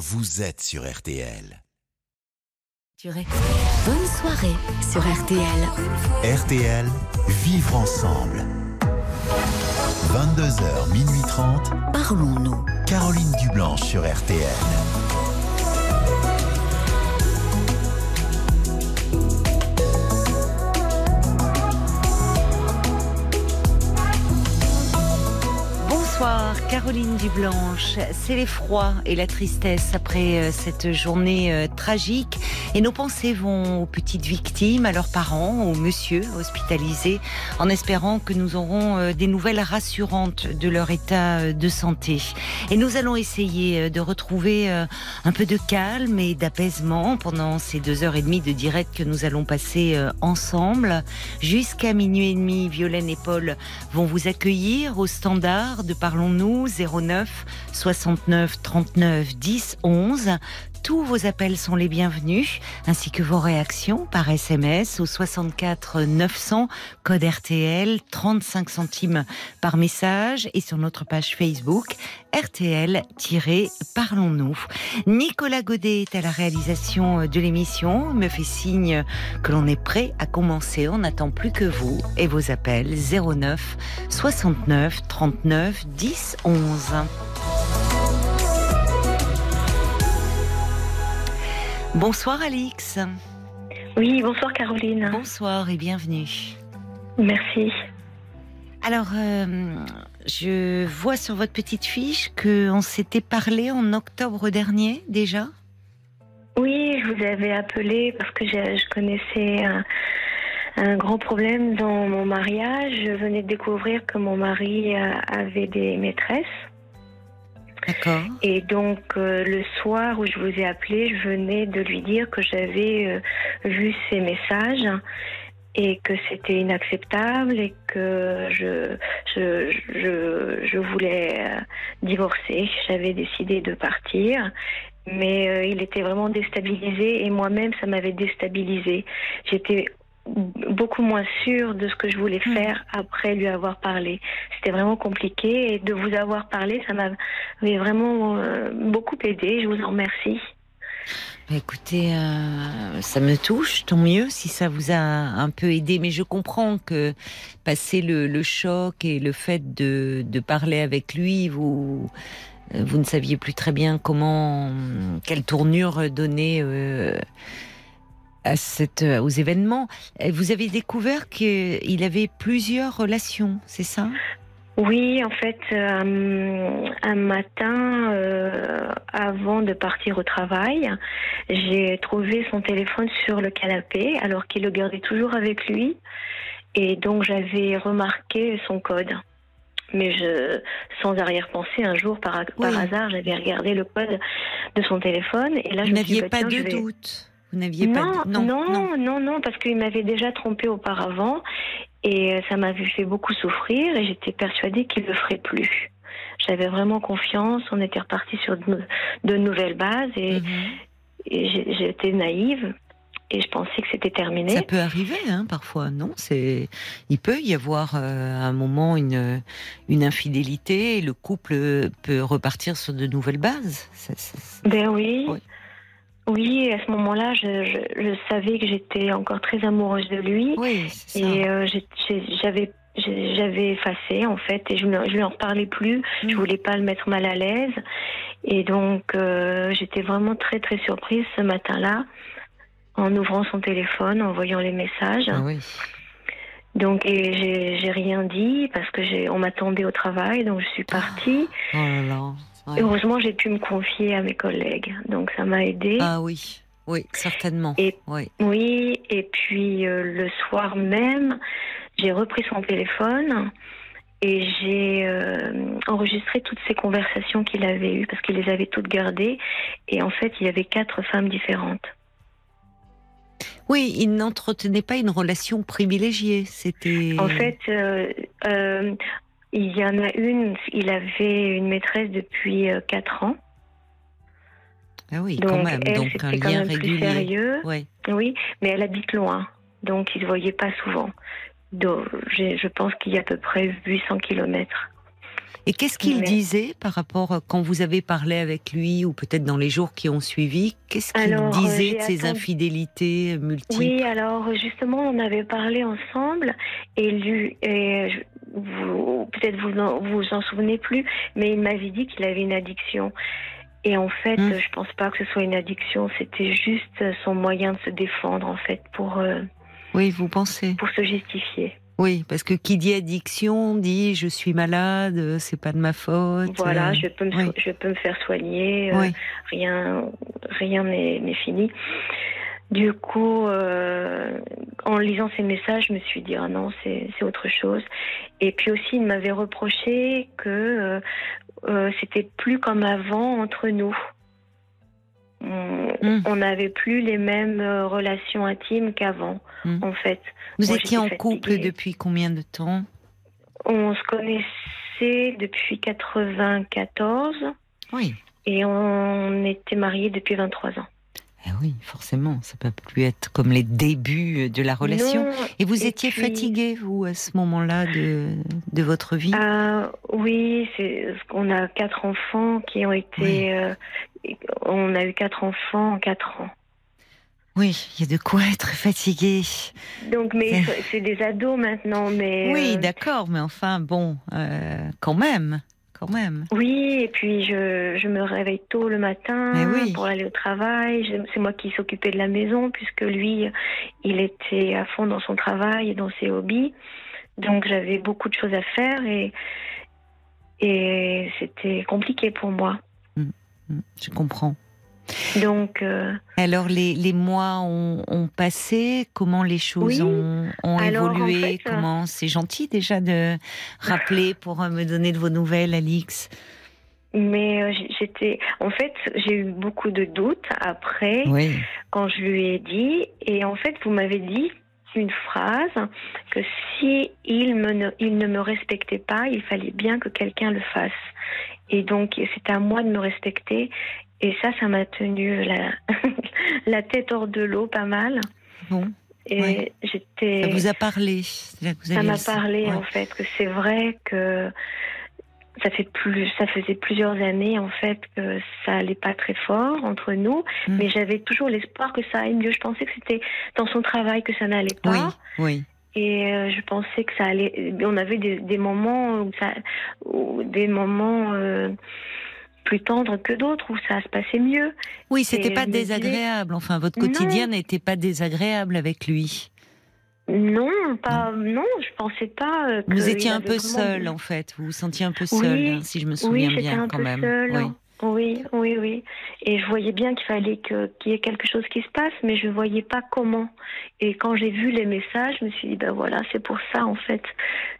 vous êtes sur RTL. Bonne soirée sur RTL. RTL, vivre ensemble. 22h, minuit 30. Parlons-nous. Caroline Dublanche sur RTL. Bonsoir, Caroline Dublanche. C'est l'effroi et la tristesse après euh, cette journée euh, tragique. Et nos pensées vont aux petites victimes, à leurs parents, aux monsieur hospitalisés, en espérant que nous aurons euh, des nouvelles rassurantes de leur état de santé. Et nous allons essayer de retrouver un peu de calme et d'apaisement pendant ces deux heures et demie de direct que nous allons passer ensemble. Jusqu'à minuit et demi, Violaine et Paul vont vous accueillir au standard de Parlons-nous 09 69 39 10 11. Tous vos appels sont les bienvenus, ainsi que vos réactions par SMS au 64 900 code RTL 35 centimes par message et sur notre page Facebook RTL-Parlons-nous. Nicolas Godet est à la réalisation de l'émission, me fait signe que l'on est prêt à commencer. On n'attend plus que vous et vos appels 09 69 39 10 11. Bonsoir Alix. Oui, bonsoir Caroline. Bonsoir et bienvenue. Merci. Alors, euh, je vois sur votre petite fiche qu'on s'était parlé en octobre dernier déjà. Oui, je vous avais appelé parce que je, connaissais un, un, grand problème dans mon mariage. Je venais de découvrir que mon mari euh, avait des maîtresses. Et donc euh, le soir où je vous ai appelé, je venais de lui dire que j'avais euh, vu ses messages et que c'était inacceptable et que je, je, je, je voulais euh, divorcer. J'avais décidé de partir. Mais il était vraiment déstabilisé et moi-même ça m'avait déstabilisé. J'étais beaucoup moins sûre de ce que je voulais hmm. faire après lui avoir parlé. C'était vraiment compliqué et de vous avoir parlé, ça m'avait vraiment euh, beaucoup aidé. Je vous en remercie. Bah, écoutez, euh, ça me touche, tant mieux si ça vous a un peu aidé, mais je comprends que passer le, choc et le fait de, de, parler avec lui, vous, vous ne saviez plus très bien comment, quelle tournure donner. Euh, à cette, euh, aux événements. Vous avez découvert qu'il avait plusieurs relations, c'est ça? Oui, en fait, euh, un matin, euh, avant de partir au travail, j'ai trouvé son téléphone sur le canapé, alors qu'il le gardait toujours avec lui. Et donc, j'avais remarqué son code. Mais je, sans arrière-pensée, un jour, par, hasard, j'avais regardé le code de son téléphone. Et là, Vous n'aviez pas de doute vous n'aviez pas non, non, non, non, parce qu'il m'avait déjà trompé auparavant et euh, ça m'avait fait beaucoup souffrir et j'étais persuadée qu'il ne le ferait plus. J'avais vraiment confiance, on était reparti sur de, nouvelles bases et, mhm. j'étais naïve et je pensais que c'était terminé. Ça peut arriver, hein, parfois, non? C'est, il peut y avoir euh, à un moment une une infidélité et le couple peut repartir sur de nouvelles bases. ben oui. Oui, à ce moment-là, je, savais que j'étais encore très amoureuse de lui. Oui, Et euh, j'avais j'avais effacé en fait et je ne lui en parlais plus. Je Je mm. voulais pas le mettre mal à l'aise. Et donc euh, j'étais vraiment très très surprise ce matin-là en ouvrant son téléphone, en voyant les messages. Ah oui. Donc j'ai rien dit parce que j'ai on m'attendait au travail donc je suis partie. Oh là là. Heureusement, j'ai pu me confier à mes collègues, donc ça m'a aidé. Ah oui, oui, certainement. Et, oui. oui, et puis euh, le soir même, j'ai repris son téléphone et j'ai euh, enregistré toutes ces conversations qu'il avait eues parce qu'il les avait toutes gardées. Et en fait, il y avait quatre femmes différentes. Oui, il n'entretenait pas une relation privilégiée. C'était. En fait, euh, il y en a une, il avait une maîtresse depuis 4 euh, ans. Ah oui, quand même. donc un lien régulier. sérieux. Oui, mais elle habite loin, donc il ne voyait pas souvent. Donc, je pense qu'il y a à peu près 800 kilomètres. Et qu'est-ce qu'il disait par rapport euh, quand vous avez parlé avec lui ou peut-être dans les jours qui ont suivi Qu'est-ce qu'il disait de ces infidélités multiples? Oui, alors justement, on avait parlé ensemble et lui, et peut-être vous vous en souvenez plus, mais il m'avait dit qu'il avait une addiction. Et en fait, hmm. je pense pas que ce soit une addiction, c'était juste son moyen de se défendre en fait pour. Euh, oui, vous pensez. Pour se justifier. Oui, parce que qui dit addiction dit je suis malade, c'est pas de ma faute. Voilà, je peux me, je peux me faire soigner, euh, rien, rien n'est fini. Du coup, euh, en lisant ces messages, je me suis dit ah non, c'est autre chose. Et puis aussi, il m'avait reproché que euh, c'était plus comme avant entre nous. Hmm. On n'avait plus les mêmes euh, relations intimes qu'avant, hmm. en fait. Vous étiez en couple depuis combien de temps? On se connaissait depuis 94. Oui. Et on était mariés depuis 23 ans. Eh oui, forcément, ça peut plus être comme les débuts de la relation. et vous étiez fatiguée, vous, à ce moment-là de, de votre vie? Euh, Oui, c'est on a quatre enfants qui ont été. Euh, on a eu quatre enfants en quatre ans. Oui, il y a de quoi être fatigué. Donc, mais c'est des ados maintenant, mais. Oui, euh, d'accord, mais enfin, bon, quand même même. Oui, et puis je, je me réveille tôt le matin pour aller au travail. C'est moi qui s'occupais de la maison puisque lui, il était à fond dans son travail et dans ses hobbies. Donc j'avais beaucoup de choses à faire et, et c'était compliqué pour moi. Mmh, mmh, je comprends. Donc. Euh, Alors les, les mois ont, ont, passé. Comment les choses ont, ont évolué? euh, Comment c'est gentil déjà de rappeler pour euh, me donner de vos nouvelles, Alix. Mais j'étais, en fait, j'ai eu beaucoup de doutes après quand je lui ai dit. Et en fait, vous m'avez dit une phrase que si il, me il ne me respectait pas, il fallait bien que quelqu'un le fasse. Et donc, c'est à moi de me respecter et ça, ça m'a tenu la, la tête hors de l'eau pas mal. Bon. Et j'étais. Ça vous a parlé. ça m'a parlé en fait que c'est vrai que ça fait plus, ça faisait plusieurs années en fait que ça allait pas très fort entre nous, hmm. mais j'avais toujours l'espoir que ça aille mieux. Je pensais que c'était dans son travail que ça n'allait pas. Oui. Oui. Et euh, je pensais que ça allait. On avait des, des moments où ça, des moments. Euh, plus tendre que d'autres où ça se passait mieux. Oui, c'était pas désagréable. Enfin, votre quotidien n'était pas désagréable avec lui. Non, pas non, je pensais pas. Euh, vous étiez un peu seul en fait. Vous vous sentiez un peu seul, si je me souviens bien quand même. Oui. Oui, oui, oui. Et je voyais bien qu'il fallait qu'il y ait quelque chose qui se passe, mais je ne voyais pas comment. Et quand j'ai vu les messages, je me suis dit, ben voilà, c'est pour ça, en fait.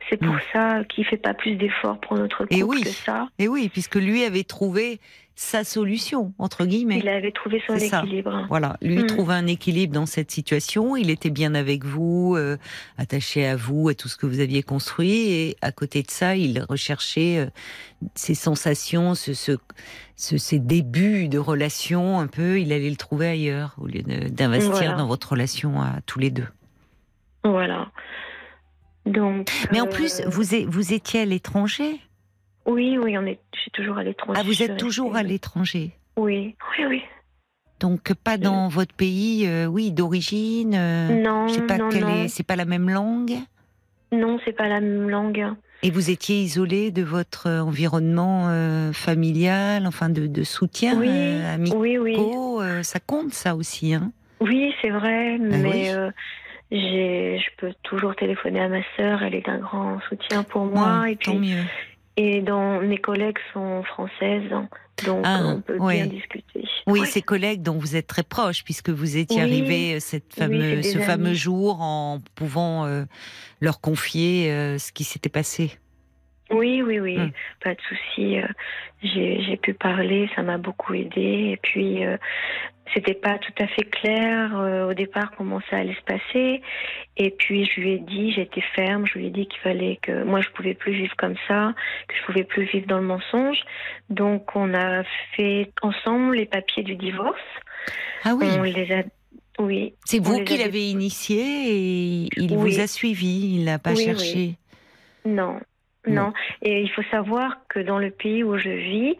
C'est pour hmm. ça qu'il ne fait pas plus d'efforts pour notre couple Et oui. que ça. Et oui, puisque lui avait trouvé sa solution, entre guillemets. Il avait trouvé son équilibre. Voilà, lui mm. trouvait un équilibre dans cette situation. Il était bien avec vous, euh, attaché à vous, à tout ce que vous aviez construit. Et à côté de ça, il recherchait euh, ses sensations, ce, ce, ces débuts de relation un peu. Il allait le trouver ailleurs, au lieu d'investir dans votre relation à tous les deux. Voilà. Donc. Mais en plus, euh, vous, vous étiez à l'étranger oui, oui, on est, je suis toujours à l'étranger. Ah, vous êtes toujours à l'étranger Oui, oui, oui. Donc pas dans votre pays, euh, oui, d'origine. Euh, non, je sais pas non, non. C'est pas la même langue? Non, c'est pas la même langue. Et vous étiez isolé de votre environnement euh, familial, enfin de, soutien oui, oui, oui. ça compte ça aussi, hein? Oui, c'est vrai, ah mais je peux toujours téléphoner à ma sœur. Elle est un grand soutien pour moi. et puis, tant mieux. Et dans, mes collègues sont françaises, donc ah, on peut bien discuter. Oui, ces collègues dont vous êtes très proches, puisque vous étiez arrivé euh, cette fameux, ce fameux jour en pouvant euh, leur confier euh, ce qui s'était passé. Oui, oui, oui, hum. pas de souci. J'ai pu parler, ça m'a beaucoup aidé. Et puis, c'était pas tout à fait clair euh, au départ comment ça allait se passer. Et puis je lui ai dit, j'étais ferme, je lui ai dit qu'il fallait que moi je pouvais plus vivre comme ça, que je pouvais plus vivre dans le mensonge. Donc on a fait ensemble les papiers du divorce. Ah oui. On les a oui. C'est vous qui l'avez initié et il vous a suivi, il n'a pas cherché. Non. Non. Et il faut savoir que dans le pays où je vis,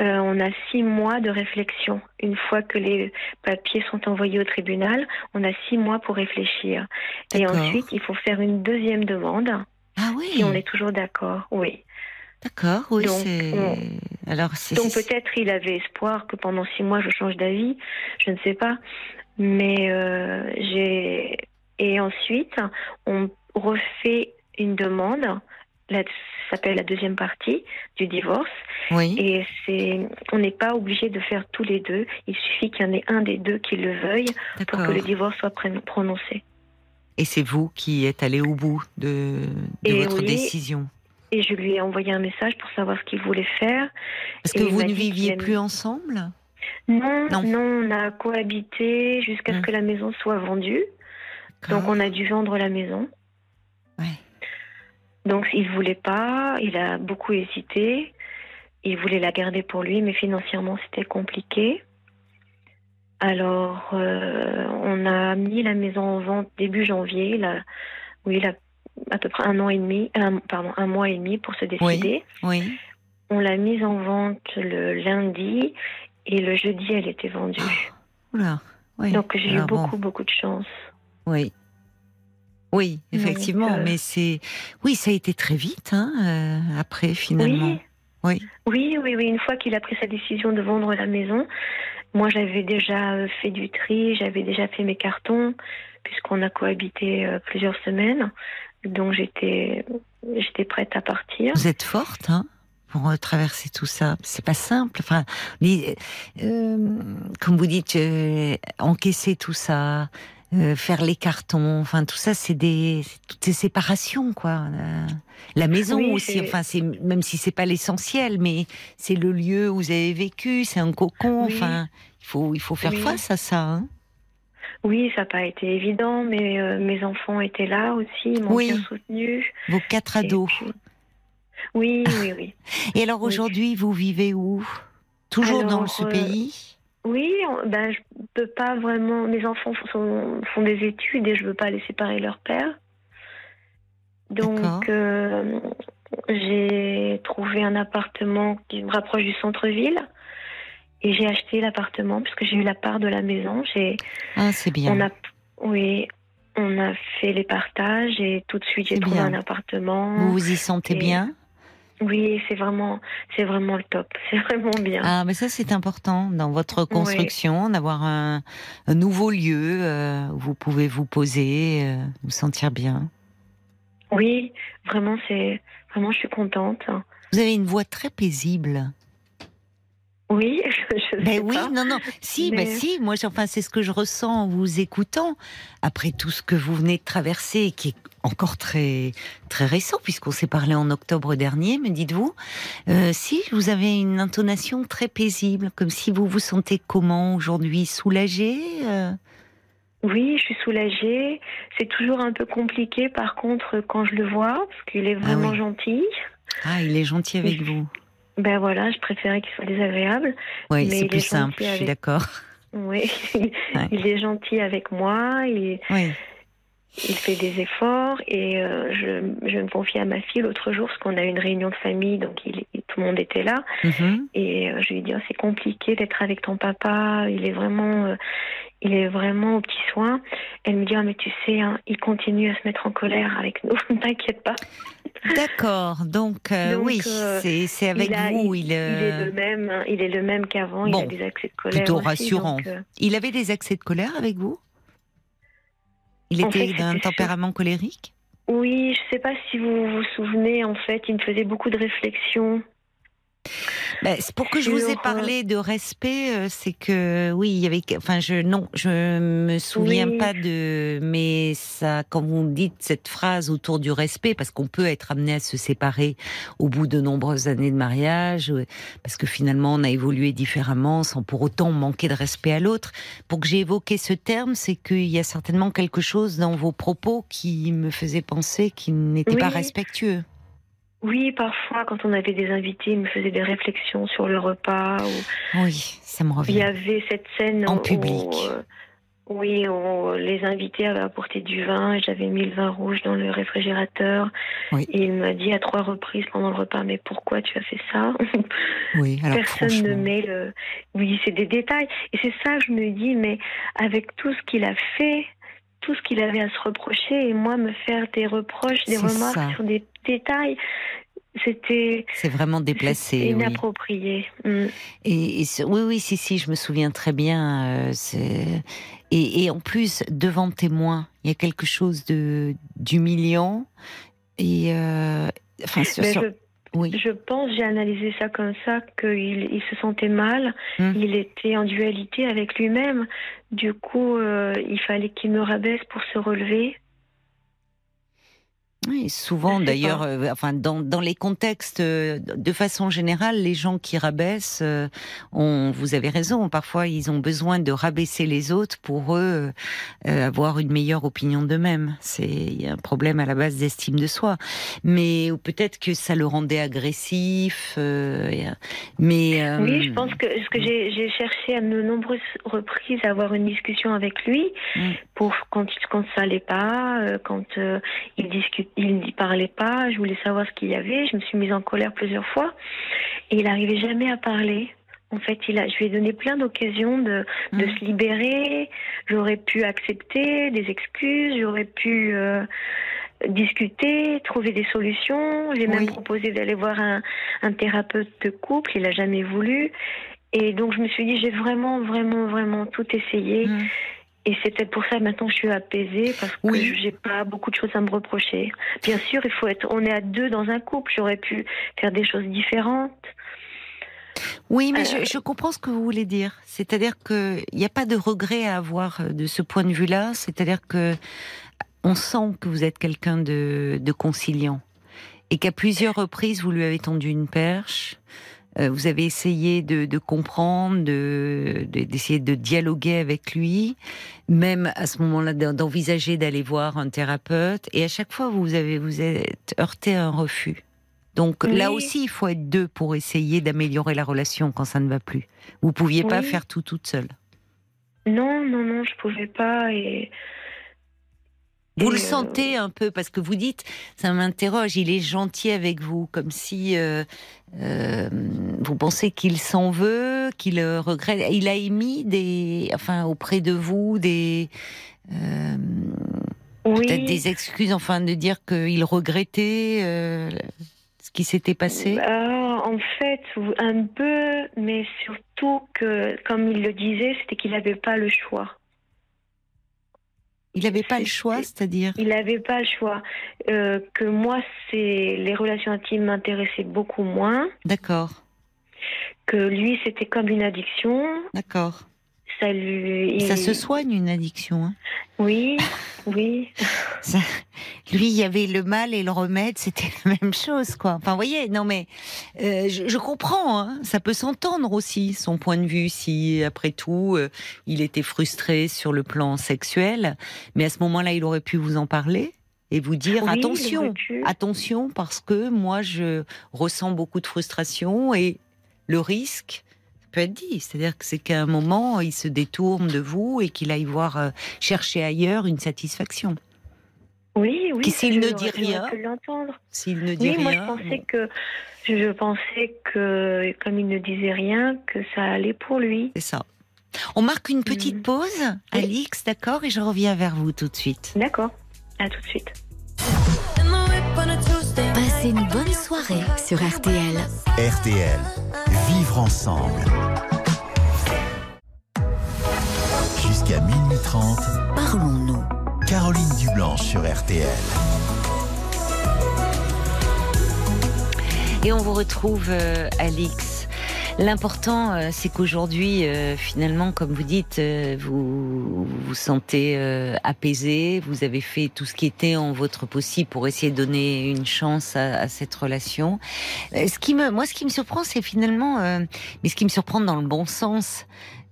euh, on a six mois de réflexion. Une fois que les papiers sont envoyés au tribunal, on a six mois pour réfléchir. Et ensuite, il faut faire une deuxième demande. Ah oui. Si on est toujours d'accord, oui. D'accord, oui. Donc, Alors, donc peut-être il avait espoir que pendant six mois je change d'avis, je ne sais pas. Mais euh, j'ai et ensuite on refait une demande. Ça s'appelle la deuxième partie du divorce. Oui. Et c'est, on n'est pas obligé de faire tous les deux. Il suffit qu'il y en ait un des deux qui le veuille pour que le divorce soit prononcé. Et c'est vous qui êtes allé au bout de, votre décision? Et je lui ai envoyé un message pour savoir ce qu'il voulait faire. Est-ce que vous ne viviez plus ensemble? Non, non, on a cohabité jusqu'à ce hum. que la maison soit vendue. Donc on a dû vendre la maison. Ouais. Donc il voulait pas, il a beaucoup hésité. Il voulait la garder pour lui, mais financièrement c'était compliqué. Alors euh, on a mis la maison en vente début janvier. Là, oui, il a à peu près un an et demi, pardon, un mois et demi pour se décider. Oui. On l'a mise en vente le lundi et le jeudi, elle était vendue. Ah, Donc j'ai eu beaucoup, beaucoup de chance. Oui. Oui, effectivement, euh, mais c'est. Oui, ça a été très vite, hein, euh, après, finalement. Oui. Oui, oui, oui. Une fois qu'il a pris sa décision de vendre la maison, moi, j'avais déjà euh, fait du tri, j'avais déjà fait mes cartons, puisqu'on a cohabité plusieurs semaines. Donc, j'étais, j'étais prête à partir. Vous êtes forte, hein pour traverser tout ça. C'est pas simple. Enfin, euh, comme vous dites, euh, encaisser tout ça, euh, faire les cartons, enfin tout ça, c'est des toutes ces séparations, quoi. La, maison aussi, enfin c'est même si c'est pas l'essentiel, mais c'est le lieu où vous avez vécu, c'est un cocon. Enfin, il faut il faut faire face à ça. Hein. Oui, ça n'a pas été évident, mais mes enfants étaient là aussi, ils m'ont bien soutenu. Vos quatre ados. Oui, oui, oui. Et alors aujourd'hui, vous vivez où? Toujours dans ce euh, pays? Oui, ben, je peux pas vraiment. Mes enfants font, font des études et je veux pas les séparer leur père. Donc, euh, j'ai trouvé un appartement qui me rapproche du centre-ville. Et j'ai acheté l'appartement puisque j'ai eu la part de la maison. Ah, c'est bien. On a, oui, on a fait les partages et tout de suite j'ai trouvé un appartement. Vous vous y sentez bien? Oui, c'est vraiment, c'est vraiment le top. C'est vraiment bien. Ah, mais ça c'est important dans votre construction d'avoir un, nouveau lieu euh, où vous pouvez vous poser, euh, vous sentir bien. Oui, vraiment, c'est vraiment, je suis contente. Vous avez une voix très paisible. Oui, je, ben oui, non, non. Si, ben si. Moi, enfin, c'est ce que je ressens en vous écoutant. Après tout ce que vous venez de traverser, qui est encore très très récent, puisqu'on s'est parlé en octobre dernier, me dites-vous. Euh, si vous avez une intonation très paisible, comme si vous vous sentez comment aujourd'hui, soulagé euh? Oui, je suis soulagée. C'est toujours un peu compliqué, par contre, quand je le vois, parce qu'il est ah vraiment gentil. Ah, il est gentil avec vous. Ben voilà, je préférais qu'il soit désagréable. Oui, c'est plus simple, je suis d'accord. Oui, il est gentil avec moi. Il... Oui il fait des efforts et euh, je, je, me confie à ma fille l'autre jour parce qu'on a eu une réunion de famille, donc il, tout le monde était là. Mhm. Et euh, je lui ai dit oh, c'est compliqué d'être avec ton papa, il est vraiment, euh, il est vraiment au petit soin. Elle me dit oh, mais tu sais, hein, il continue à se mettre en colère avec nous, ne t'inquiète pas. D'accord, donc, oui, c'est avec vous. Il, il, est le même, hein, il est le même qu'avant. il a des accès de colère. Plutôt rassurant. il avait des accès de colère avec vous? Il était d'un tempérament colérique? Oui, je ne sais pas si vous vous souvenez, en fait, il me faisait beaucoup de réflexions ben, pour que je vous ai parlé de respect, euh, c'est que oui, il y avait. Enfin, je non, je me souviens pas de. Mais ça, quand vous dites cette phrase autour du respect, parce qu'on peut être amené à se séparer au bout de nombreuses années de mariage, parce que finalement on a évolué différemment, sans pour autant manquer de respect à l'autre. Pour que j'ai évoqué ce terme, c'est qu'il y a certainement quelque chose dans vos propos qui me faisait penser qu'il n'était pas respectueux. Oui, parfois, quand on avait des invités, il me faisait des réflexions sur le repas. Oui, ça me revient. Il y avait cette scène en public. Euh, Oui, les invités avaient apporté du vin et j'avais mis le vin rouge dans le réfrigérateur. Et il m'a dit à trois reprises pendant le repas, mais pourquoi tu as fait ça? Oui, alors Personne ne met le... Oui, c'est des détails. Et c'est ça que je me dis, mais avec tout ce qu'il a fait, tout ce qu'il avait à se reprocher, et moi me faire des reproches, des remarques sur des détails, c'était. C'est vraiment déplacé. Inapproprié. Mm. Et, oui, oui, si, si, je me souviens très bien. Euh, et, en plus, devant témoin, il y a quelque chose de d'humiliant. Et euh, enfin, Je... Oui. Je pense, j'ai analysé ça comme ça, qu'il il se sentait mal, mm. il était en dualité avec lui-même. Du coup, euh, il fallait qu'il me rabaisse pour se relever. Oui, souvent d'ailleurs, euh, enfin dans, dans, les contextes, euh, de façon générale, les gens qui rabaissent, euh, on, vous avez raison, parfois ils ont besoin de rabaisser les autres pour eux avoir une meilleure opinion d'eux-mêmes. C'est un problème à la base d'estime de soi, mais peut-être que ça le rendait agressif. mais oui, je pense que ce que j'ai cherché à de nombreuses reprises à avoir une discussion avec lui mm. Pour quand quand ça allait pas, quand il discute il n'y parlait pas, je voulais savoir ce qu'il y avait, je me suis mise en colère plusieurs fois et il n'arrivait jamais à parler. En fait, il a, je lui ai donné plein d'occasions de, de mmh. se libérer. J'aurais pu accepter des excuses, j'aurais pu euh, discuter, trouver des solutions. J'ai même proposé d'aller voir un, un, thérapeute de couple. Il n'a jamais voulu. Et donc, je me suis dit, j'ai vraiment, vraiment, vraiment tout essayé. Mmh. Et c'était pour ça maintenant je suis apaisée parce que j'ai pas beaucoup de choses à me reprocher. Bien sûr, il faut être, on est à deux dans un couple. J'aurais pu faire des choses différentes. Oui, mais je, euh, comprends ce que vous voulez dire. C'est-à-dire qu'il n'y a pas de regret à avoir de ce point de vue-là. C'est-à-dire que on sent que vous êtes quelqu'un de, de conciliant et qu'à plusieurs reprises vous lui avez tendu une perche. Euh, vous avez essayé de, comprendre, d'essayer de, dialoguer avec lui, même à ce moment-là d'envisager d'aller voir un thérapeute. Et à chaque fois, vous avez vous êtes heurté à un refus. Donc là aussi, il faut être deux pour essayer d'améliorer la relation quand ça ne va plus. Vous pouviez pas faire tout toute seule. Non, non, non, je pouvais pas. Et vous le euh, sentez un peu parce que vous dites, ça m'interroge, il est gentil avec vous, comme si euh, euh, vous pensez qu'il s'en veut, qu'il regrette. Il a émis des, enfin auprès de vous des, peut-être des excuses, enfin de dire qu'il regrettait ce qui s'était passé? En fait, un peu, mais surtout que, comme il le disait, c'était qu'il n'avait pas le choix. Il n'avait pas le choix, c'est-à-dire Il n'avait pas le choix. Euh, que moi, c'est les relations intimes m'intéressaient beaucoup moins. D'accord. Que lui, c'était comme une addiction. D'accord. Ça lui. Ça se soigne une addiction. Hein oui, oui. lui, il y avait le mal et le remède, c'était la même chose, quoi. Enfin, vous voyez, non mais euh, je, comprends, hein. ça peut s'entendre aussi, son point de vue, si après tout, euh, il était frustré sur le plan sexuel, mais à ce moment-là, il aurait pu vous en parler et vous dire attention, attention, parce que moi, je ressens beaucoup de frustration et le risque, peut être dit. C'est-à-dire que c'est qu'à un moment, il se détourne de vous et qu'il aille voir euh, chercher ailleurs une satisfaction. Oui, oui. S'il ne dit rien, s'il ne dit oui, rien. Moi, je pensais que je pensais que comme il ne disait rien, que ça allait pour lui. C'est ça. On marque une petite mm. pause, Alix, d'accord, et je reviens vers vous tout de suite. D'accord. À tout de suite. Passez une bonne soirée sur RTL. RTL. Vivre ensemble. Jusqu'à minuit 30. Parlons-nous. Caroline Dublanche sur RTL. Et on vous retrouve, euh, Alix. L'important, euh, c'est qu'aujourd'hui, euh, finalement, comme vous dites, vous vous sentez apaisé, vous avez fait tout ce qui était en votre possible pour essayer de donner une chance à, à cette relation. Ce qui me, moi, ce qui me surprend, c'est finalement, mais ce qui me surprend dans le bon sens,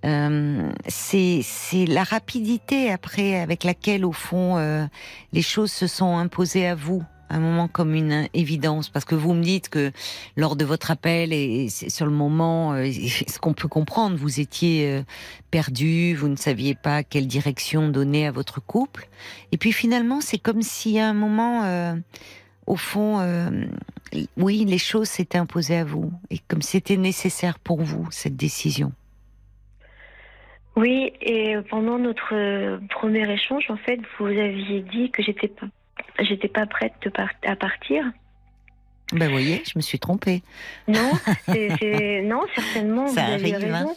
euh, c'est la rapidité après avec laquelle au fond euh, les choses se sont imposées à vous un moment comme une évidence Parce que vous me dites que lors de votre appel et sur le moment, euh, ce qu'on peut comprendre, vous étiez euh, perdu, vous ne saviez pas quelle direction donner à votre couple. Et puis finalement, c'est comme si à un moment, euh, au fond, oui, les choses s'étaient imposées à vous et comme c'était nécessaire pour vous cette décision. Oui, et pendant notre premier échange, en fait, vous aviez dit que j'étais pas j'étais pas prête à partir. Ben, vous voyez, je me suis trompée. Non, non, certainement, vous aviez hein. raison.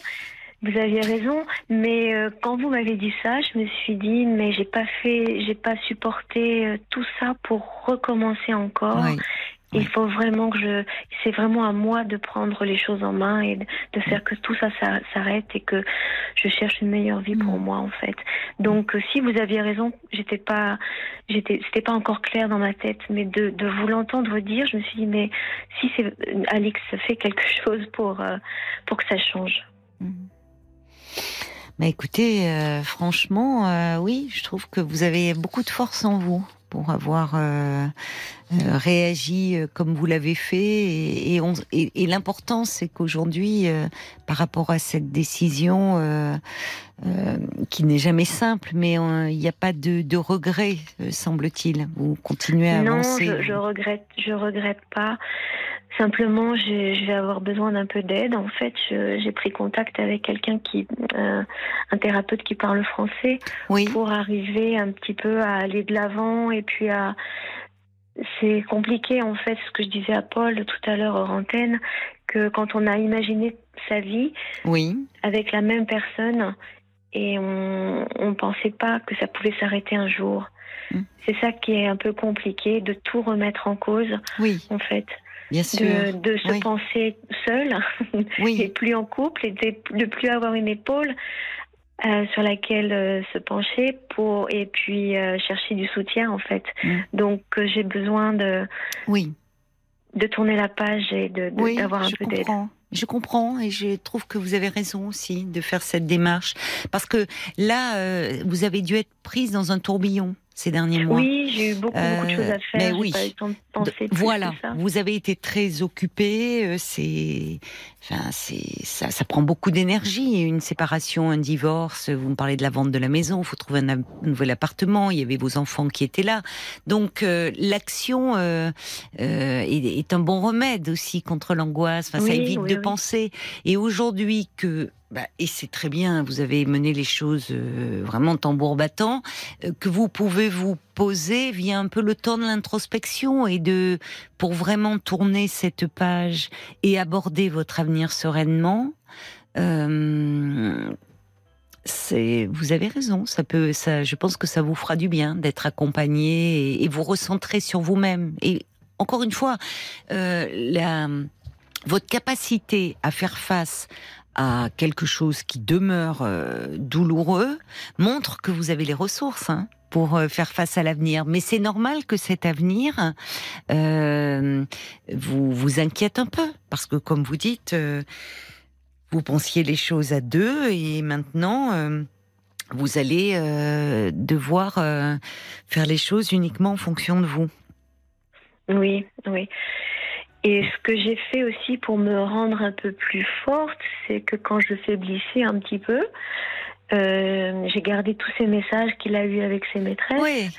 Vous aviez raison, mais euh, quand vous m'avez dit ça, je me suis dit mais j'ai pas fait, j'ai pas supporté euh, tout ça pour recommencer encore. Il faut vraiment que je, c'est vraiment à moi de prendre les choses en main et de faire que tout ça s'arrête et que je cherche une meilleure vie pour mm. moi en fait. Donc euh, si vous aviez raison, j'étais pas, j'étais, c'était pas encore clair dans ma tête, mais de, de vous l'entendre dire, je me suis dit mais si c'est Alix fait quelque chose pour euh, pour que ça change. Mm. bah, écoutez, euh, franchement, oui, je trouve que vous avez beaucoup de force en vous pour avoir euh, euh, réagi euh, comme vous l'avez fait. Et, et, et, l'important, c'est qu'aujourd'hui, par rapport à cette décision, qui n'est jamais simple, mais il n'y a pas de, de regret, semble-t-il. Vous continuez à avancer. Non, je, je regrette, je regrette pas. Simplement, je vais avoir besoin d'un peu d'aide. En fait, j'ai pris contact avec quelqu'un qui, euh, un thérapeute qui parle français, pour arriver un petit peu à aller de l'avant et puis à. C'est compliqué en fait, ce que je disais à Paul tout à l'heure hors antenne, que quand on a imaginé sa vie oui. avec la même personne et on ne pensait pas que ça pouvait s'arrêter un jour. Mm. C'est ça qui est un peu compliqué, de tout remettre en cause, oui. en fait. Bien sûr. De, se penser seul et plus en couple et de, ne plus avoir une épaule euh, sur laquelle euh, se pencher pour et puis euh, chercher du soutien en fait. Mm. Donc j'ai besoin de oui de tourner la page et de d'avoir un peu d'aide. Je comprends et je trouve que vous avez raison aussi de faire cette démarche parce que là vous avez dû être prise dans un tourbillon ces derniers mois. Oui, j'ai eu beaucoup, beaucoup de choses à euh, faire. Mais oui, voilà, vous avez été très occupée. Euh, c'est, enfin, c'est ça, ça prend beaucoup d'énergie. Une séparation, un divorce. Vous me parlez de la vente de la maison. Il faut trouver un, nouvel appartement. Il y avait vos enfants qui étaient là. Donc euh, l'action est, est, un bon remède aussi contre l'angoisse. Enfin, ça évite de penser. Et aujourd'hui que bah, et c'est très bien, vous avez mené les choses euh, vraiment tambour battant, euh, que vous pouvez vous poser vient un peu le temps de l'introspection et de, pour vraiment tourner cette page et aborder votre avenir sereinement. Euh, vous avez raison, ça peut, je pense que ça vous fera du bien d'être accompagné et, vous recentrer sur vous-même. Et encore une fois, votre capacité à faire face à quelque chose qui demeure euh, douloureux montre que vous avez les ressources hein, pour euh, faire face à l'avenir. Mais c'est normal que cet avenir euh, vous vous inquiète un peu parce que, comme vous dites, vous pensiez les choses à deux et maintenant vous allez devoir faire les choses uniquement en fonction de vous. Oui, oui. Et ce que j'ai fait aussi pour me rendre un peu plus forte, c'est que quand je faiblissais un petit peu, euh, j'ai gardé tous ces messages qu'il a eus avec ses maîtresses. Oui.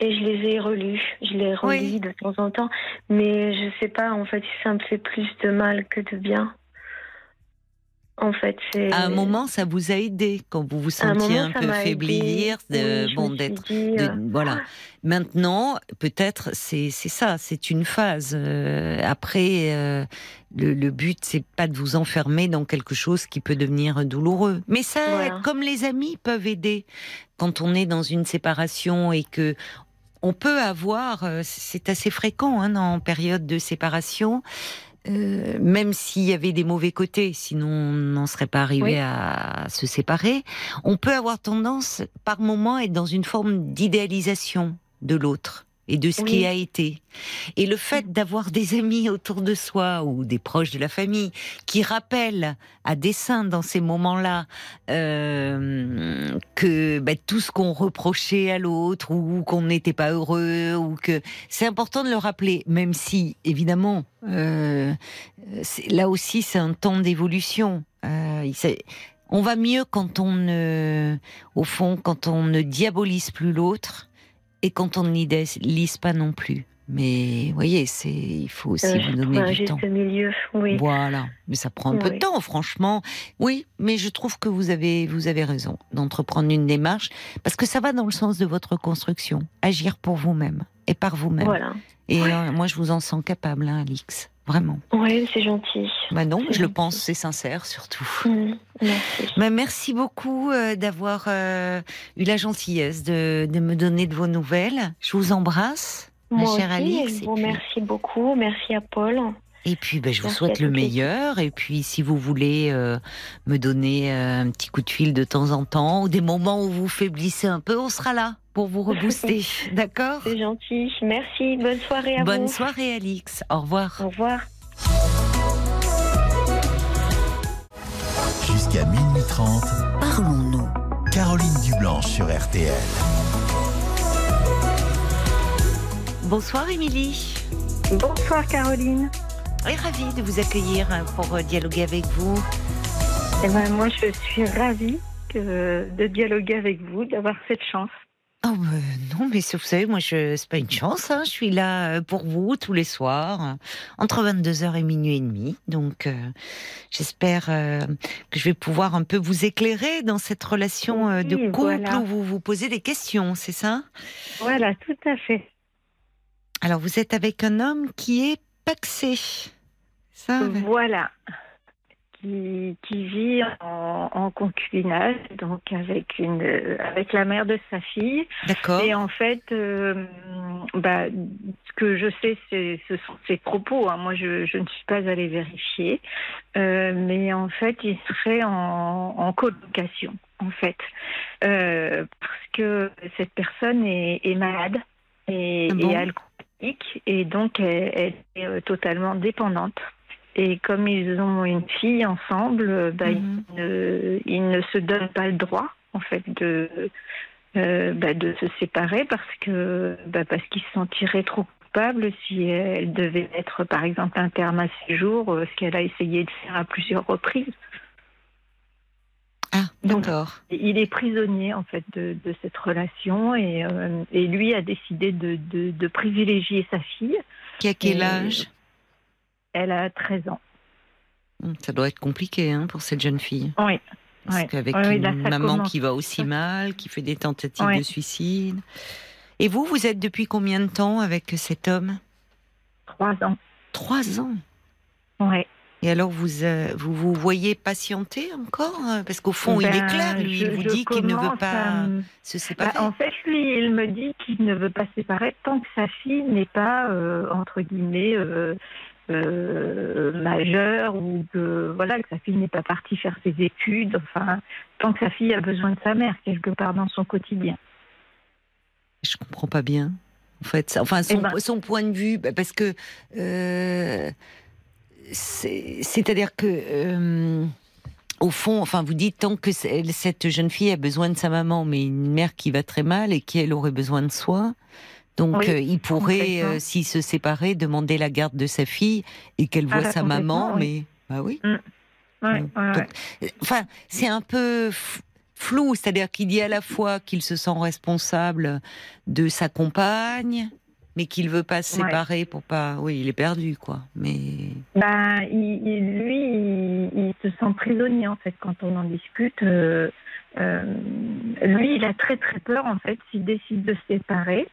Et je les ai relus. Je les relis de temps en temps. Mais je sais pas, en fait, ça me fait plus de mal que de bien. En fait, c'est. À un moment, ça vous a aidé quand vous vous sentiez un, peu faiblir, de, bon, d'être, euh, voilà. Maintenant, peut-être, c'est ça, c'est une phase. Euh, après, euh, le, le, but, c'est pas de vous enfermer dans quelque chose qui peut devenir douloureux. Mais ça, comme les amis peuvent aider quand on est dans une séparation et que on peut avoir, c'est assez fréquent hein, en période de séparation euh, même s'il y avait des mauvais côtés, sinon on n'en serait pas arrivé à se séparer, on peut avoir tendance par moment à être dans une forme d'idéalisation de l'autre et de ce Oui. qui a été. Et le fait d'avoir des amis autour de soi ou des proches de la famille qui rappellent à dessein dans ces moments-là euh, que bah, tout ce qu'on reprochait à l'autre ou qu'on n'était pas heureux ou que c'est important de le rappeler, même si évidemment euh, là aussi c'est un temps d'évolution. Euh, on va mieux quand on ne, au fond, quand on ne diabolise plus l'autre et quand on ne l'idéalise pas non plus. Mais vous voyez, c'est il faut aussi Euh, vous donner du temps. juste milieu, oui. Voilà, mais ça prend un peu de temps, franchement. Oui, mais je trouve que vous avez vous avez raison d'entreprendre une démarche parce que ça va dans le sens de votre construction, agir pour vous-même et par vous-même. Voilà. Et euh, moi, je vous en sens capable, hein, Alix, vraiment. Oui, c'est gentil. Bah non, je le pense, c'est sincère surtout. Mm, Merci. Bah, merci beaucoup euh, d'avoir euh, eu la gentillesse de, de me donner de vos nouvelles. Je vous embrasse, ma chère aussi, Alix. je puis- beaucoup. Merci à Paul. Et puis, ben, je vous souhaite le meilleur. Et puis, si vous voulez euh, me donner euh, un petit coup de fil de temps en temps, ou des moments où vous faiblissez un peu, on sera là pour vous rebooster. D'accord C'est gentil. Merci. Bonne soirée à Bonne vous. soirée, Alix. Au revoir. Au revoir. Jusqu'à minuit 30, Parlons-nous. Caroline Dublanche sur RTL. Bonsoir, Émilie. Bonsoir Caroline. Et ravie de vous accueillir hein, pour euh, dialoguer avec vous. Eh ben, moi, je suis ravie que- de dialoguer avec vous, d'avoir cette chance. Oh ben, non, mais vous savez, moi, je c'est pas une chance. hein. Je suis là euh, pour vous tous les soirs, euh, entre 22h et minuit et demi. Donc, euh, j'espère euh, que je vais pouvoir un peu vous éclairer dans cette relation euh, de Oui, couple voilà. où vous vous posez des questions, c'est ça? Voilà, tout à fait. Alors, vous êtes avec un homme qui est paxé. Ça? Voilà. Qui, qui vit en, en concubinage, donc avec une, avec la mère de sa fille. D'accord. Et en fait, euh, bah, ce que je sais, ce sont ses propos. hein. Moi, je, je ne suis pas allée vérifier, Euh, mais en fait, il serait en, en colocation, en fait, Euh, parce que cette personne est, est malade et, Ah bon et alcoolique, et donc elle, elle est totalement dépendante. Et comme ils ont une fille ensemble, euh, bah, Mhm. ils, ne, ils ne se donnent pas le droit, en fait, de euh, bah, de se séparer parce que bah, parce qu'ils se sentiraient trop coupables si elle devait être par exemple un terme à séjour, euh, ce qu'elle a essayé de faire à plusieurs reprises. Ah, d'accord. Il est prisonnier en fait de, de cette relation et, euh, et lui a décidé de, de, de privilégier sa fille. Qui a quel et- âge? Elle a 13 ans. Hum, Ça doit être compliqué hein, pour cette jeune fille. Oui. Parce qu'avec une là, maman commence. qui va aussi mal, qui fait des tentatives de suicide. Et vous, vous êtes depuis combien de temps avec cet homme? Trois ans. Trois ans? Ouais. Et alors, vous, euh, vous vous voyez patienter encore? Parce qu'au fond, il est Ben, clair, lui. je- il vous dit qu'il ne veut pas à se Bah, séparer. en fait, lui, il me dit qu'il ne veut pas se séparer tant que sa fille n'est pas, euh, entre guillemets, euh, euh, majeure ou que, voilà, que sa fille n'est pas partie faire ses études. Enfin, tant que sa fille a besoin de sa mère, quelque part dans son quotidien. Je comprends pas bien. En fait, enfin, son, Eh ben- son point de vue, bah, parce que. euh, c'est- C'est-à-dire que. euh, au fond, enfin, vous dites tant que cette jeune fille a besoin de sa maman, mais une mère qui va très mal et qui elle aurait besoin de soi. Donc, Oui, euh, il pourrait, euh, s'il se séparait, demander la garde de sa fille et qu'elle Ah, voit bah, sa maman, oui. mais bah oui. Ouais, ouais, ouais. Donc, Enfin, c'est un peu flou, c'est-à-dire qu'il dit à la fois qu'il se sent responsable de sa compagne, mais qu'il veut pas se séparer pour pas. Oui, il est perdu, quoi. Mais Ben, il- il- lui, il, il se sent prisonnier en fait quand on en discute. Euh, euh, lui, il a très très peur en fait s'il décide de se séparer.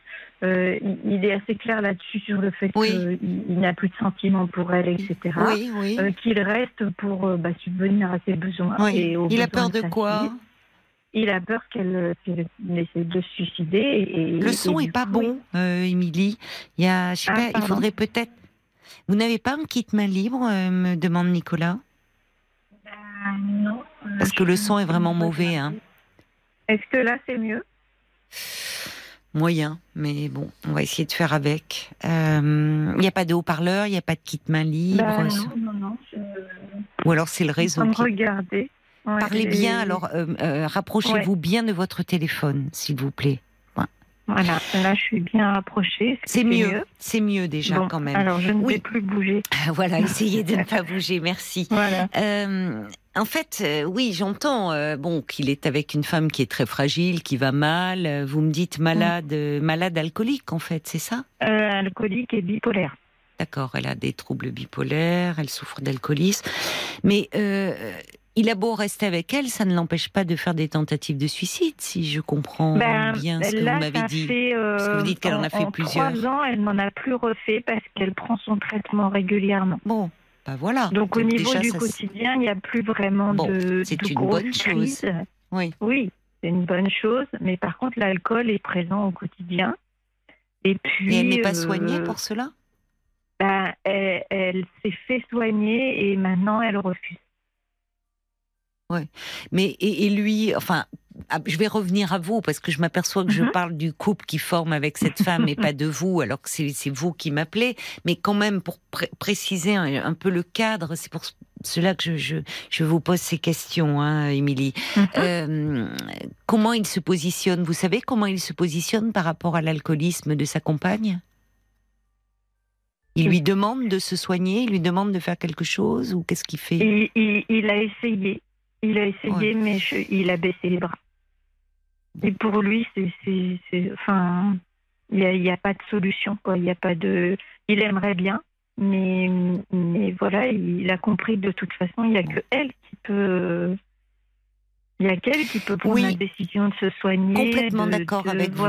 Euh, il, est assez clair là-dessus sur le fait Oui. qu'il il n'a plus de sentiments pour elle, etc. oui, oui. Euh, qu'il reste pour euh, bah, subvenir à ses besoins. oui. et aux Il a peur de quoi fille. Il a peur qu'elle essaie de se suicider. Et, Le son du est pas coup, bon, Émilie. Il y a, je sais Ah, pas, il faudrait peut-être. Vous n'avez pas un kit main libre, me demande Nicolas? Ah, non, Parce que le son est vraiment mauvais, hein. Est-ce que là c'est mieux? Moyen, mais bon, on va essayer de faire avec. Euh, Il n'y a pas de haut-parleur, il n'y a pas de kit main libre. Bah, non, non, non. je- Ou alors c'est le réseau qui... Ouais, Parlez bien, alors euh, euh, rapprochez-vous bien de votre téléphone, s'il vous plaît. Voilà, là, je suis bien approchée. C'est mieux, c'est mieux déjà Bon, quand même. Alors, je ne Oui. vais plus bouger. Voilà, essayez de ne pas bouger, merci. Voilà. En fait, euh, oui, j'entends euh, bon qu'il est avec une femme qui est très fragile, qui va mal. Euh, Vous me dites malade, euh, malade alcoolique en fait, c'est ça? Alcoolique et bipolaire. D'accord, elle a des troubles bipolaires, elle souffre d'alcoolisme, mais il a beau rester avec elle, ça ne l'empêche pas de faire des tentatives de suicide, si je comprends Ben, bien ce que là, vous m'avez dit. fait, euh, Parce que vous dites qu'elle en a fait en plusieurs. trois ans, elle n'en a plus refait parce qu'elle prend son traitement régulièrement. Bon, bah voilà. Donc, au niveau déjà, du quotidien, il n'y a plus vraiment Bon, de, c'est de une bonne chose. Oui. Oui, c'est une bonne chose. Mais par contre, l'alcool est présent au quotidien. Et puis. Et elle n'est pas euh, soignée pour cela? ben, elle elle s'est fait soigner et maintenant elle refuse. Mais et, et lui, enfin, je vais revenir à vous parce que je m'aperçois que je Mhm. parle du couple qui forme avec cette femme et pas de vous, alors que c'est vous qui m'appelez. Mais quand même, pour pré- préciser un, un peu le cadre, c'est pour cela que je, je, je vous pose ces questions, hein, Émilie. Mhm. Euh, comment il se positionne? Vous savez comment il se positionne par rapport à l'alcoolisme de sa compagne? Il lui demande de se soigner, il lui demande de faire quelque chose ou qu'est-ce qu'il fait? Il, il- il a essayé. Il a essayé, Ouais. mais je- il a baissé les bras. Et pour lui, c'est. Enfin. Il n'y a, pas de solution, quoi. Il y a pas de. Il aimerait bien, mais, mais voilà, il a compris que de toute façon, il n'y a que elle qui peut. Il y a qu'elle qui peut prendre Oui. la décision de se soigner. Complètement d'accord avec vous.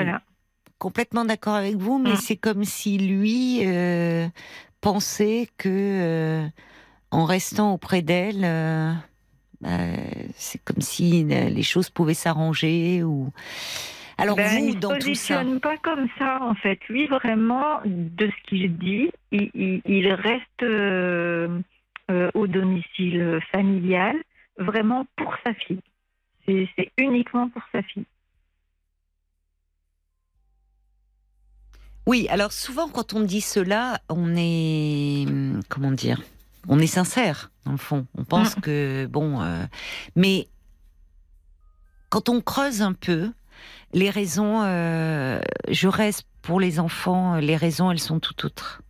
Complètement d'accord avec vous, mais Mm. c'est comme si lui euh, pensait que euh, en restant auprès d'elle, euh, c'est comme si euh, les choses pouvaient s'arranger ou. Alors Ben, vous, il se dans tout ça, positionne pas comme ça, en fait. Lui, vraiment, de ce qu'il dit, il, il- il reste euh, euh, au domicile familial, vraiment pour sa fille. C'est c'est uniquement pour sa fille. oui. Alors souvent, quand on dit cela, on est hum, comment dire? On est sincère dans le fond. On pense Mm. que bon, euh, mais quand on creuse un peu, les raisons, euh, je reste pour les enfants, les raisons, elles sont tout autres.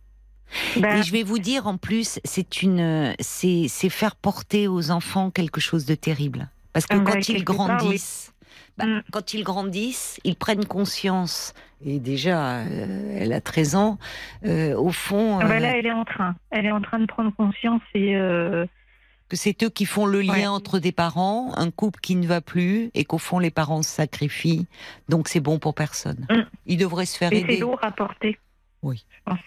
Ben, Et je vais vous dire en plus, c'est une, c'est, c'est faire porter aux enfants quelque chose de terrible. Parce que Ah quand ils grandissent, bah, Mm. quand ils grandissent, ils prennent conscience. Et déjà, euh, elle a 13 ans. euh, au fond, euh, là, elle est en train. Elle est en train de prendre conscience et euh, que c'est eux qui font le lien Ouais. entre des parents, un couple qui ne va plus, et qu'au fond les parents se sacrifient. Donc c'est bon pour personne. Mm. Ils devraient se faire et c'est aider. lourd à porter. Oui. je pense.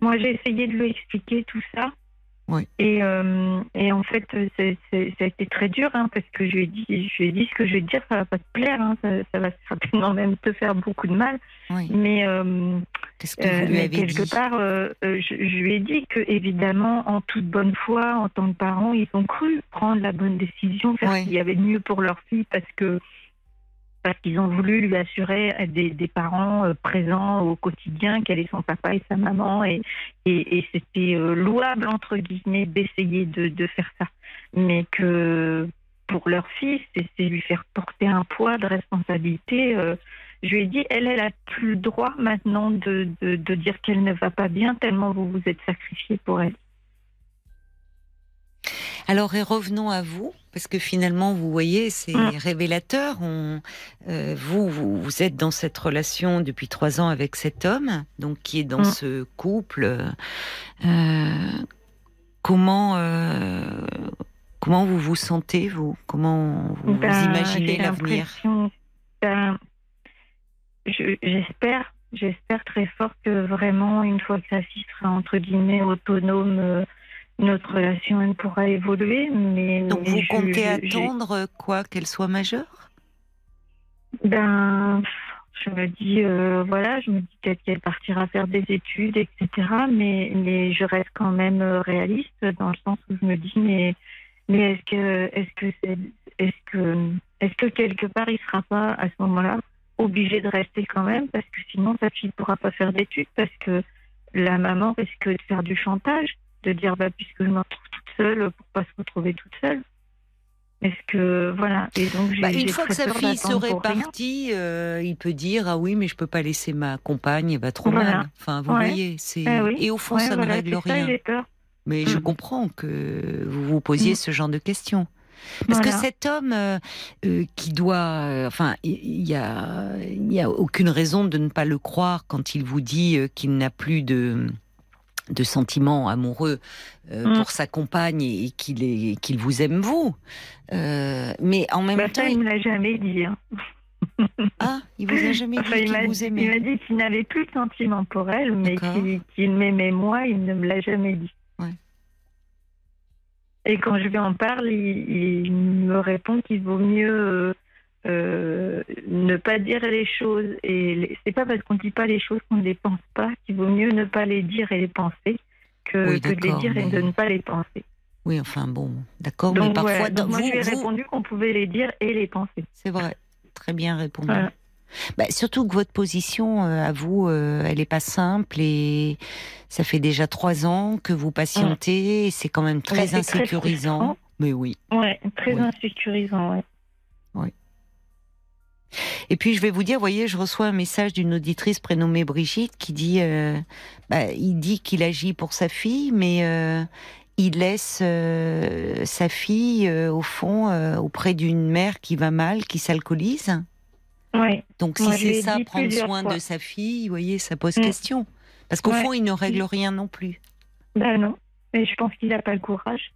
Moi, j'ai essayé de lui expliquer tout ça. Oui. Et, euh, et en fait, ça a été très dur hein, parce que je lui ai dit, je lui ai dit ce que je vais te dire, ça va pas te plaire, hein, ça, ça va certainement même te faire beaucoup de mal. Oui. Mais, euh, Qu'est-ce que vous lui mais avez quelque dit? part, euh, je, je lui ai dit que évidemment, en toute bonne foi, en tant que parents, ils ont cru prendre la bonne décision, faire Oui. ce qu'il y avait de mieux pour leur fille parce que parce qu'ils ont voulu lui assurer des, des parents euh, présents au quotidien, qu'elle est son papa et sa maman, et, c'était euh, louable entre guillemets d'essayer de, faire ça, mais que pour leur fils, c'est lui faire porter un poids de responsabilité. euh, je lui ai dit, elle, elle a plus le droit maintenant de, de, de dire qu'elle ne va pas bien tellement vous vous êtes sacrifié pour elle. Alors, et revenons à vous, parce que finalement, vous voyez, c'est Mm. révélateur. On, euh, vous, vous, vous êtes dans cette relation depuis trois ans avec cet homme, donc qui est dans Mm. ce couple. Euh, comment, euh, comment vous vous sentez, vous? Comment vous, vous Ben, imaginez l'avenir? ben, je- J'espère, j'espère très fort que vraiment, une fois que sa fille sera entre guillemets autonome, notre relation elle pourra évoluer. Mais Donc, mais vous je- comptez je- attendre quoi Qu'elle soit majeure? Ben, je me dis, euh, voilà, je me dis peut-être qu'elle partira faire des études, etc. Mais, mais je reste quand même euh, réaliste dans le sens où je me dis, mais, mais est-ce que, est-ce que, c'est- est-ce que, est-ce que quelque part il sera pas à ce moment-là obligé de rester quand même? Parce que sinon ta fille ne pourra pas faire d'études parce que la maman risque de faire du chantage, de dire bah puisque je me retrouve toute seule pour pas se retrouver toute seule. Est-ce que voilà et donc bah, une fois que sa fille serait partie, euh, il peut dire ah oui mais je peux pas laisser ma compagne, elle va trop mal. Enfin vous voyez, c'est eh et au fond ça ne règle rien. mais je mm. comprends que vous vous posiez mm. ce genre de questions. Parce que cet homme euh, euh, qui doit, enfin, il y a, il y a aucune raison de ne pas le croire quand il vous dit qu'il n'a plus de de sentiments amoureux euh, mm. pour sa compagne et qu'il qu'il vous aime vous. Euh, mais en même bah, temps, ça, il me l'a jamais dit. Hein. Ah, il vous a jamais dit qu'il vous aimait. Il m'a dit qu'il n'avait plus de sentiments pour elle, mais qu'il m'aimait moi. Il ne me l'a jamais dit. Et quand je lui en parle, il, me répond qu'il vaut mieux euh, ne pas dire les choses. Et c'est pas parce qu'on ne dit pas les choses qu'on ne les pense pas qu'il vaut mieux ne pas les dire et les penser que, de les dire et de ne pas les penser. Oui, enfin bon, d'accord, mais parfois. moi, je lui ai répondu qu'on pouvait les dire et les penser. C'est vrai, très bien répondu. Bah, surtout que votre position euh, à vous, euh, elle n'est pas simple et ça fait déjà trois ans que vous patientez et c'est quand même très insécurisant. mais oui. Ouais, très insécurisant, ouais. Oui. Et puis je vais vous dire, voyez, je reçois un message d'une auditrice prénommée Brigitte qui dit, euh, bah, il dit qu'il agit pour sa fille, mais euh, il laisse euh, sa fille au fond auprès d'une mère qui va mal, qui s'alcoolise. Ouais. Donc si c'est ça, prendre soin de sa fille, vous voyez, ça pose mm. question. Parce qu'au fond, il ne règle rien non plus. Ben non, mais je pense qu'il n'a pas le courage.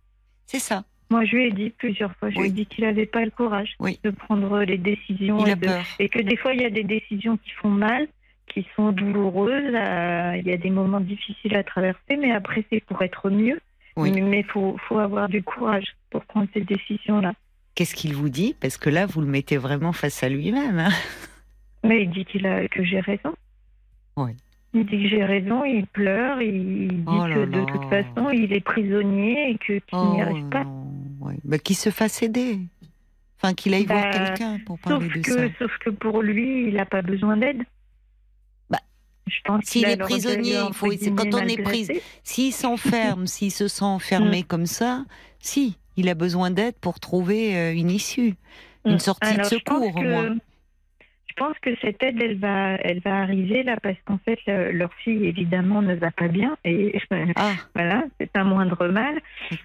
C'est ça. Moi, je lui ai dit plusieurs fois, je lui ai dit qu'il n'avait pas le courage de prendre les décisions. Il et, peur. et, que des fois, il y a des décisions qui font mal, qui sont douloureuses. Il y a des moments difficiles à traverser, mais après, c'est pour être mieux. Mais il faut, faut avoir du courage pour prendre ces décisions-là. Qu'est-ce qu'il vous dit? Parce que là, vous le mettez vraiment face à lui-même. Hein. mais il dit qu'il a, que j'ai raison. Oui. Il dit que j'ai raison, il pleure, il dit oh que de toute façon, il est prisonnier et qu'il n'y oh arrive pas. Bah, qu'il se fasse aider. Enfin, qu'il aille voir bah, quelqu'un pour parler de ça. Sauf que pour lui, il n'a pas besoin d'aide. Bah, s'il est prisonnier, il faut, quand on est pris, s'il s'enferme, s'il se sent enfermé mm. comme ça, si, il a besoin d'aide pour trouver euh, une issue, une mm. sortie de secours au moins pense que cette aide, elle va, elle va arriver là parce qu'en fait, leur fille évidemment ne va pas bien et ah. voilà, c'est un moindre mal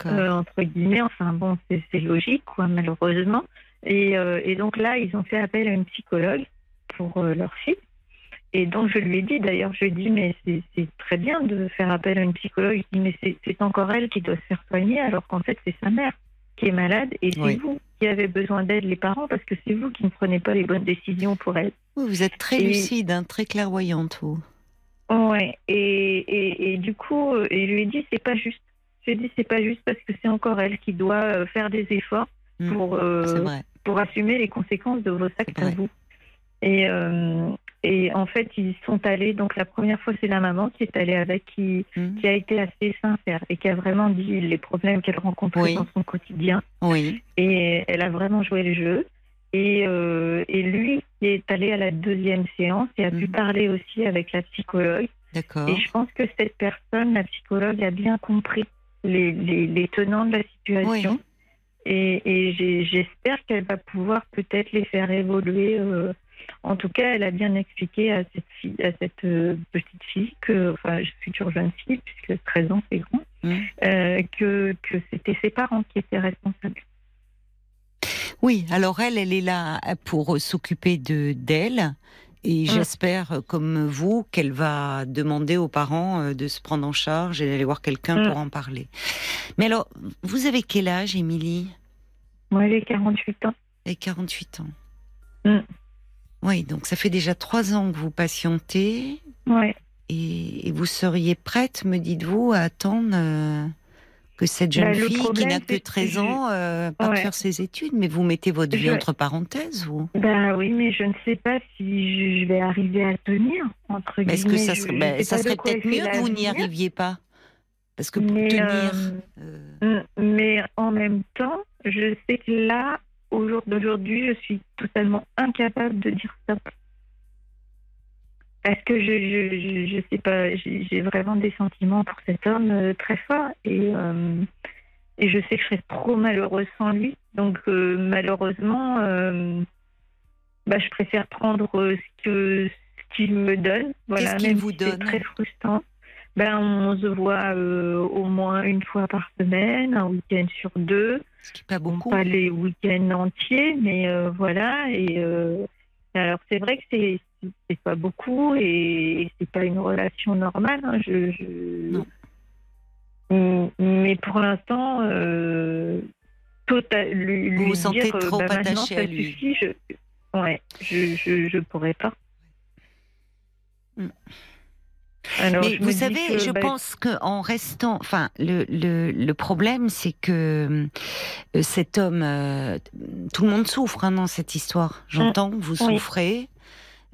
euh, entre guillemets. Enfin bon, c'est logique quoi, malheureusement. Et, euh, et, donc là, ils ont fait appel à une psychologue pour euh, leur fille. Et donc je lui ai dit, d'ailleurs, je lui ai dit, mais c'est très bien de faire appel à une psychologue. Je mais c'est encore elle qui doit se faire soigner, alors qu'en fait, c'est sa mère qui est malade et c'est vous qui avez besoin d'aide, les parents, parce que c'est vous qui ne prenez pas les bonnes décisions pour elle. vous êtes très lucide, hein, très clairvoyante, vous. Ouais, et, et, du coup, euh, il lui ai dit, c'est pas juste. Je lui ai dit, c'est pas juste parce que c'est encore elle qui doit euh, faire des efforts mmh, pour, euh, pour assumer les conséquences de vos actes à vous. Et, et en fait, ils sont allés. Donc, la première fois, c'est la maman qui est allée avec, qui, hmm. qui a été assez sincère et qui a vraiment dit les problèmes qu'elle rencontrait dans son quotidien. Oui. Et elle a vraiment joué le jeu. Et, euh, et lui qui est allé à la deuxième séance et a pu hmm. parler aussi avec la psychologue. D'accord. Et je pense que cette personne, la psychologue, a bien compris les, les, les tenants de la situation. Et, et j'espère qu'elle va pouvoir peut-être les faire évoluer. Euh, en tout cas, elle a bien expliqué à cette, fille, à cette euh, petite fille, que, enfin, future jeune fille, puisque 13 ans c'est grand, mmh. euh, que, que c'était ses parents qui étaient responsables. Oui, alors elle, elle est là pour s'occuper de d'elle. Et mmh. j'espère, comme vous, qu'elle va demander aux parents euh, de se prendre en charge et d'aller voir quelqu'un mmh. pour en parler. Mais alors, vous avez quel âge, Émilie? Moi, j'ai 48 ans. Et 48 ans. Oui, donc ça fait déjà trois ans que vous patientez. Oui. Et, vous seriez prête, me dites-vous, à attendre euh, que cette jeune bah, fille qui n'a que 13 ans euh, parte faire ses études. Mais vous mettez votre vie entre parenthèses, vous? Ben oui, mais je ne sais pas si je vais arriver à tenir, entre Est-ce que ça serait, ben, ça serait peut-être mieux que vous n'y arriviez pas? Parce que pour tenir... Euh, mais en même temps, je sais que là, au jour d'aujourd'hui, je suis totalement incapable de dire stop. parce que je, je, je, je sais pas, j'ai vraiment des sentiments pour cet homme euh, très forts et, euh, et je sais que je serais trop malheureuse sans lui. Donc euh, malheureusement, euh, bah, je préfère prendre ce que ce qu'il me donne. Voilà, Qu'est-ce qu'il si c'est donne? très frustrant. Ben, on se voit euh, au moins une fois par semaine, un week-end sur deux. Ce qui est pas beaucoup. pas les week-ends entiers, mais euh, voilà. Et euh, alors c'est vrai que c'est c'est pas beaucoup et, et c'est pas une relation normale. hein, je, je- Non. Mm, Mais pour l'instant, tota- lui, Vous lui vous sentez dire, trop bah, attaché à lui. suffit, je, ouais, je, je, je pourrais pas. Mm. Alors, Mais vous savez, que, je bah, pense qu'en restant, enfin, le, le, le problème, c'est que euh, cet homme, euh, tout le monde souffre hein, dans cette histoire. J'entends que vous Oui. souffrez.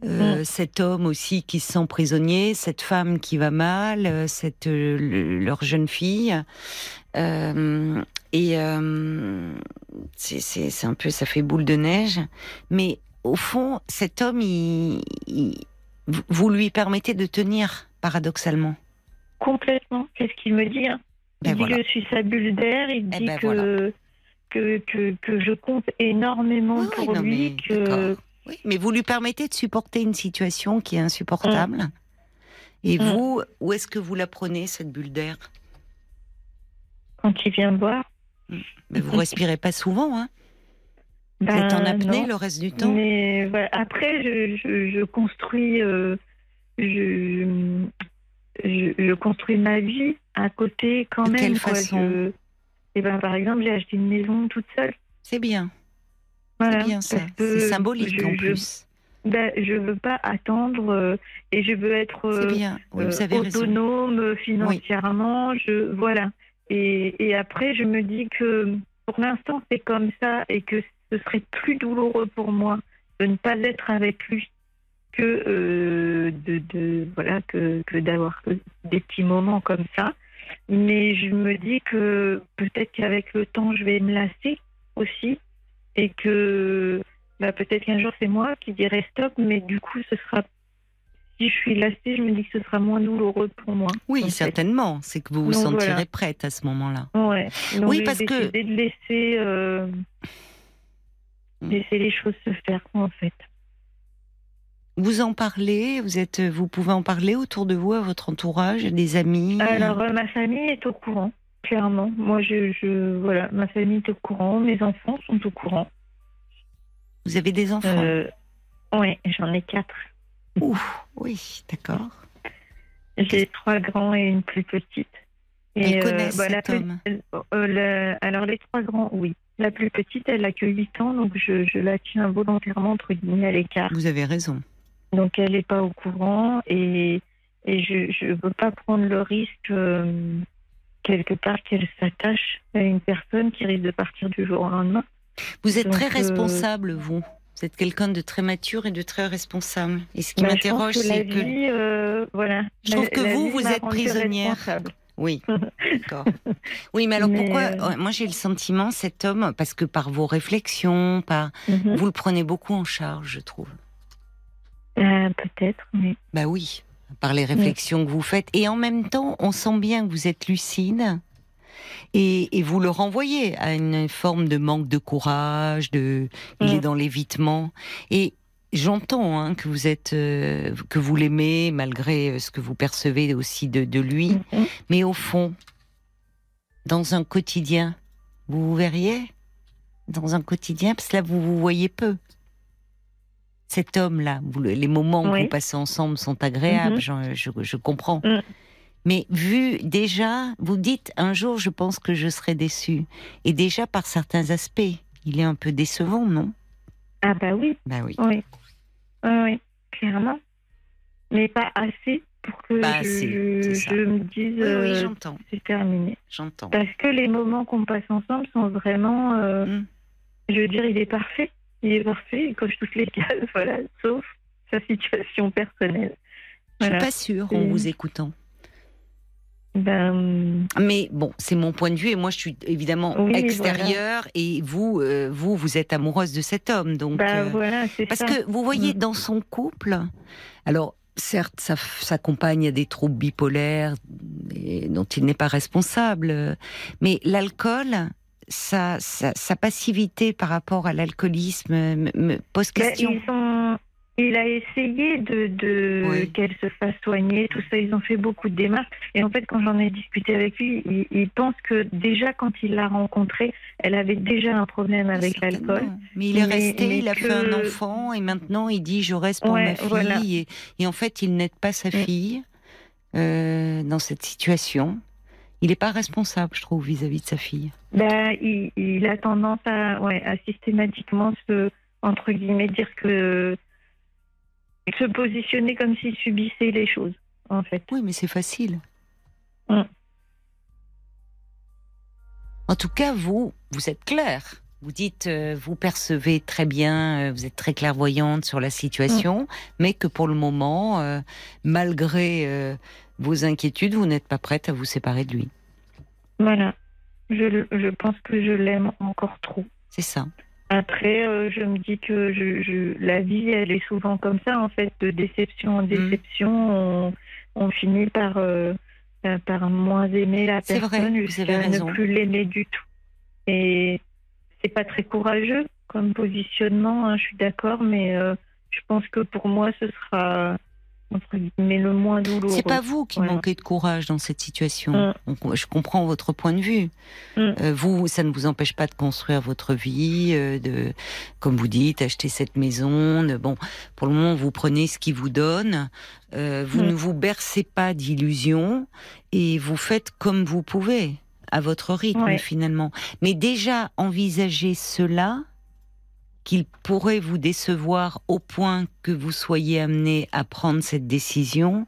Euh, Cet homme aussi qui se sent prisonnier, cette femme qui va mal, cette le- leur jeune fille, Euh, et c'est- un peu, ça fait boule de neige. Mais au fond, cet homme, il, vous lui permettez de tenir, paradoxalement. Complètement. Qu'est-ce qu'il me dit hein Ben Il dit voilà. que je suis sa bulle d'air. Il Eh dit ben que, voilà. que, que, que je compte énormément Oui, pour non, lui. mais Que... d'accord. Oui, mais vous lui permettez de supporter une situation qui est insupportable. Et Mm. vous, où est-ce que vous la prenez, cette bulle d'air? Quand il vient me voir. Mais Vous respirez pas souvent, hein? Vous ben, êtes en apnée non. le reste du temps? Mais voilà. après, je, je, je construis. euh, je, je, je construis ma vie à côté quand De même. quelle quoi. façon? Je- eh ben, par exemple, j'ai acheté une maison toute seule. C'est bien, Voilà, c'est bien ça. C'est symbolique je- en plus. Ben, je veux pas attendre euh, et je veux être euh, bien, oui, vous avez raison. autonome euh, financièrement. Je voilà. Et, et après, je me dis que pour l'instant, c'est comme ça et que ce serait plus douloureux pour moi de ne pas être avec lui que euh, de, de voilà que, que d'avoir des petits moments comme ça. Mais je me dis que peut-être qu'avec le temps, je vais me lasser aussi et que bah, peut-être qu'un jour c'est moi qui dirai stop, mais du coup, ce sera si je suis lassée, je me dis que ce sera moins douloureux pour moi. Oui, certainement. C'est que vous vous Donc, sentirez voilà. prête à ce moment-là. Ouais. Donc, Oui, parce que- décidé de laisser, euh, laisser les choses se faire, en fait. Vous en parlez, vous êtes, vous pouvez en parler autour de vous, à votre entourage, à des amis? Alors, euh, ma famille est au courant, clairement. Moi, je, je, voilà, ma famille est au courant, mes enfants sont au courant. vous avez des enfants? Euh, ouais, j'en ai quatre. Ouh, oui, d'accord. J'ai trois grands et une plus petite. Et, Ils connaissent bah, la cet homme. euh, alors, les trois grands, oui. La plus petite, elle a que 8 ans, donc je, je la tiens volontairement, entre guillemets, à l'écart. Vous avez raison. Donc elle n'est pas au courant et, et je ne veux pas prendre le risque euh, quelque part qu'elle s'attache à une personne qui risque de partir du jour au lendemain. Vous êtes Donc, très euh, responsable, vous. Vous êtes quelqu'un de très mature et de très responsable. Et ce qui Bah, m'interroge, c'est que. vie, euh, voilà. Je trouve La- que la vous, vous êtes prisonnière. Oui, d'accord. Oui, mais alors Mais, pourquoi Moi, j'ai le sentiment, cet homme, parce que par vos réflexions, par Mhm. vous le prenez beaucoup en charge, je trouve. Euh, Peut-être, mais Bah oui, par les réflexions que vous faites. Et en même temps, on sent bien que vous êtes lucide. Et, et vous le renvoyez à une forme de manque de courage, de, il Mm. est dans l'évitement. Et j'entends hein, que vous êtes, euh, que vous l'aimez malgré euh, ce que vous percevez aussi de, de lui. Mhm. Mais au fond, dans un quotidien, vous vous verriez? Dans un quotidien, parce que là vous vous voyez peu. Cet homme-là, les moments que Oui. vous passez ensemble sont agréables, Mhm. je, je comprends. Mm. Mais vu déjà, vous dites un jour, je pense que je serai déçue. Et déjà par certains aspects, il est un peu décevant, non? Ah bah oui, Bah oui. oui, oui, oui, clairement. Mais pas assez pour que Pas je, assez, je me dise euh, j'entends, c'est terminé. j'entends. Parce que les moments qu'on passe ensemble sont vraiment. euh, Mm. Je veux dire, il est parfait. Il est parfait, il coche toutes les cases, voilà, sauf sa situation personnelle. Je suis Voilà. pas sûre en vous écoutant. Ben, Mais bon, c'est mon point de vue et moi je suis évidemment Oui, extérieure et vous, euh, vous, vous êtes amoureuse de cet homme, donc. ben euh, voilà, Parce ça. que vous voyez, Mm. dans son couple, alors certes, ça s'accompagne à des troubles bipolaires dont il n'est pas responsable, mais l'alcool, sa, sa, passivité par rapport à l'alcoolisme me, pose ben, question. Il a essayé de, qu'elle se fasse soigner, tout ça. Ils ont fait beaucoup de démarches. Et en fait, quand j'en ai discuté avec lui, il, pense que déjà quand il l'a rencontrée, elle avait déjà un problème avec l'alcool. Mais il est resté, il a fait un enfant et maintenant il dit je reste pour ma fille. Et, en fait, il n'aide pas sa fille euh, dans cette situation. Il n'est pas responsable, je trouve, vis-à-vis de sa fille. Ben, il, a tendance à, ouais, à systématiquement se, entre guillemets, dire que se positionner comme s'il subissait les choses, en fait. Oui, mais c'est facile. Mm. En tout cas, vous, vous êtes clair. Vous dites, euh, vous percevez très bien, euh, vous êtes très clairvoyante sur la situation, mm. mais que pour le moment, euh, malgré vos inquiétudes, vous n'êtes pas prête à vous séparer de lui. Voilà. Je, je pense que je l'aime encore trop. C'est ça. Après, euh, je me dis que je, la vie, elle est souvent comme ça, en fait, de déception en mm. déception. On, finit par, euh, par moins aimer la personne jusqu'à ne plus l'aimer du tout. Et c'est pas très courageux comme positionnement, hein, je suis d'accord, mais euh, je pense que pour moi, ce sera mais le moins douloureux. C'est pas vous qui manquez de courage dans cette situation. Mm. Je comprends votre point de vue. Mm. Euh, vous, ça ne vous empêche pas de construire votre vie, euh, de, comme vous dites, acheter cette maison. bon, pour le moment, vous prenez ce qui vous donne. Euh, vous mm. ne vous bercez pas d'illusions et vous faites comme vous pouvez, à votre rythme finalement. Mais déjà envisager cela qu'il pourrait vous décevoir au point que vous soyez amené à prendre cette décision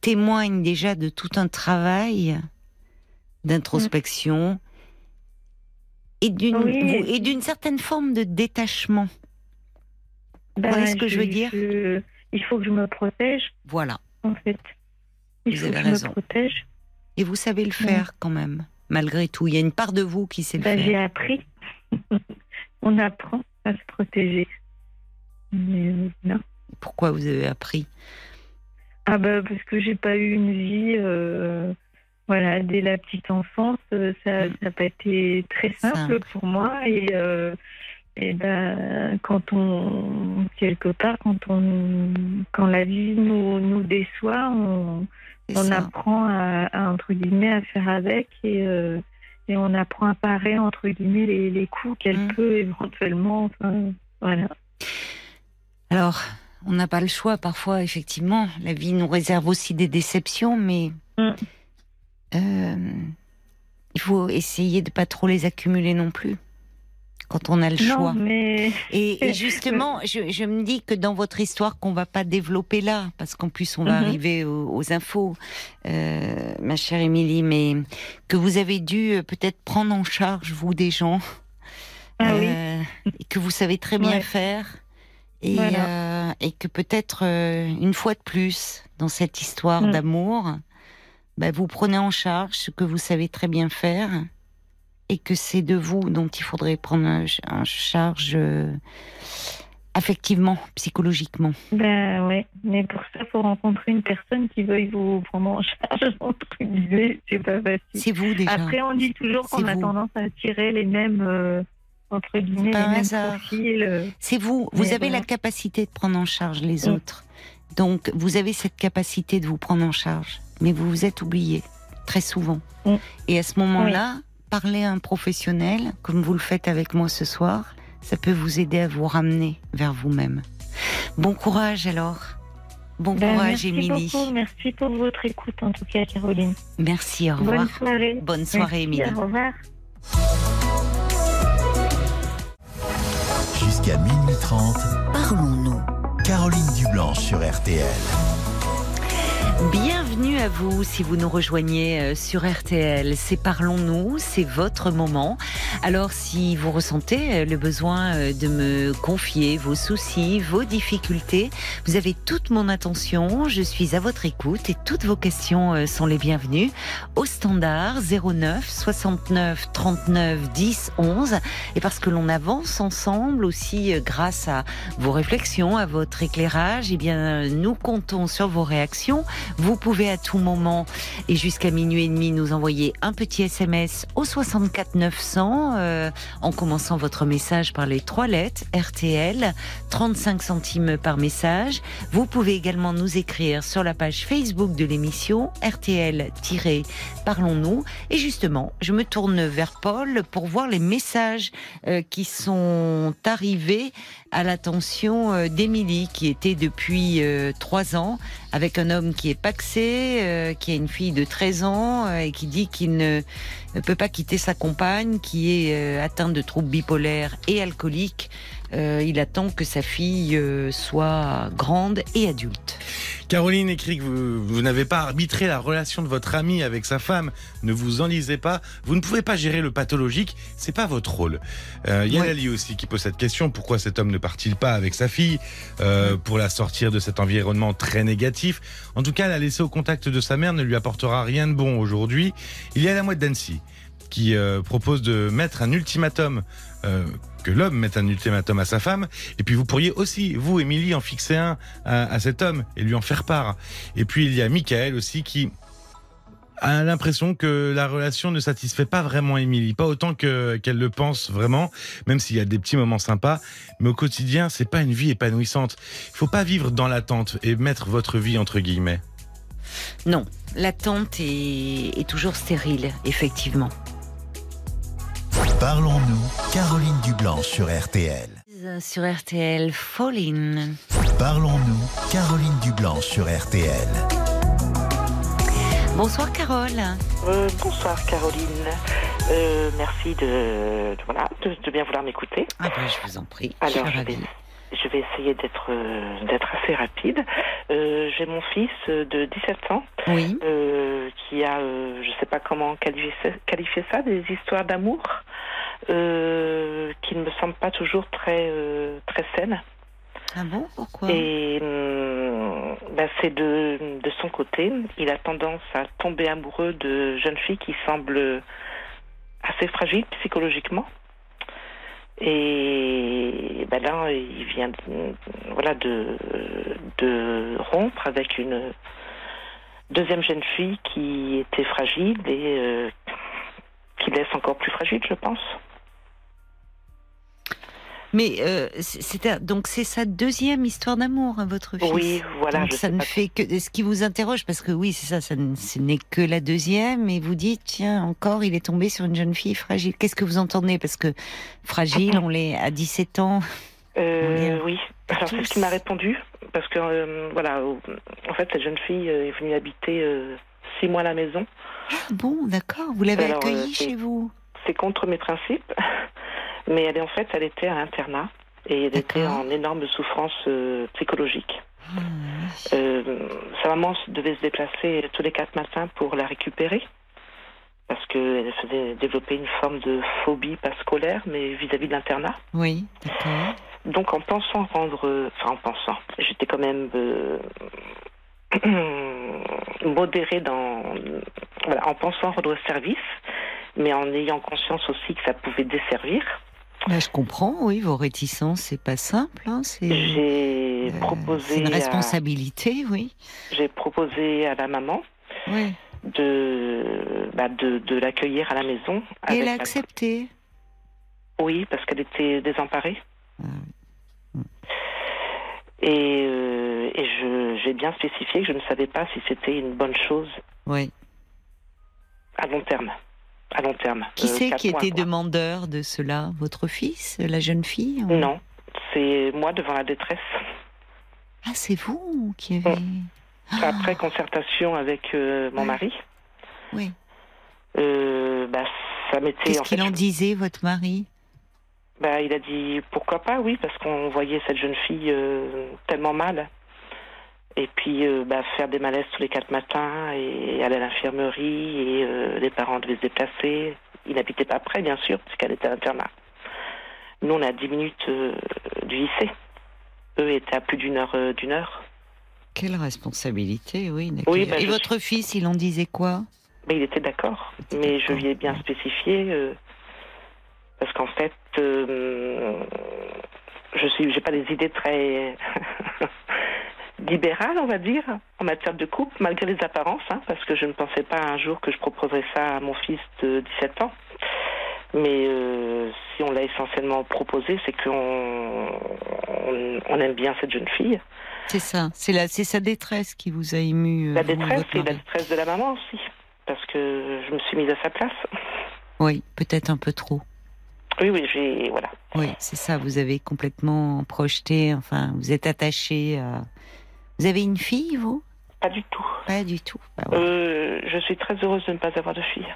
témoigne déjà de tout un travail d'introspection et d'une certaine forme de détachement. vous voyez ce que je, veux dire? Il faut que je me protège. Voilà. En fait, il vous avez raison. protège. Et vous savez le faire quand même, malgré tout. Il y a une part de vous qui sait le ben, faire. J'ai appris. On apprend à se protéger. Euh, Pourquoi vous avez appris? Ah bah parce que j'ai pas eu une vie, euh, voilà, dès la petite enfance, euh, ça n'a pas été très simple, pour moi. Et et ben quand on quelque part quand on quand la vie nous nous déçoit, on, on apprend à, entre guillemets à faire avec. Et et on apprend à parer entre guillemets les, coups qu'elle mm. peut éventuellement. voilà. Alors, on n'a pas le choix parfois, effectivement. La vie nous réserve aussi des déceptions, mais mm. euh, il faut essayer de pas trop les accumuler non plus quand on a le choix. Et, justement, je, me dis que dans votre histoire qu'on va pas développer là, parce qu'en plus on va mhm. arriver aux, infos, euh, ma chère Émilie, mais que vous avez dû euh, peut-être prendre en charge vous des gens, ah euh, et que vous savez très bien faire, et, et que peut-être une fois de plus dans cette histoire mm. d'amour, bah, vous prenez en charge ce que vous savez très bien faire et que c'est de vous dont il faudrait prendre en charge euh, affectivement, psychologiquement. Ben ouais, mais pour ça, il faut rencontrer une personne qui veuille vous prendre en charge, entre guillemets, c'est pas facile. C'est vous déjà. Après, on dit toujours qu'on a tendance à attirer les mêmes, euh, entre guillemets, les mêmes profils. Euh. C'est vous, vous avez la capacité de prendre en charge les autres. Donc, vous avez cette capacité de vous prendre en charge, mais vous vous êtes oublié très souvent. Et à ce moment-là, parler à un professionnel, comme vous le faites avec moi ce soir, ça peut vous aider à vous ramener vers vous-même. Bon courage alors. Bon ben, courage, Émilie. Merci pour votre écoute, en tout cas, Caroline. Merci, au revoir. Bonne soirée. Bonne soirée, Émilie. Au revoir. Jusqu'à minuit 30, parlons-nous. Caroline Dublanche sur RTL. Bienvenue à vous si vous nous rejoignez euh, sur RTL. C'est Parlons-nous, c'est votre moment. Alors si vous ressentez euh, le besoin euh, de me confier vos soucis, vos difficultés, vous avez toute mon attention. Je suis à votre écoute et toutes vos questions sont les bienvenues au standard 09 69 39 10 11. Et parce que l'on avance ensemble aussi grâce à vos réflexions, à votre éclairage, eh bien nous comptons sur vos réactions. Vous pouvez à tout moment et jusqu'à minuit et demi nous envoyer un petit SMS au 64 900 euh, en commençant votre message par les trois lettres RTL, 35 centimes par message. Vous pouvez également nous écrire sur la page Facebook de l'émission RTL-Parlons-nous. Et justement, je me tourne vers Paul pour voir les messages euh, qui sont arrivés à l'attention euh, d'Émilie, qui était depuis euh, trois ans avec un homme qui est paxé, euh, qui a une fille de 13 ans et qui dit qu'il ne peut pas quitter sa compagne, qui est atteinte de troubles bipolaires et alcooliques. Il attend que sa fille soit grande et adulte. Caroline écrit que vous, n'avez pas arbitré la relation de votre ami avec sa femme. Ne vous enlisez pas. Vous ne pouvez pas gérer le pathologique. C'est pas votre rôle. Euh, il y a Lali aussi qui pose cette question. Pourquoi cet homme ne part-il pas avec sa fille euh, pour la sortir de cet environnement très négatif? En tout cas, la laisser au contact de sa mère ne lui apportera rien de bon aujourd'hui. Il y a la mouette d'Annecy qui euh, propose de mettre un ultimatum euh, que l'homme mette un ultimatum à sa femme. Et puis vous pourriez aussi, vous, Émilie, en fixer un à, cet homme et lui en faire part. Et puis il y a Michael aussi qui a l'impression que la relation ne satisfait pas vraiment Émilie, pas autant que qu'elle le pense vraiment, même s'il y a des petits moments sympas, mais au quotidien, c'est pas une vie épanouissante. Il faut pas vivre dans l'attente et mettre votre vie entre guillemets. Non, l'attente est, est toujours stérile, effectivement. Parlons-nous, Caroline Dublanc sur RTL. Sur RTL, Falling. Parlons-nous, Caroline Dublanc sur RTL. Bonsoir Carole. Euh, bonsoir Caroline. Euh, merci de, voilà, de, bien vouloir m'écouter. Ah ben, je vous en prie. Alors, je, vais, je vais, essayer d'être euh, d'être assez rapide. J'ai mon fils de 17 ans oui. qui a, je ne sais pas comment qualifier qualifier ça, des histoires d'amour euh, qui ne me semble pas toujours très, euh, très saine. Ah bon? Pourquoi? Et hum, bah, c'est de, de son côté. Il a tendance à tomber amoureux de jeunes filles qui semblent assez fragiles psychologiquement. Et bah là, il vient de, voilà, de, de rompre avec une deuxième jeune fille qui était fragile et euh, qui laisse encore plus fragile, je pense. Mais euh, c'est donc c'est sa deuxième histoire d'amour, hein, votre fils. Oui, voilà. Donc ça ne fait que ce qui vous interroge parce que oui, c'est ça, ça ce n'est que la deuxième. Et vous dites tiens encore, il est tombé sur une jeune fille fragile. Qu'est-ce que vous entendez? Parce que fragile, on l'est à 17 ans. Euh, oui. Alors c'est ce qu'il m'a répondu parce que euh, voilà, en fait cette jeune fille est venue habiter six mois à la maison. Ah bon, d'accord. Vous l'avez accueillie chez vous? C'est contre mes principes. Mais elle, en fait, elle était à l'internat et elle était en énorme souffrance euh, psychologique. Ah, euh, sa maman devait se déplacer tous les quatre matins pour la récupérer parce qu'elle faisait développer une forme de phobie pas scolaire, mais vis-à-vis de l'internat. Oui, d'accord. Donc en pensant rendre, enfin en pensant, j'étais quand même euh, modérée dans, voilà, en pensant rendre service, mais en ayant conscience aussi que ça pouvait desservir. Bah, je comprends, oui, vos réticences, c'est pas simple. Hein, j'ai euh, proposé. C'est une responsabilité, oui. J'ai proposé à la maman oui. de, bah, de, de l'accueillir à la maison. Et elle a accepté Oui, parce qu'elle était désemparée. Ah et, euh, et j'ai bien spécifié que je ne savais pas si c'était une bonne chose. Oui. À long terme à long terme. Qui euh, c'est qui était demandeur de cela? Votre fils, la jeune fille Non, c'est moi devant la détresse. Ah, c'est vous qui avez. Ah. Après concertation avec euh, mon mari. Oui. Euh, bah, ça m'était. Qu'est-ce qu'il en disait, votre mari? Bah, il a dit pourquoi pas, oui, parce qu'on voyait cette jeune fille tellement mal. Et puis euh, bah, faire des malaises tous les quatre matins et aller à l'infirmerie et euh, les parents devaient se déplacer. Ils n'habitaient pas près, bien sûr, puisqu'elle était à l'internat. Nous, on est à 10 minutes euh, du lycée. Eux étaient à plus d'une heure d'une heure. Quelle responsabilité, oui. Oui, bah, Et votre fils, il en disait quoi? Il était d'accord. Mais je lui ai bien spécifié parce qu'en fait, je suis, j'ai pas des idées très libérales, on va dire, en matière de couple, malgré les apparences, hein, parce que je ne pensais pas un jour que je proposerais ça à mon fils de 17 ans. Mais euh, si on l'a essentiellement proposé, c'est qu'on on, on aime bien cette jeune fille. C'est ça. C'est c'est sa détresse qui vous a ému. euh, La détresse et la détresse de la maman aussi, parce que je me suis mise à sa place. Oui, peut-être un peu trop. Oui, oui, j'ai voilà. Oui, c'est ça. Vous avez complètement projeté. Enfin, vous êtes attaché à. Vous avez une fille, vous? Pas du tout. Pas du tout. Bah ouais. Euh, je suis très heureuse de ne pas avoir de fille.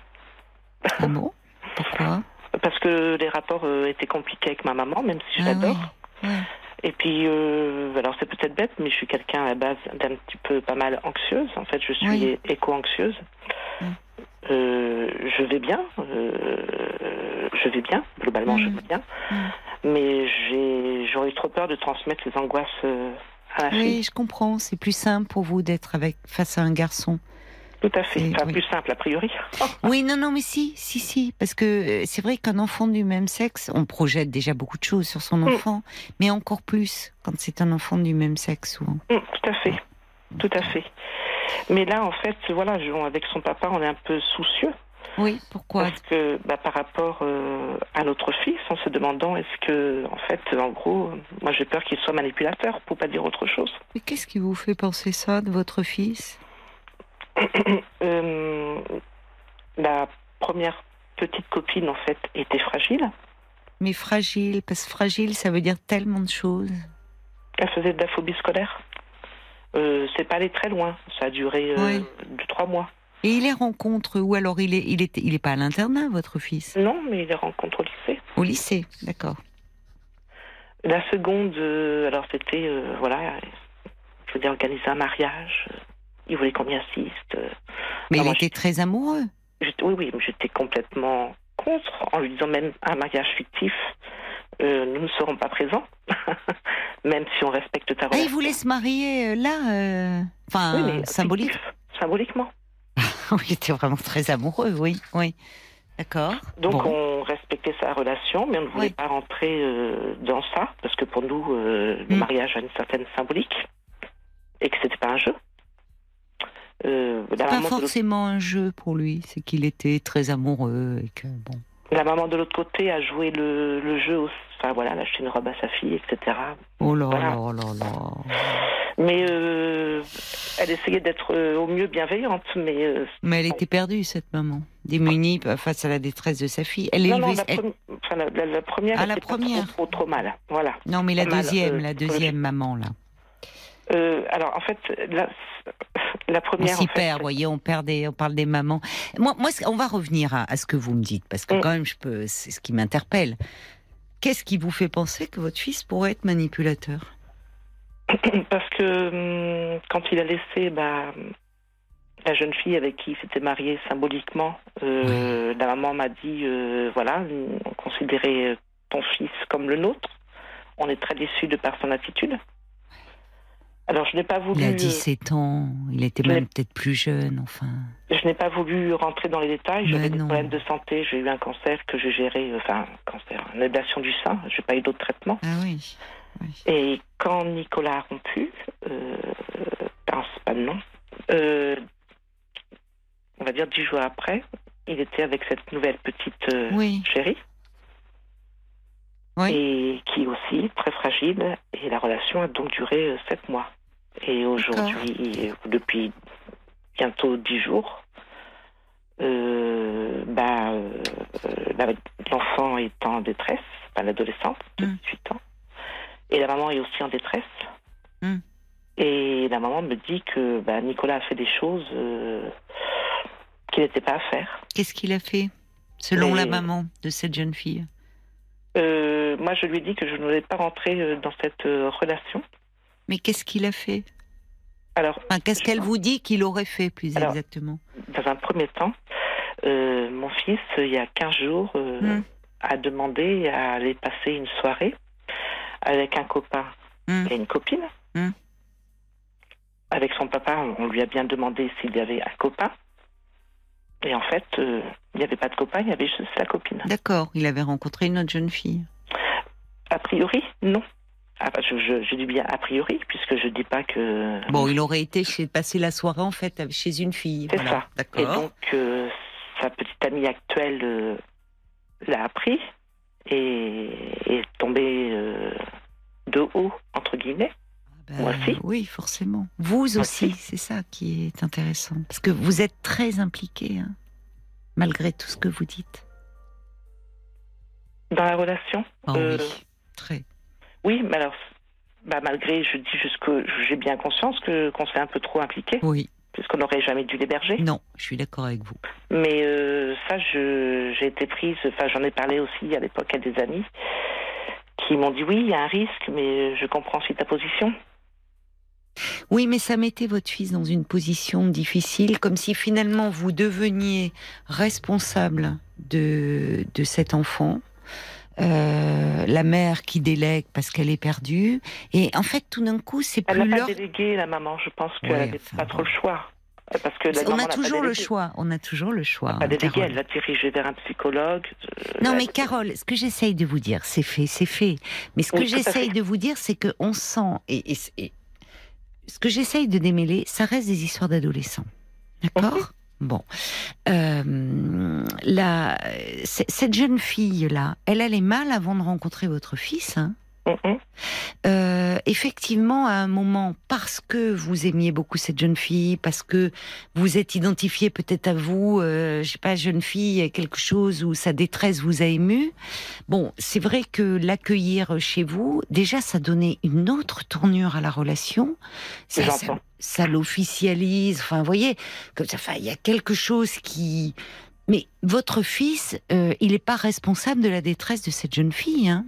Ah bon? Pourquoi? Parce que les rapports euh, étaient compliqués avec ma maman, même si je Ah l'adore. oui, ouais. Et puis, euh, alors c'est peut-être bête, mais je suis quelqu'un à la base d'un petit peu pas mal anxieuse. En fait, je suis Oui. éco-anxieuse. Euh, je vais bien. euh, je vais bien. Globalement, je vais bien. Mais j'aurais eu trop peur de transmettre les angoisses à la fille. Oui, je comprends. C'est plus simple pour vous d'être avec face à un garçon. Tout à fait. Enfin, oui. plus simple, a priori. Oui, non, non, mais si, si, si, parce que euh, c'est vrai qu'un enfant du même sexe, on projette déjà beaucoup de choses sur son Mm. enfant, mais encore plus quand c'est un enfant du même sexe souvent. Mm, tout à fait. Tout à fait. Mais là, en fait, voilà, je- avec son papa, on est un peu soucieux. Oui, pourquoi Parce que bah, par rapport euh, à notre fils, en se demandant est-ce que, en fait, en gros, moi j'ai peur qu'il soit manipulateur, pour pas dire autre chose. Mais qu'est-ce qui vous fait penser ça de votre fils? Euh, la première petite copine, en fait, était fragile. Mais fragile, parce que fragile, ça veut dire tellement de choses. Elle faisait de la phobie scolaire. Euh, c'est pas allé très loin. Ça a duré euh, Oui. deux, trois mois. Et il les rencontre où alors il est, il est, il est pas à l'internat, votre fils Non, mais il les rencontre au lycée. Au lycée, d'accord. La seconde, euh, alors c'était, euh, voilà, je voulais organiser un mariage. euh, Il voulait qu'on y assiste. Mais il moi, était très amoureux. Oui, oui, mais j'étais complètement contre, en lui disant même un mariage fictif, euh, nous ne serons pas présents, même si on respecte ta Ah, il relation. voulait se marier là, enfin Oui, symboliquement. Il était vraiment très amoureux, oui, oui. D'accord. Donc Bon. on respectait sa relation, mais on ne voulait Oui. pas rentrer euh, dans ça, parce que pour nous, euh, le Mm. mariage a une certaine symbolique, et que c'était pas un jeu. Euh, Pas de forcément un jeu pour lui, c'est qu'il était très amoureux et que bon. La maman de l'autre côté a joué le, le jeu, aussi. enfin voilà, elle a acheté une robe à sa fille, etc. Oh là Voilà. là là là. Mais euh, elle essayait d'être euh, au mieux bienveillante, mais euh, Mais elle était perdue cette maman, démunie face à la détresse de sa fille. Elle est non, non, la, elle- premi- enfin, la, la- la première, Ah, la première. trop, trop, trop mal, voilà. Non, mais la mal, deuxième, euh, la deuxième maman là. Euh, alors en fait, la, la On première, s'y en fait, perd, vous voyez, on perd des, on parle des mamans. Moi, moi, on va revenir à, à ce que vous me dites parce que Mm. quand même, je peux, c'est ce qui m'interpelle. Qu'est-ce qui vous fait penser que votre fils pourrait être manipulateur? Parce que hum, quand il a laissé bah, la jeune fille avec qui il s'était marié symboliquement, euh, la maman m'a dit euh, voilà, on considérait ton fils comme le nôtre. On est très déçus de par son attitude. Alors je n'ai pas voulu. Il a euh, 17 ans, il était je même peut-être plus jeune, enfin. Je n'ai pas voulu rentrer dans les détails. J'avais des non. problèmes de santé. J'ai eu un cancer que j'ai géré, euh, enfin, un cancer, une ablation du sein. J'ai pas eu d'autres traitements. Ah oui. oui. Et quand Nicolas a rompu, euh, ben, pas de nom, euh, on va dire dix jours après, il était avec cette nouvelle petite euh, Oui. chérie. Oui. Et qui est aussi très fragile. Et la relation a donc duré euh, sept mois. Et aujourd'hui, depuis bientôt dix jours, euh, bah, euh, l'enfant est en détresse, l'adolescente de Mm. 18 ans, et la maman est aussi en détresse. Mm. Et la maman me dit que bah, Nicolas a fait des choses euh, qu'il n'était pas à faire. Qu'est-ce qu'il a fait, selon la maman de cette jeune fille? Euh, moi, je lui ai dit que je ne voulais pas rentrer euh, dans cette euh, relation. Mais qu'est-ce qu'il a fait? Alors, Enfin, Qu'est-ce qu'elle vous dit qu'il aurait fait plus Alors, exactement? dans un premier temps, euh, mon fils, il y a 15 jours, euh, Hmm. a demandé à aller passer une soirée avec un copain Hmm. et une copine. Hmm. Avec son papa, on lui a bien demandé s'il y avait un copain. Et en fait, euh, il n'y avait pas de copain, il y avait juste la copine. D'accord, il avait rencontré une autre jeune fille. A priori, non. Ah, bah, je, je, je dis bien a priori, puisque je dis pas que. Bon, il aurait été chez, passer la soirée en fait chez une fille. C'est voilà. ça. Et D'accord. donc, euh, sa petite amie actuelle euh, l'a appris et est tombée de haut, entre guillemets. Ben, moi aussi. Oui, forcément. Vous aussi, c'est ça qui est intéressant. Parce que vous êtes très impliqué, hein, malgré tout ce que vous dites. Dans la relation Oh Euh, oui, très. Oui, mais alors, bah, malgré, je dis jusque, j'ai bien conscience que qu'on s'est un peu trop impliqué, Oui, puisqu'on n'aurait jamais dû l'héberger. non, je suis d'accord avec vous. Mais euh, ça, je, j'ai été prise, enfin, j'en ai parlé aussi à l'époque à des amis qui m'ont dit oui, il y a un risque, mais je comprends aussi ta position. Oui, mais ça mettait votre fils dans une position difficile, comme si finalement vous deveniez responsable de, de cet enfant. Euh, la mère qui délègue parce qu'elle est perdue. Et en fait, tout d'un coup, c'est Elle plus n'a pas délégué, la maman. Je pense qu'elle Ouais, n'avait enfin, pas bon. trop le choix. Parce que On a toujours le choix. On a toujours le choix. Pas délégué, elle l'a dirigé vers un psychologue. euh, Non, elle- mais Carole, ce que j'essaye de vous dire, c'est fait, c'est fait. Mais ce que Oui, j'essaye de vous dire, c'est qu'on sent, et, et- et- ce que j'essaye de démêler, ça reste des histoires d'adolescents. D'accord. Bon. Euh, la, cette jeune fille-là, elle allait mal avant de rencontrer votre fils. hein. Euh, effectivement, à un moment, parce que vous aimiez beaucoup cette jeune fille, parce que vous êtes identifié peut-être à vous, euh, je sais pas, jeune fille, quelque chose où sa détresse vous a ému. Bon, c'est vrai que l'accueillir chez vous, déjà, ça donnait une autre tournure à la relation. Ça, ça, J'entends. ça l'officialise. Enfin, vous voyez, comme ça, enfin, il y a quelque chose qui. Mais votre fils, euh, il n'est pas responsable de la détresse de cette jeune fille, hein.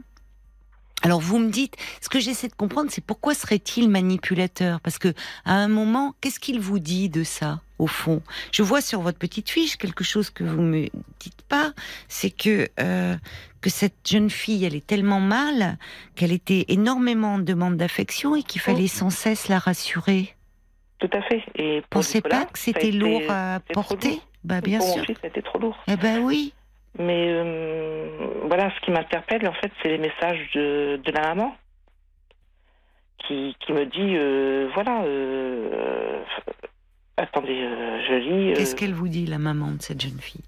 Alors vous me dites, ce que j'essaie de comprendre, c'est pourquoi serait-il manipulateur? Parce que à un moment, qu'est-ce qu'il vous dit de ça au fond? Je vois sur votre petite fiche quelque chose que vous me dites pas, c'est que euh, que cette jeune fille, elle est tellement mal qu'elle était énormément en demande d'affection et qu'il fallait sans cesse la rassurer. Tout à fait. Et pour Pensez Nicolas, pas que c'était lourd à porter? Bah bien pour sûr. mon fils, c'était trop lourd. Eh ben oui. Mais euh, voilà, ce qui m'interpelle, en fait, c'est les messages de, de la maman qui, qui me dit, euh, voilà, euh, attendez, je lis. Qu'est-ce qu'elle vous dit, la maman de cette jeune fille?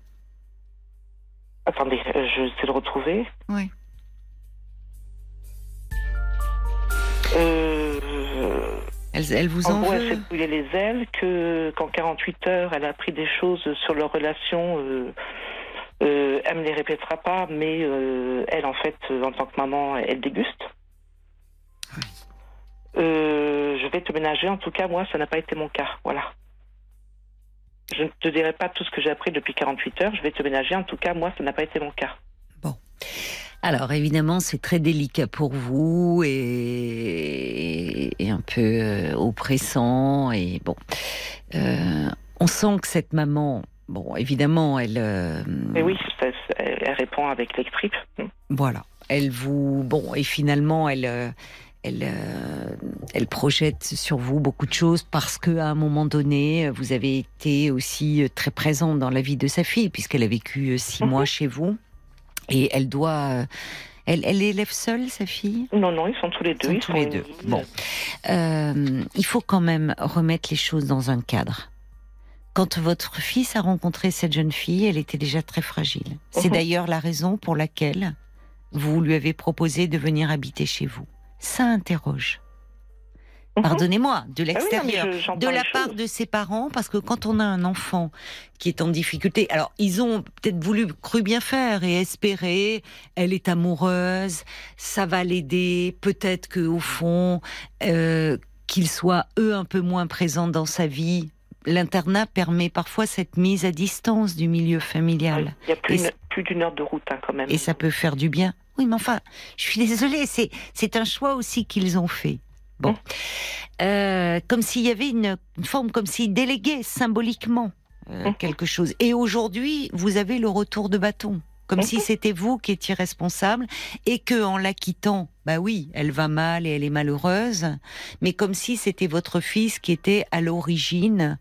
Attendez, je sais le retrouver. Oui. Elle, elle vous en en gros, elle veut? s'est brûlé les ailes, que qu'en 48 heures, elle a appris des choses sur leur relation. Euh, elle me les répétera pas, mais euh, elle, en fait, euh, en tant que maman, elle déguste. Euh, je vais te ménager. En tout cas, moi, ça n'a pas été mon cas. Voilà. Je ne te dirai pas tout ce que j'ai appris depuis 48 heures. Je vais te ménager. En tout cas, moi, ça n'a pas été mon cas. Alors évidemment, c'est très délicat pour vous et, et un peu oppressant et bon. On sent que cette maman, bon, évidemment, elle, euh, Mais oui, ça- ça- elle répond avec les tripes. voilà, elle vous, bon, et finalement, elle. euh, elle, euh, elle projette sur vous beaucoup de choses parce que à un moment donné, vous avez été aussi euh, très présente dans la vie de sa fille puisqu'elle a vécu six Mhm. mois chez vous et elle doit. Elle, elle élève seule sa fille? Non, non, ils sont tous les deux. sont Ils tous les deux. Bon. Euh, il faut quand même remettre les choses dans un cadre. Quand votre fils a rencontré cette jeune fille, elle était déjà très fragile. C'est Mhm. d'ailleurs la raison pour laquelle vous lui avez proposé de venir habiter chez vous. Ça interroge. Mhm. Pardonnez-moi, de Ah oui, non, mais l'extérieur je- de la part choses. de ses parents, parce que quand on a un enfant qui est en difficulté, alors ils ont peut-être voulu cru bien faire et espérer, elle est amoureuse, ça va l'aider, peut-être que au fond, euh, qu'ils soient eux un peu moins présents dans sa vie. L'internat permet parfois cette mise à distance du milieu familial. Il y a plus, d'une heure de route hein, quand même. Et ça peut faire du bien. Oui, mais enfin, je suis désolée, c'est, un choix aussi qu'ils ont fait. Bon. Euh, euh, comme s'il y avait une, une forme, comme s'il déléguait symboliquement euh, Mhm. quelque chose. Et aujourd'hui, vous avez le retour de bâton, comme Mhm. si c'était vous qui étiez responsable et que en la quittant, bah oui, elle va mal et elle est malheureuse, mais comme si c'était votre fils qui était à l'origine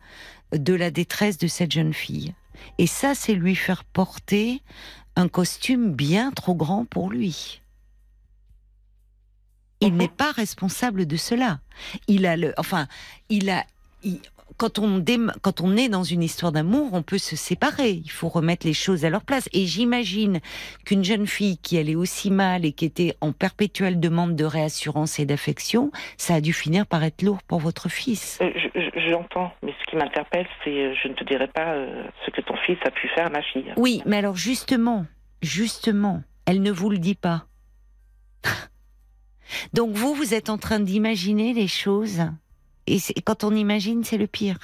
de la détresse de cette jeune fille. Et ça, c'est lui faire porter un costume bien trop grand pour lui. Il n'est pas responsable de cela. Il a le, enfin, il a, il- quand on dém- quand on est dans une histoire d'amour, on peut se séparer. Il faut remettre les choses à leur place. Et j'imagine qu'une jeune fille qui allait aussi mal et qui était en perpétuelle demande de réassurance et d'affection, ça a dû finir par être lourd pour votre fils. Euh, je- je- J'entends, mais ce qui m'interpelle, c'est euh, je ne te dirai pas euh, ce que ton fils a pu faire à ma fille. Oui, mais alors justement, justement, elle ne vous le dit pas. Donc vous, vous êtes en train d'imaginer les choses. Et quand on imagine, c'est le pire.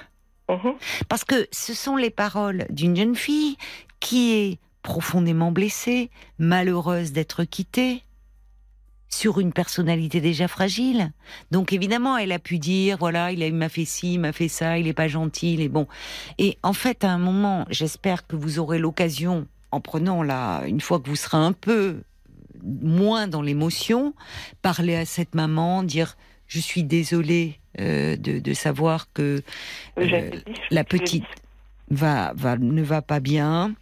Mhm. Parce que ce sont les paroles d'une jeune fille qui est profondément blessée, malheureuse d'être quittée, sur une personnalité déjà fragile. Donc évidemment, elle a pu dire, voilà, il m'a fait ci, il m'a fait ça, il est pas gentil, il est bon. Et en fait, à un moment, j'espère que vous aurez l'occasion, en prenant là, une fois que vous serez un peu moins dans l'émotion, parler à cette maman, dire, je suis désolée de, de savoir que Euh, la petite va, va ne va pas bien.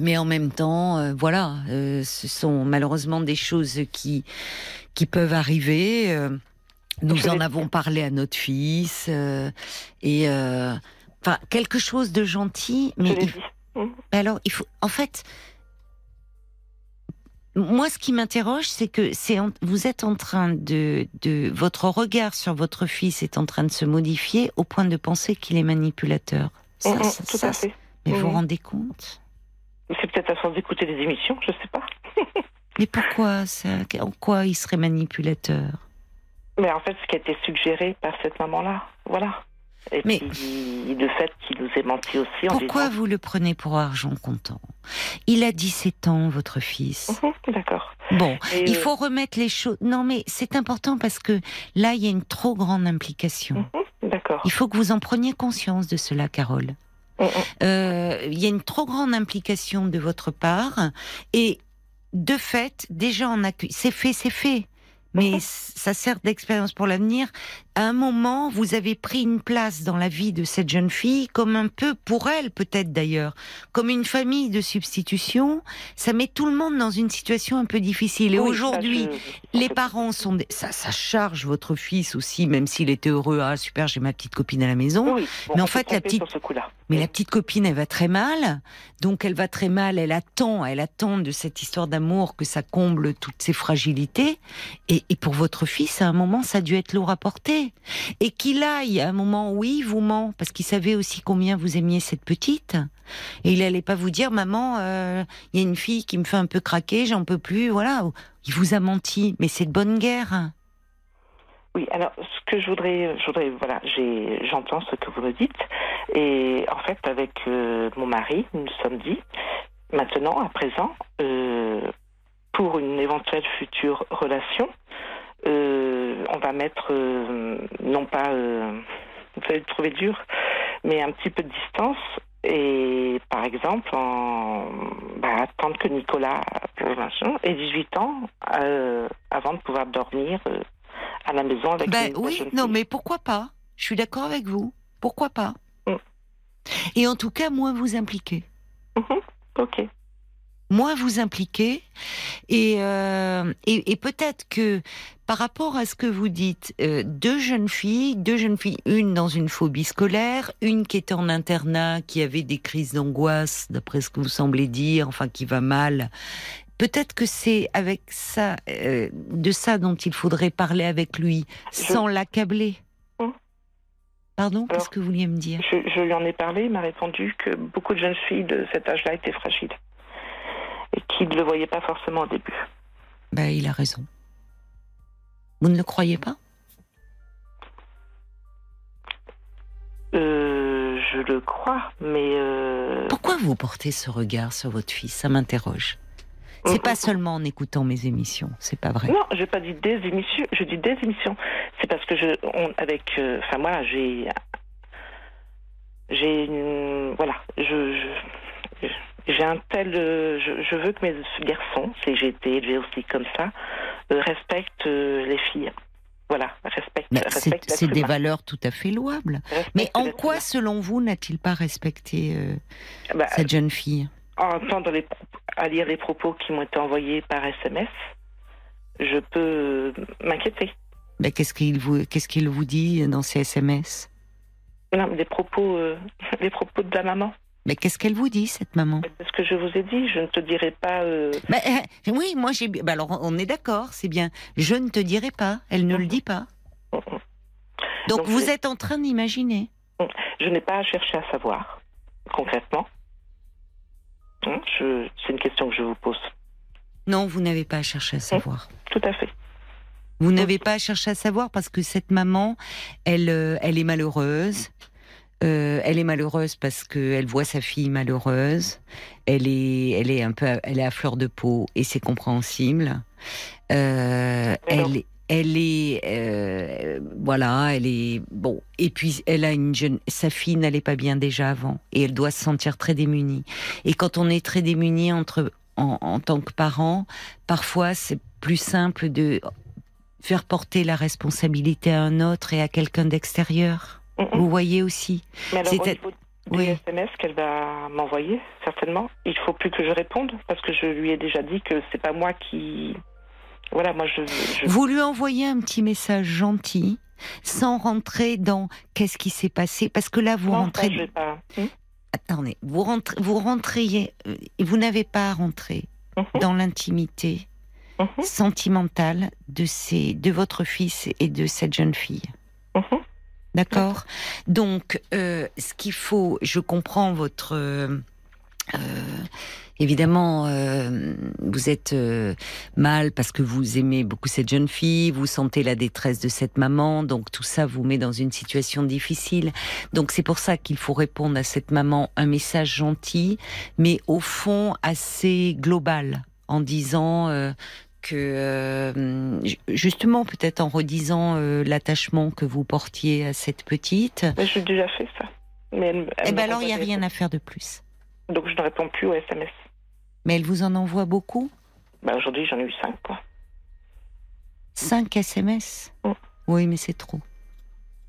Mais en même temps, euh, voilà, euh, ce sont malheureusement des choses qui qui peuvent arriver. euh, nous en avons parlé à notre fils euh, et euh, enfin quelque chose de gentil. Mais il- mais alors, il faut, en fait, moi, ce qui m'interroge, c'est que c'est, vous êtes en train de, de, votre regard sur votre fils est en train de se modifier au point de penser qu'il est manipulateur. Ça, Mhm, ça- Tout ça, à fait. mais vous vous rendez compte? C'est peut-être à force d'écouter les émissions, je sais pas. Mais pourquoi ça En quoi il serait manipulateur? Mais en fait, ce qui a été suggéré par cette maman-là, voilà. Et Mais- puis, le fait qu'il nous ait menti aussi en Pourquoi disant... vous le prenez pour argent comptant? Il a 17 ans, votre fils. Mhm, D'accord. Bon, Et, il euh, faut remettre les choses. Non, mais c'est important parce que là, il y a une trop grande implication. mhm, D'accord. Il faut que vous en preniez conscience de cela, Carole. Mhm. Euh, Il y a une trop grande implication de votre part et de fait, déjà en accu- c'est fait, c'est fait. Mais ça sert d'expérience pour l'avenir. À un moment, vous avez pris une place dans la vie de cette jeune fille, comme un peu pour elle, peut-être d'ailleurs, comme une famille de substitution. Ça met tout le monde dans une situation un peu difficile. Et Oui, aujourd'hui, je- les parents sont des... ça, ça charge votre fils aussi, même s'il était heureux. Ah super, j'ai ma petite copine à la maison. Oui, bon, Mais en fait, la petite-. Mais la petite copine, elle va très mal. Donc, elle va très mal. Elle attend, elle attend de cette histoire d'amour que ça comble toutes ses fragilités. Et, et pour votre fils, à un moment, ça a dû être lourd à porter. Et qu'il aille à un moment, oui, il vous ment, parce qu'il savait aussi combien vous aimiez cette petite. Et il allait pas vous dire, maman, euh, il y a une fille qui me fait un peu craquer, j'en peux plus. Voilà. Il vous a menti. Mais c'est de bonne guerre. Oui, alors ce que je voudrais, je voudrais, voilà, j'entends ce que vous me dites, et en fait avec euh, mon mari, nous nous sommes dit, maintenant, à présent, euh, pour une éventuelle future relation, mettre, euh, non pas, euh, vous allez le trouver dur, mais un petit peu de distance. Et par exemple, en, bah, attendre que Nicolas ait 18 ans euh, avant de pouvoir dormir euh, à la maison avec Ben une- oui, non, fille. mais pourquoi pas? Je suis d'accord avec vous. Pourquoi pas? Mm. Et en tout cas, moins vous impliquer. Mhm, Ok. Moins vous impliquer. Et, euh, et, et peut-être que par rapport à ce que vous dites, euh, deux jeunes filles, deux jeunes filles, une dans une phobie scolaire, une qui était en internat, qui avait des crises d'angoisse, d'après ce que vous semblez dire, enfin qui va mal. Peut-être que c'est avec ça, euh, de ça dont il faudrait parler avec lui, sans l'accabler. Mm. Pardon, qu'est-ce que vous vouliez me dire? Je, je lui en ai parlé, il m'a répondu que beaucoup de jeunes filles de cet âge-là étaient fragiles et qu'il ne le voyait pas forcément au début. Ben, il a raison. Vous ne le croyez pas? Euh, je le crois, mais euh, Pourquoi vous portez ce regard sur votre fils? Ça m'interroge. C'est pas seulement en écoutant mes émissions, c'est pas vrai. Non, j'ai pas dit des émissions, je dis des émissions. C'est parce que je, on, avec, euh, enfin moi, j'ai, j'ai, voilà, je, je- j'ai un tel, euh, je, je veux que mes garçons, si j'ai été élevée aussi comme ça, euh, respectent euh, les filles. Voilà, respectent, c'est respectent c'est des humain. valeurs tout à fait louables. Mais en quoi, humain. selon vous, n'a-t-il pas respecté euh, Bah, cette jeune fille? en entendant les, à lire les propos qui m'ont été envoyés par SMS, je peux m'inquiéter. Ben, Qu'est-ce qu'il vous, qu'est-ce qu'il vous dit dans ces SMS Non, des propos, euh, les propos de la maman. Mais qu'est-ce qu'elle vous dit, cette maman? Ce que je vous ai dit. Je ne te dirai pas. euh, Ben, euh, Oui, moi j'ai. ben alors, on est d'accord, c'est bien. Je ne te dirai pas. Elle ne le dit pas. Donc, Donc, vous êtes en train d'imaginer. Je n'ai pas à chercher à savoir, concrètement. Hein, je- C'est une question que je vous pose. Non, vous n'avez pas à chercher à savoir. Tout à fait. Vous n'avez pas à chercher à savoir parce que cette maman, elle, euh, elle est malheureuse. Euh, elle est malheureuse parce qu'elle voit sa fille malheureuse. Elle est, elle est un peu, à- elle est à fleur de peau et c'est compréhensible. Euh, elle, est- elle est, euh, voilà, elle est bon. Et puis elle a une jeune, sa fille n'allait pas bien déjà avant et elle doit se sentir très démunie. Et quand on est très démuni entre en, en tant que parent, parfois c'est plus simple de faire porter la responsabilité à un autre et à quelqu'un d'extérieur. Vous voyez aussi. Mais alors, au C'est- niveau du Oui. SMS qu'elle va m'envoyer, certainement, il faut plus que je réponde parce que je lui ai déjà dit que c'est pas moi qui. Voilà, moi je. je- Vous lui envoyez un petit message gentil, sans rentrer dans qu'est-ce qui s'est passé, parce que là vous Non, ça, rentrez. je vais pas. Hmm Attendez, vous rentrez, vous rentriez, euh, vous n'avez pas à rentrer Mhm. dans l'intimité Mhm. sentimentale de ces, de votre fils et de cette jeune fille. Mhm. D'accord Donc, euh, ce qu'il faut, je comprends votre... euh, euh, évidemment, euh, vous êtes mal parce que vous aimez beaucoup cette jeune fille, vous sentez la détresse de cette maman, donc tout ça vous met dans une situation difficile. Donc c'est pour ça qu'il faut répondre à cette maman un message gentil, mais au fond assez global, en disant... euh, que euh, justement peut-être en redisant euh, l'attachement que vous portiez à cette petite, Mais j'ai déjà fait ça. Mais elle, elle eh ben alors il n'y a rien à faire de plus. Donc je ne réponds plus aux SMS. Mais elle vous en envoie beaucoup? Bah, Aujourd'hui, j'en ai eu cinq, quoi. 5 SMS Mm. Oui, mais c'est trop.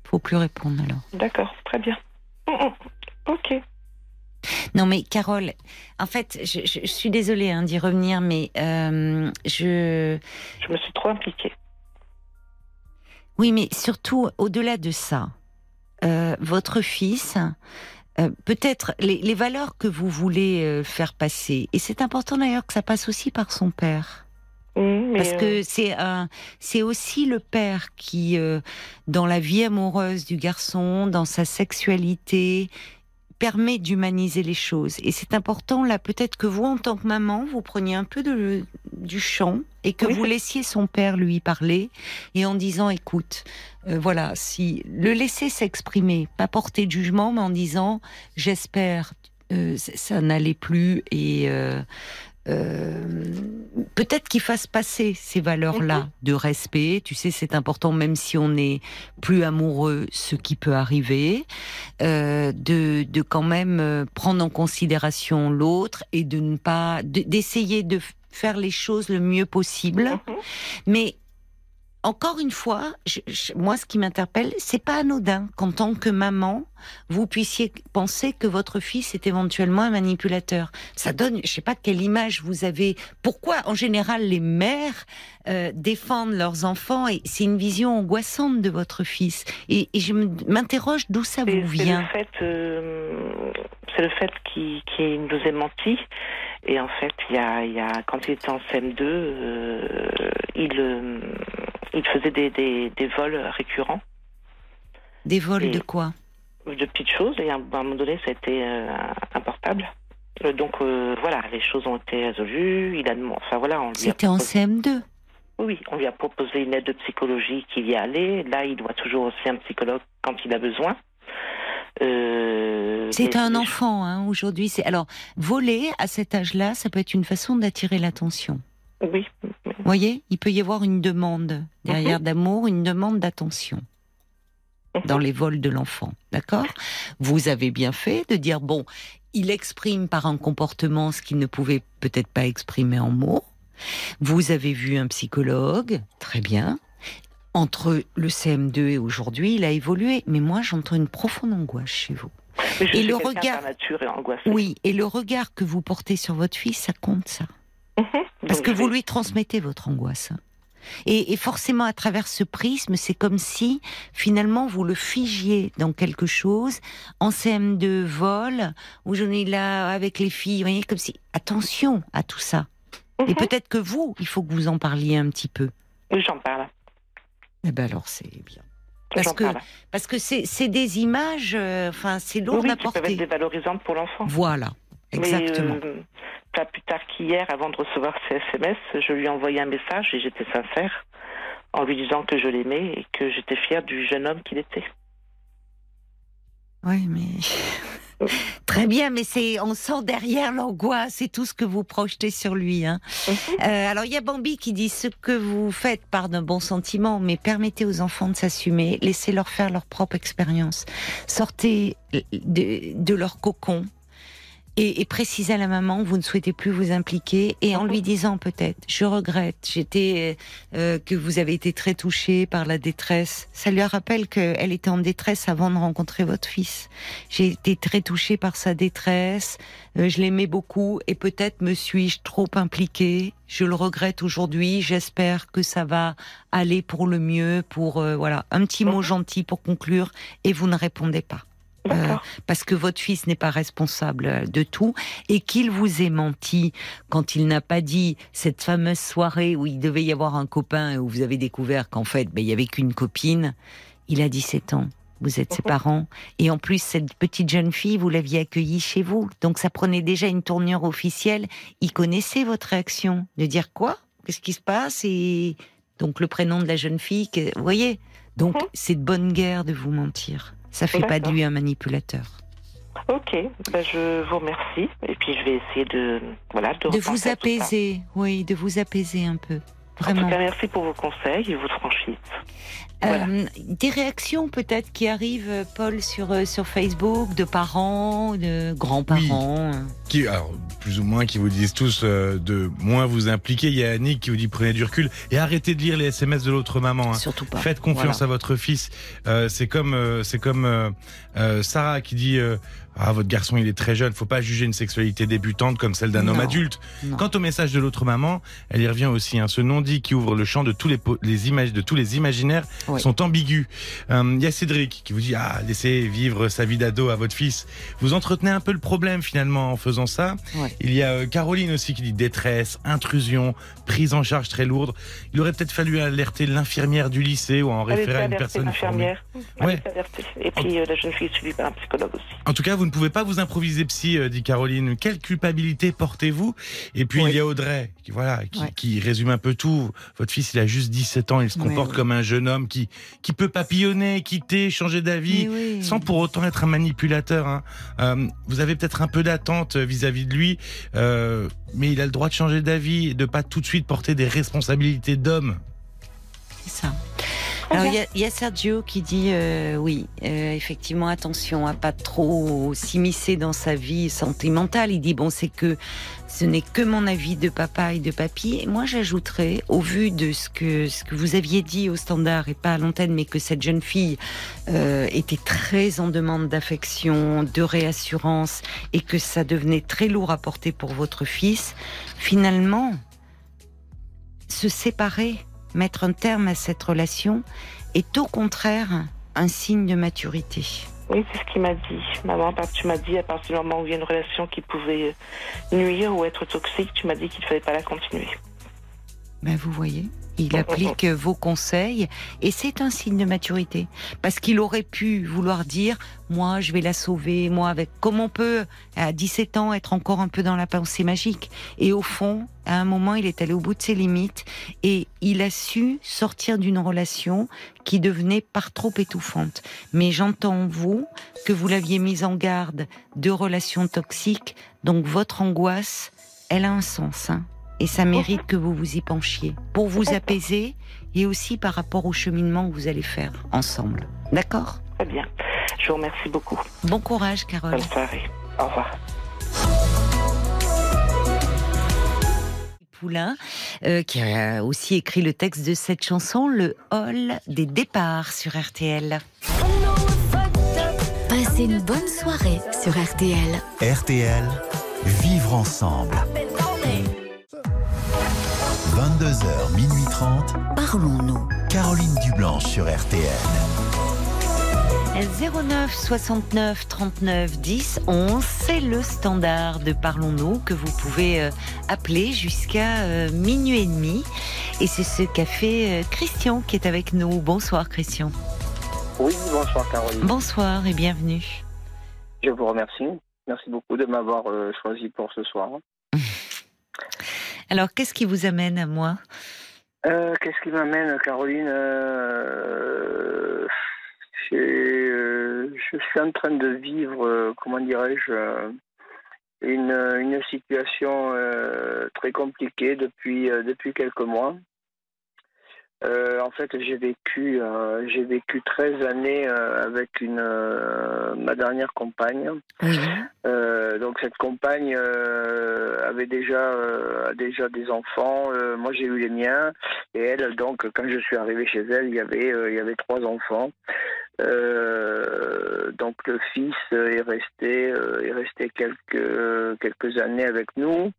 Faut plus répondre alors. D'accord, très bien. Mm, mm. Ok. Non mais Carole, en fait, je, je- je suis désolée hein, d'y revenir, mais euh, je... Je me suis trop impliquée. Oui, mais surtout, au-delà de ça, euh, votre fils, euh, peut-être les, les valeurs que vous voulez faire passer, et c'est important d'ailleurs que ça passe aussi par son père. Mm, mais, Parce que c'est un, c'est aussi le père qui, euh, dans la vie amoureuse du garçon, dans sa sexualité, permet d'humaniser les choses. Et c'est important là, peut-être que vous, en tant que maman, vous preniez un peu de, du champ et que Oui, vous laissiez son père lui parler et en disant, écoute, euh, voilà, si le laisser s'exprimer, pas porter de jugement, mais en disant, j'espère. euh, ça ça n'allait plus et euh, euh, peut-être qu'il fasse passer ces valeurs-là Mhm. de respect. Tu sais, c'est important, même si on n'est plus amoureux, ce qui peut arriver, euh, de, de quand même euh, prendre en considération l'autre et de ne pas, de- d'essayer de faire les choses le mieux possible. mhm. Mais encore une fois, je- je- moi, ce qui m'interpelle, c'est pas anodin qu'en tant que maman, vous puissiez penser que votre fils est éventuellement un manipulateur. Ça donne, je sais pas quelle image vous avez. Pourquoi, en général, les mères euh, défendent leurs enfants et c'est une vision angoissante de votre fils. Et, et je m'interroge d'où ça C'est vous c'est vient. le fait, euh, c'est le fait qu'il qu'il nous ait menti. Et en fait, il y a, y a, quand il était en CM2, euh, il, euh, il faisait des, des, des vols récurrents Des vols et- de quoi? De petites choses. Et à un, à un moment donné, ça a été euh, un portable. Euh, Donc euh, voilà, les choses ont été résolues. Il a demandé, enfin voilà, on C'était en proposé- CM2. Oui, on lui a proposé une aide de psychologie qu'il y est allé. Là, il doit toujours aussi un psychologue quand il a besoin. Euh, C'est un enfant hein, aujourd'hui. C'est alors voler à cet âge-là, ça peut être une façon d'attirer l'attention. Oui. Vous voyez, il peut y avoir une demande derrière d'amour, une demande d'attention dans les vols de l'enfant. D'accord? Vous avez bien fait de dire bon, il exprime par un comportement ce qu'il ne pouvait peut-être pas exprimer en mots. Vous avez vu un psychologue, très bien. Entre le CM2 et aujourd'hui, il a évolué. Mais moi, j'entends une profonde angoisse chez vous. Mais je Et suis le regard- par nature et. Oui, et le regard que vous portez sur votre fils, ça compte, ça? Mhm. Parce que vous lui transmettez votre angoisse. Et, et forcément, à travers ce prisme, c'est comme si, finalement, vous le figiez dans quelque chose, en CM2 vol, où j'en ai là avec les filles, vous voyez, comme si, attention à tout ça. Et Mhm. peut-être que vous, il faut que vous en parliez un petit peu. J'en parle. Eh ben alors, c'est bien. Parce que, parle. parce que c'est c'est des images, euh, enfin, c'est lourd oui, à qui peuvent être porter. dévalorisantes pour l'enfant. Voilà, exactement. Mais, euh, pas plus tard qu'hier, avant de recevoir ces SMS, je lui ai envoyé un message et j'étais sincère en lui disant que je l'aimais et que j'étais fière du jeune homme qu'il était. Oui, mais très bien, mais c'est on sent derrière l'angoisse, c'est tout ce que vous projetez sur lui. Hein. Mhm. Euh, alors il y a Bambi qui dit ce que vous faites part d'un bon sentiment, mais permettez aux enfants de s'assumer, laissez-leur faire leur propre expérience, sortez de, de leur cocon. Et, et précisez à la maman vous ne souhaitez plus vous impliquer et en lui disant peut-être je regrette j'étais euh, que vous avez été très touchée par la détresse ça lui rappelle qu'elle était en détresse avant de rencontrer votre fils j'ai été très touchée par sa détresse, euh, je l'aimais beaucoup et peut-être me suis-je trop impliquée. Je le regrette aujourd'hui. J'espère que ça va aller pour le mieux. Pour euh, voilà, un petit mot Mhm. gentil pour conclure et vous ne répondez pas. Euh, parce que votre fils n'est pas responsable de tout et qu'il vous ait menti quand il n'a pas dit cette fameuse soirée où il devait y avoir un copain et où vous avez découvert qu'en fait ben, il y avait qu'une copine. Il a 17 ans. Vous êtes ses Mhm. parents et en plus cette petite jeune fille vous l'aviez accueillie chez vous donc ça prenait déjà une tournure officielle. Il connaissait votre réaction de dire quoi? Qu'est-ce qui se passe? Et donc le prénom de la jeune fille. que- vous voyez? Donc Mhm. c'est de bonne guerre de vous mentir. Ça fait pas de lui un manipulateur. Ok, ben, je vous remercie et puis je vais essayer de voilà de, vous apaiser, oui, de vous apaiser un peu. En tout Vraiment. cas, merci pour vos conseils et votre franchise. Voilà. Euh, des réactions peut-être qui arrivent, euh, Paul, sur, euh, sur Facebook, de parents, de grands-parents. Qui, alors, plus ou moins, qui vous disent tous euh, de moins vous impliquer. Il y a Annick qui vous dit prenez du recul et arrêtez de lire les SMS de l'autre maman. hein. Surtout pas. Faites confiance à votre fils. C'est comme, c'est comme Sarah qui dit ah votre garçon il est très jeune. Faut pas juger une sexualité débutante comme celle d'un homme Non. adulte. Non. Quant au message de l'autre maman, elle y revient aussi. Hein, ce non-dit qui ouvre le champ de tous les, les images, de tous les imaginaires Oui. sont ambigus. Euh, Il y a Cédric qui vous dit ah laissez vivre sa vie d'ado à votre fils. Vous entretenez un peu le problème finalement en faisant ça. Il y a euh, Caroline aussi qui dit détresse, intrusion, prise en charge très lourde. Il aurait peut-être fallu alerter l'infirmière du lycée ou en référer à une personne. Elle Ouais. Et puis euh, la jeune fille est suivie par un psychologue aussi. En tout cas, vous ne pouvez pas vous improviser psy, euh, dit Caroline. Quelle culpabilité portez-vous? Et puis Oui. il y a Audrey, qui voilà, qui, Ouais. qui résume un peu tout. Votre fils, il a juste 17 ans, il se comporte comme un jeune homme qui qui peut papillonner, quitter, changer d'avis. Oui. Sans pour autant être un manipulateur. hein. Euh, vous avez peut-être un peu d'attente vis-à-vis de lui, euh, mais il a le droit de changer d'avis et de pas tout de suite porter des responsabilités d'homme. C'est ça. Alors il y a- il y, a Sergio qui dit euh, oui, euh, effectivement attention à pas trop s'immiscer dans sa vie sentimentale. Il dit bon c'est que ce n'est que mon avis de papa et de papy. Et moi j'ajouterais au vu de ce que ce que vous aviez dit au standard et pas à l'antenne, mais que cette jeune fille euh, était très en demande d'affection, de réassurance et que ça devenait très lourd à porter pour votre fils. Finalement, se séparer mettre un terme à cette relation est au contraire un signe de maturité. Oui, c'est ce qu'il m'a dit. Maman, tu m'as dit, à partir du moment où il y a une relation qui pouvait nuire ou être toxique, tu m'as dit qu'il ne fallait pas la continuer. Ben vous voyez, Il applique vos conseils et c'est un signe de maturité. Parce qu'il aurait pu vouloir dire, moi, je vais la sauver, moi, avec, comme on peut, à 17 ans, être encore un peu dans la pensée magique. Et au fond, à un moment, il est allé au bout de ses limites et il a su sortir d'une relation qui devenait par trop étouffante. Mais j'entends en vous que vous l'aviez mise en garde de relations toxiques, donc votre angoisse, elle a un sens. Hein et ça mérite que vous vous y penchiez pour vous apaiser et aussi par rapport au cheminement que vous allez faire ensemble. D'accord? Très bien. Je vous remercie beaucoup. Bon courage, Carole. Bonne soirée. Au revoir. Poulain, euh, qui a aussi écrit le texte de cette chanson, le hall des départs sur RTL. Passez une bonne soirée sur RTL. RTL, vivre ensemble. 22h, minuit 30. Parlons-nous. Caroline Dublanche sur RTL. 09 69 39 10 11, c'est le standard de Parlons-nous que vous pouvez euh, appeler jusqu'à euh, minuit et demi. Et c'est ce qu'a fait euh, Christian qui est avec nous. Bonsoir Christian. Oui, bonsoir Caroline. Bonsoir et bienvenue. Je vous remercie. Merci beaucoup de m'avoir choisi pour ce soir. Alors, qu'est-ce qui vous amène à moi? Euh, Qu'est-ce qui m'amène, Caroline? Euh, euh, Je suis en train de vivre, comment dirais-je, une, une, situation très compliquée depuis, depuis quelques mois. Euh, en fait, j'ai vécu, euh, j'ai vécu 13 années euh, avec une ma dernière compagne. donc cette compagne avait déjà déjà des enfants. moi, j'ai eu les miens et elle, donc, quand je suis arrivé chez elle, il y avait il y avait trois enfants. Euh, donc le fils est resté euh, est resté quelques quelques années avec nous.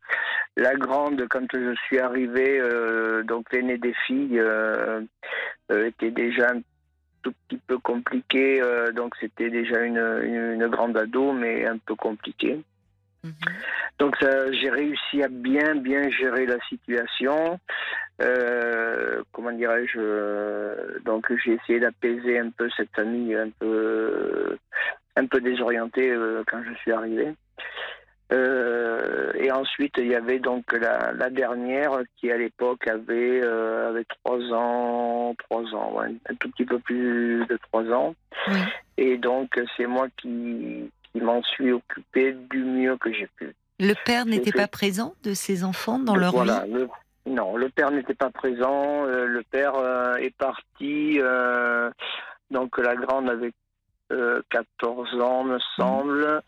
La grande, quand je suis arrivé, euh, donc l'aînée des filles était déjà un tout petit peu compliqué. donc c'était déjà une, une, grande ado, mais un peu compliquée. Mhm. Donc j'ai réussi à bien bien gérer la situation. Euh, comment dirais-je euh, Donc j'ai essayé d'apaiser un peu cette famille un peu un peu désorientée euh, quand je suis arrivé. et ensuite il y avait donc la, la dernière qui à l'époque avait avait trois ans, trois ans, un tout petit peu plus de trois ans. Et donc c'est moi qui, qui m'en suis occupé du mieux que j'ai pu. Le père n'était pas présent de ses enfants dans leur voilà, vie non, le père n'était pas présent. Euh, le père euh, est parti. Euh, donc la grande avait 14 ans, me semble.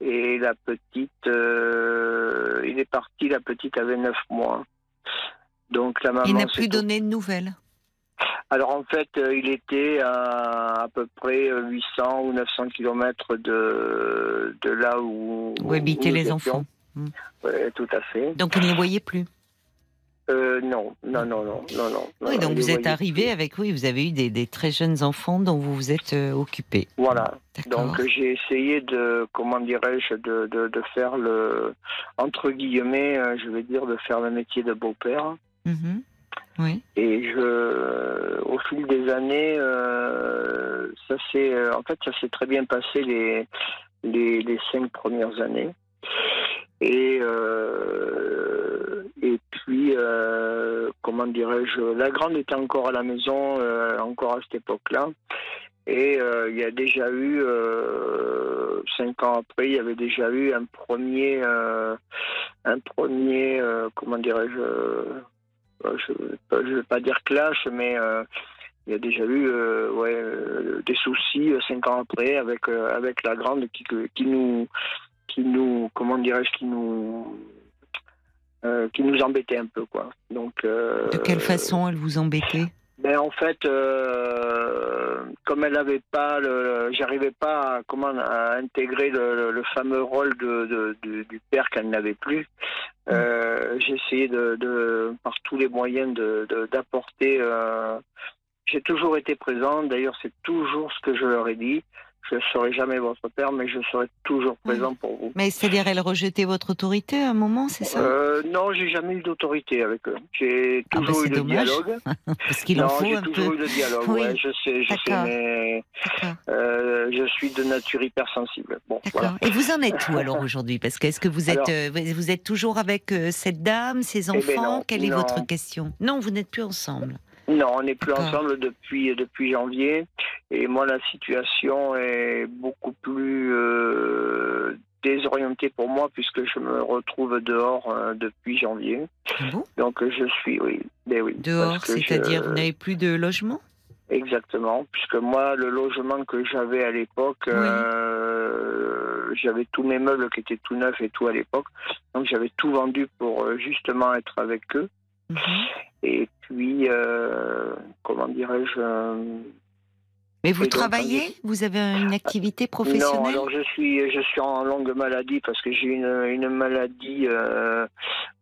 Et la petite, il est parti, la petite avait 9 mois. Donc la maman. Il n'a plus donné de nouvelles. Alors en fait, il était à à peu près 800 ou 900 kilomètres de, de là où, où habitaient les enfants. Oui, tout à fait. Donc il ne les voyait plus? Euh, non, non, non, non, non, non. Oui, donc vous êtes arrivé avec, oui, vous avez eu des, très jeunes enfants dont vous vous êtes euh, occupé. Voilà. Donc j'ai essayé de, comment dirais-je, de, de, faire le, entre guillemets, euh, je vais dire, de faire le métier de beau-père. Mhm. Et je, au fil des années, ça s'est, en fait, ça s'est très bien passé les, les, les cinq premières années. Et, euh, et puis, euh, comment dirais-je, la grande était encore à la maison, euh, encore à cette époque-là. Et il y a déjà eu, cinq ans après, il y avait déjà eu un premier, un premier, comment dirais-je, je ne veux pas dire clash, mais il y a déjà eu ouais, des soucis cinq ans après avec, avec la grande qui, qui nous qui nous, comment dirais-je, qui nous, euh, qui nous embêtait un peu, quoi. Donc. Euh, de quelle façon elle vous embêtait? Ben en fait, euh, comme elle n'avait pas, j'arrivais pas à, comment à intégrer le, fameux rôle de, du père qu'elle n'avait plus. Mm. j'ai essayé de, par tous les moyens d'apporter. j'ai toujours été présent. D'ailleurs, c'est toujours ce que je leur ai dit Je ne serai jamais votre père, mais je serai toujours présent pour vous. Mais c'est-à-dire, elle rejetait votre autorité à un moment, c'est ça? Euh, Non, j'ai jamais eu d'autorité avec eux. J'ai Ah bah, toujours eu le dialogue. Parce qu'il en faut j'ai un toujours peu. eu le dialogue. Oui. Ouais, je sais, je sais, mais euh, je suis de nature hypersensible. Bon, voilà. Et vous en êtes où alors aujourd'hui? Parce que est-ce que vous êtes, Alors- euh, vous êtes toujours avec euh, cette dame, ses ben enfants? non, Quelle est non. votre question? Non, vous n'êtes plus ensemble. Non, on n'est plus ensemble depuis depuis janvier, et moi la situation est beaucoup plus euh, désorientée pour moi puisque je me retrouve dehors euh, depuis janvier. Ah bon? Donc je suis, oui, ben oui. Dehors, c'est-à-dire je- vous n'avez plus de logement? Exactement, puisque moi, le logement que j'avais à l'époque, Oui. euh, j'avais tous mes meubles qui étaient tout neufs et tout à l'époque, donc j'avais tout vendu pour justement être avec eux. Mhm. Et puis, euh, comment dirais-je euh, Mais vous travaillez? Vous avez une activité Non, professionnelle? alors je suis, je suis en longue maladie parce que j'ai une, une maladie, euh,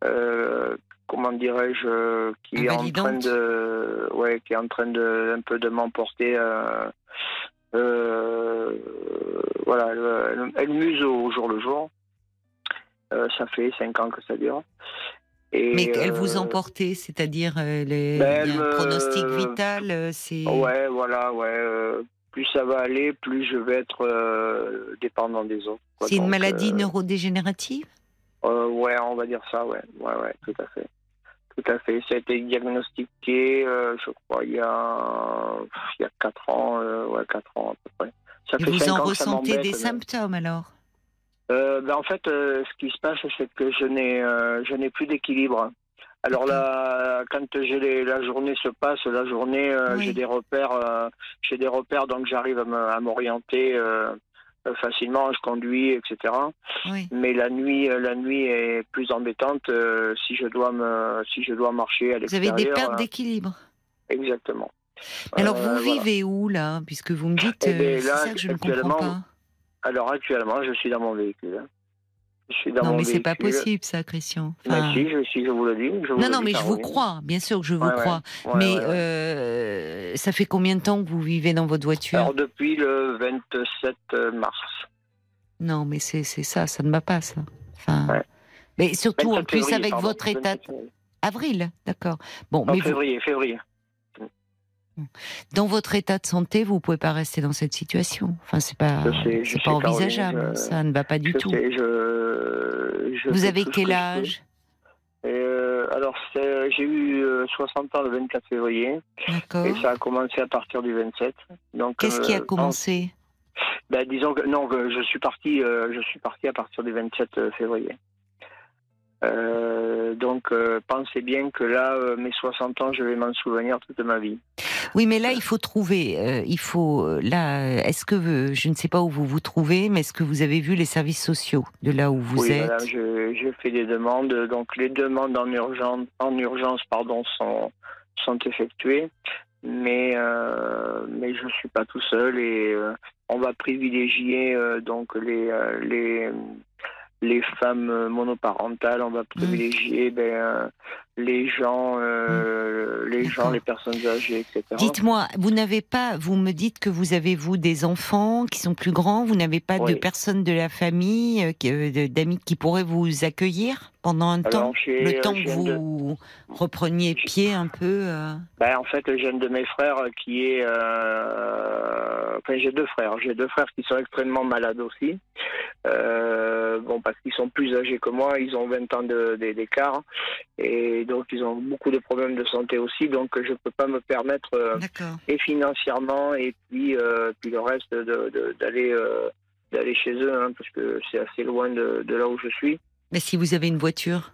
euh, comment dirais-je, qui est en train de, ouais, qui est en train de, un peu de m'emporter. euh, voilà, elle, elle muse au jour le jour. Ça fait cinq ans que ça dure. Et, Mais elle vous euh, emportait, c'est-à-dire euh, les, ben, un pronostic vital, euh, c'est Ouais, voilà, ouais. plus ça va aller, plus je vais être dépendant des autres. c'est une maladie neurodégénérative? Ouais, on va dire ça, ouais. Ouais, ouais, tout à fait. Tout à fait. Ça a été diagnostiqué, euh, je crois, il y a, il y a 4 ans, euh, ouais, 4 ans à peu près. Ça Et fait vous en ans ressentez des symptômes alors? Euh, ben, En fait, euh, ce qui se passe, c'est que je n'ai, euh, je n'ai plus d'équilibre. Alors là, quand j'ai les- la journée se passe, la journée, Oui. j'ai des repères, j'ai des repères, donc j'arrive à m'orienter facilement, je conduis, etc. Oui. Mais la nuit, la nuit est plus embêtante si je dois me, si je dois marcher à Vous avez l'extérieur. des pertes d'équilibre Exactement. Alors vous voilà. vivez où là? Puisque vous me dites, Eh ben, c'est ça que je ne comprends pas. Alors actuellement, je suis dans mon véhicule. hein. Je suis dans Non mon mais c'est pas possible ça, Christian. Mais Enfin, si, je, si, je vous le dis. Je vous non le non dis, mais je vous crois, bien sûr que je vous Ouais, crois. Ouais, mais ouais, euh, ça fait combien de temps que vous vivez dans votre voiture? Alors depuis le 27 mars. Non mais c'est c'est ça, ça ne va pas ça. Enfin, mais surtout en 27 plus février, avec pardon, votre état 27 février. avril, d'accord. Bon, Non, mais vous- février, février. Dans votre état de santé, vous pouvez pas rester dans cette situation. Enfin, c'est pas, sais, c'est Caroline, envisageable. je- Ça ne va pas du je tout. sais, je, je Vous avez quel que âge? Euh, Alors, c'est- j'ai eu euh, 60 ans le 24 février D'accord. et ça a commencé à partir du 27. Donc, Qu'est-ce qui a euh, commencé? Ben, disons que non, je suis parti, euh, je suis parti à partir du 27 février. Euh, donc, euh, pensez bien que là, euh, mes 60 ans, je vais m'en souvenir toute ma vie. Oui, mais là, il faut trouver. il faut là. Est-ce que je ne sais pas où vous vous trouvez, mais est-ce que vous avez vu les services sociaux de là où vous oui, êtes madame, je, je fais des demandes. Donc, les demandes en urgence, en urgence, pardon, sont sont effectuées, mais mais je suis pas tout seul et on va privilégier donc les les les femmes monoparentales, on va privilégier ben, euh, les gens, euh, les gens, Mmh. D'accord. les personnes âgées, etc. Dites-moi, vous n'avez pas. Vous me dites que vous avez vous des enfants qui sont plus grands. Vous n'avez pas de personnes de la famille, euh, euh, de- d'amis qui pourraient vous accueillir pendant un temps, Alors, le temps que de- vous repreniez pied un peu. euh, Ben, en fait, j'ai un de mes frères qui est. Enfin, j'ai deux frères. J'ai deux frères qui sont extrêmement malades aussi. Bon, parce qu'ils sont plus âgés que moi. Ils ont 20 ans de- de- d'écart. Et donc, ils ont beaucoup de problèmes de santé aussi. Donc, je ne peux pas me permettre, euh, et financièrement, et puis, euh, puis le reste, d'aller euh, d'aller chez eux, hein, parce que c'est assez loin de, de là où je suis. Mais si vous avez une voiture,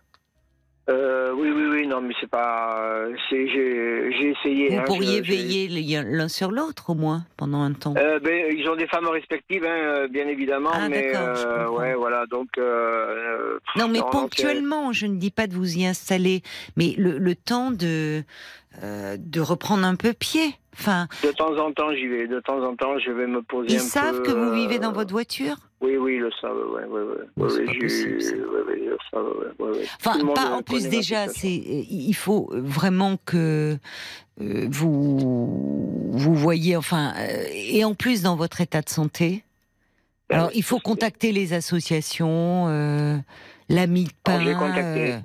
Euh, oui, oui, oui, non, mais c'est pas. c'est- J'ai j'ai essayé. vous hein, pourriez je- veiller l'un sur l'autre au moins pendant un temps. Euh, ben, ils ont des femmes respectives, hein, euh, bien évidemment, Ah, mais euh, ouais, voilà, donc. euh, Non, mais non, donc, ponctuellement, je ne dis pas de vous y installer, mais le, le temps de euh, de reprendre un peu pied. Enfin, euh, de temps en temps, j'y vais. De temps en temps, je vais me poser ils un savent peu, que vous euh, vivez dans votre voiture? Oui, oui, ils le savent, ouais, ouais, possible, ça. ils le savent, Enfin, pas euh, en plus déjà, c'est il faut vraiment que euh, vous vous voyez, enfin, euh, et en plus dans votre état de santé. Ben Alors, oui, il faut contacter les associations, euh, l'ami de pain, euh,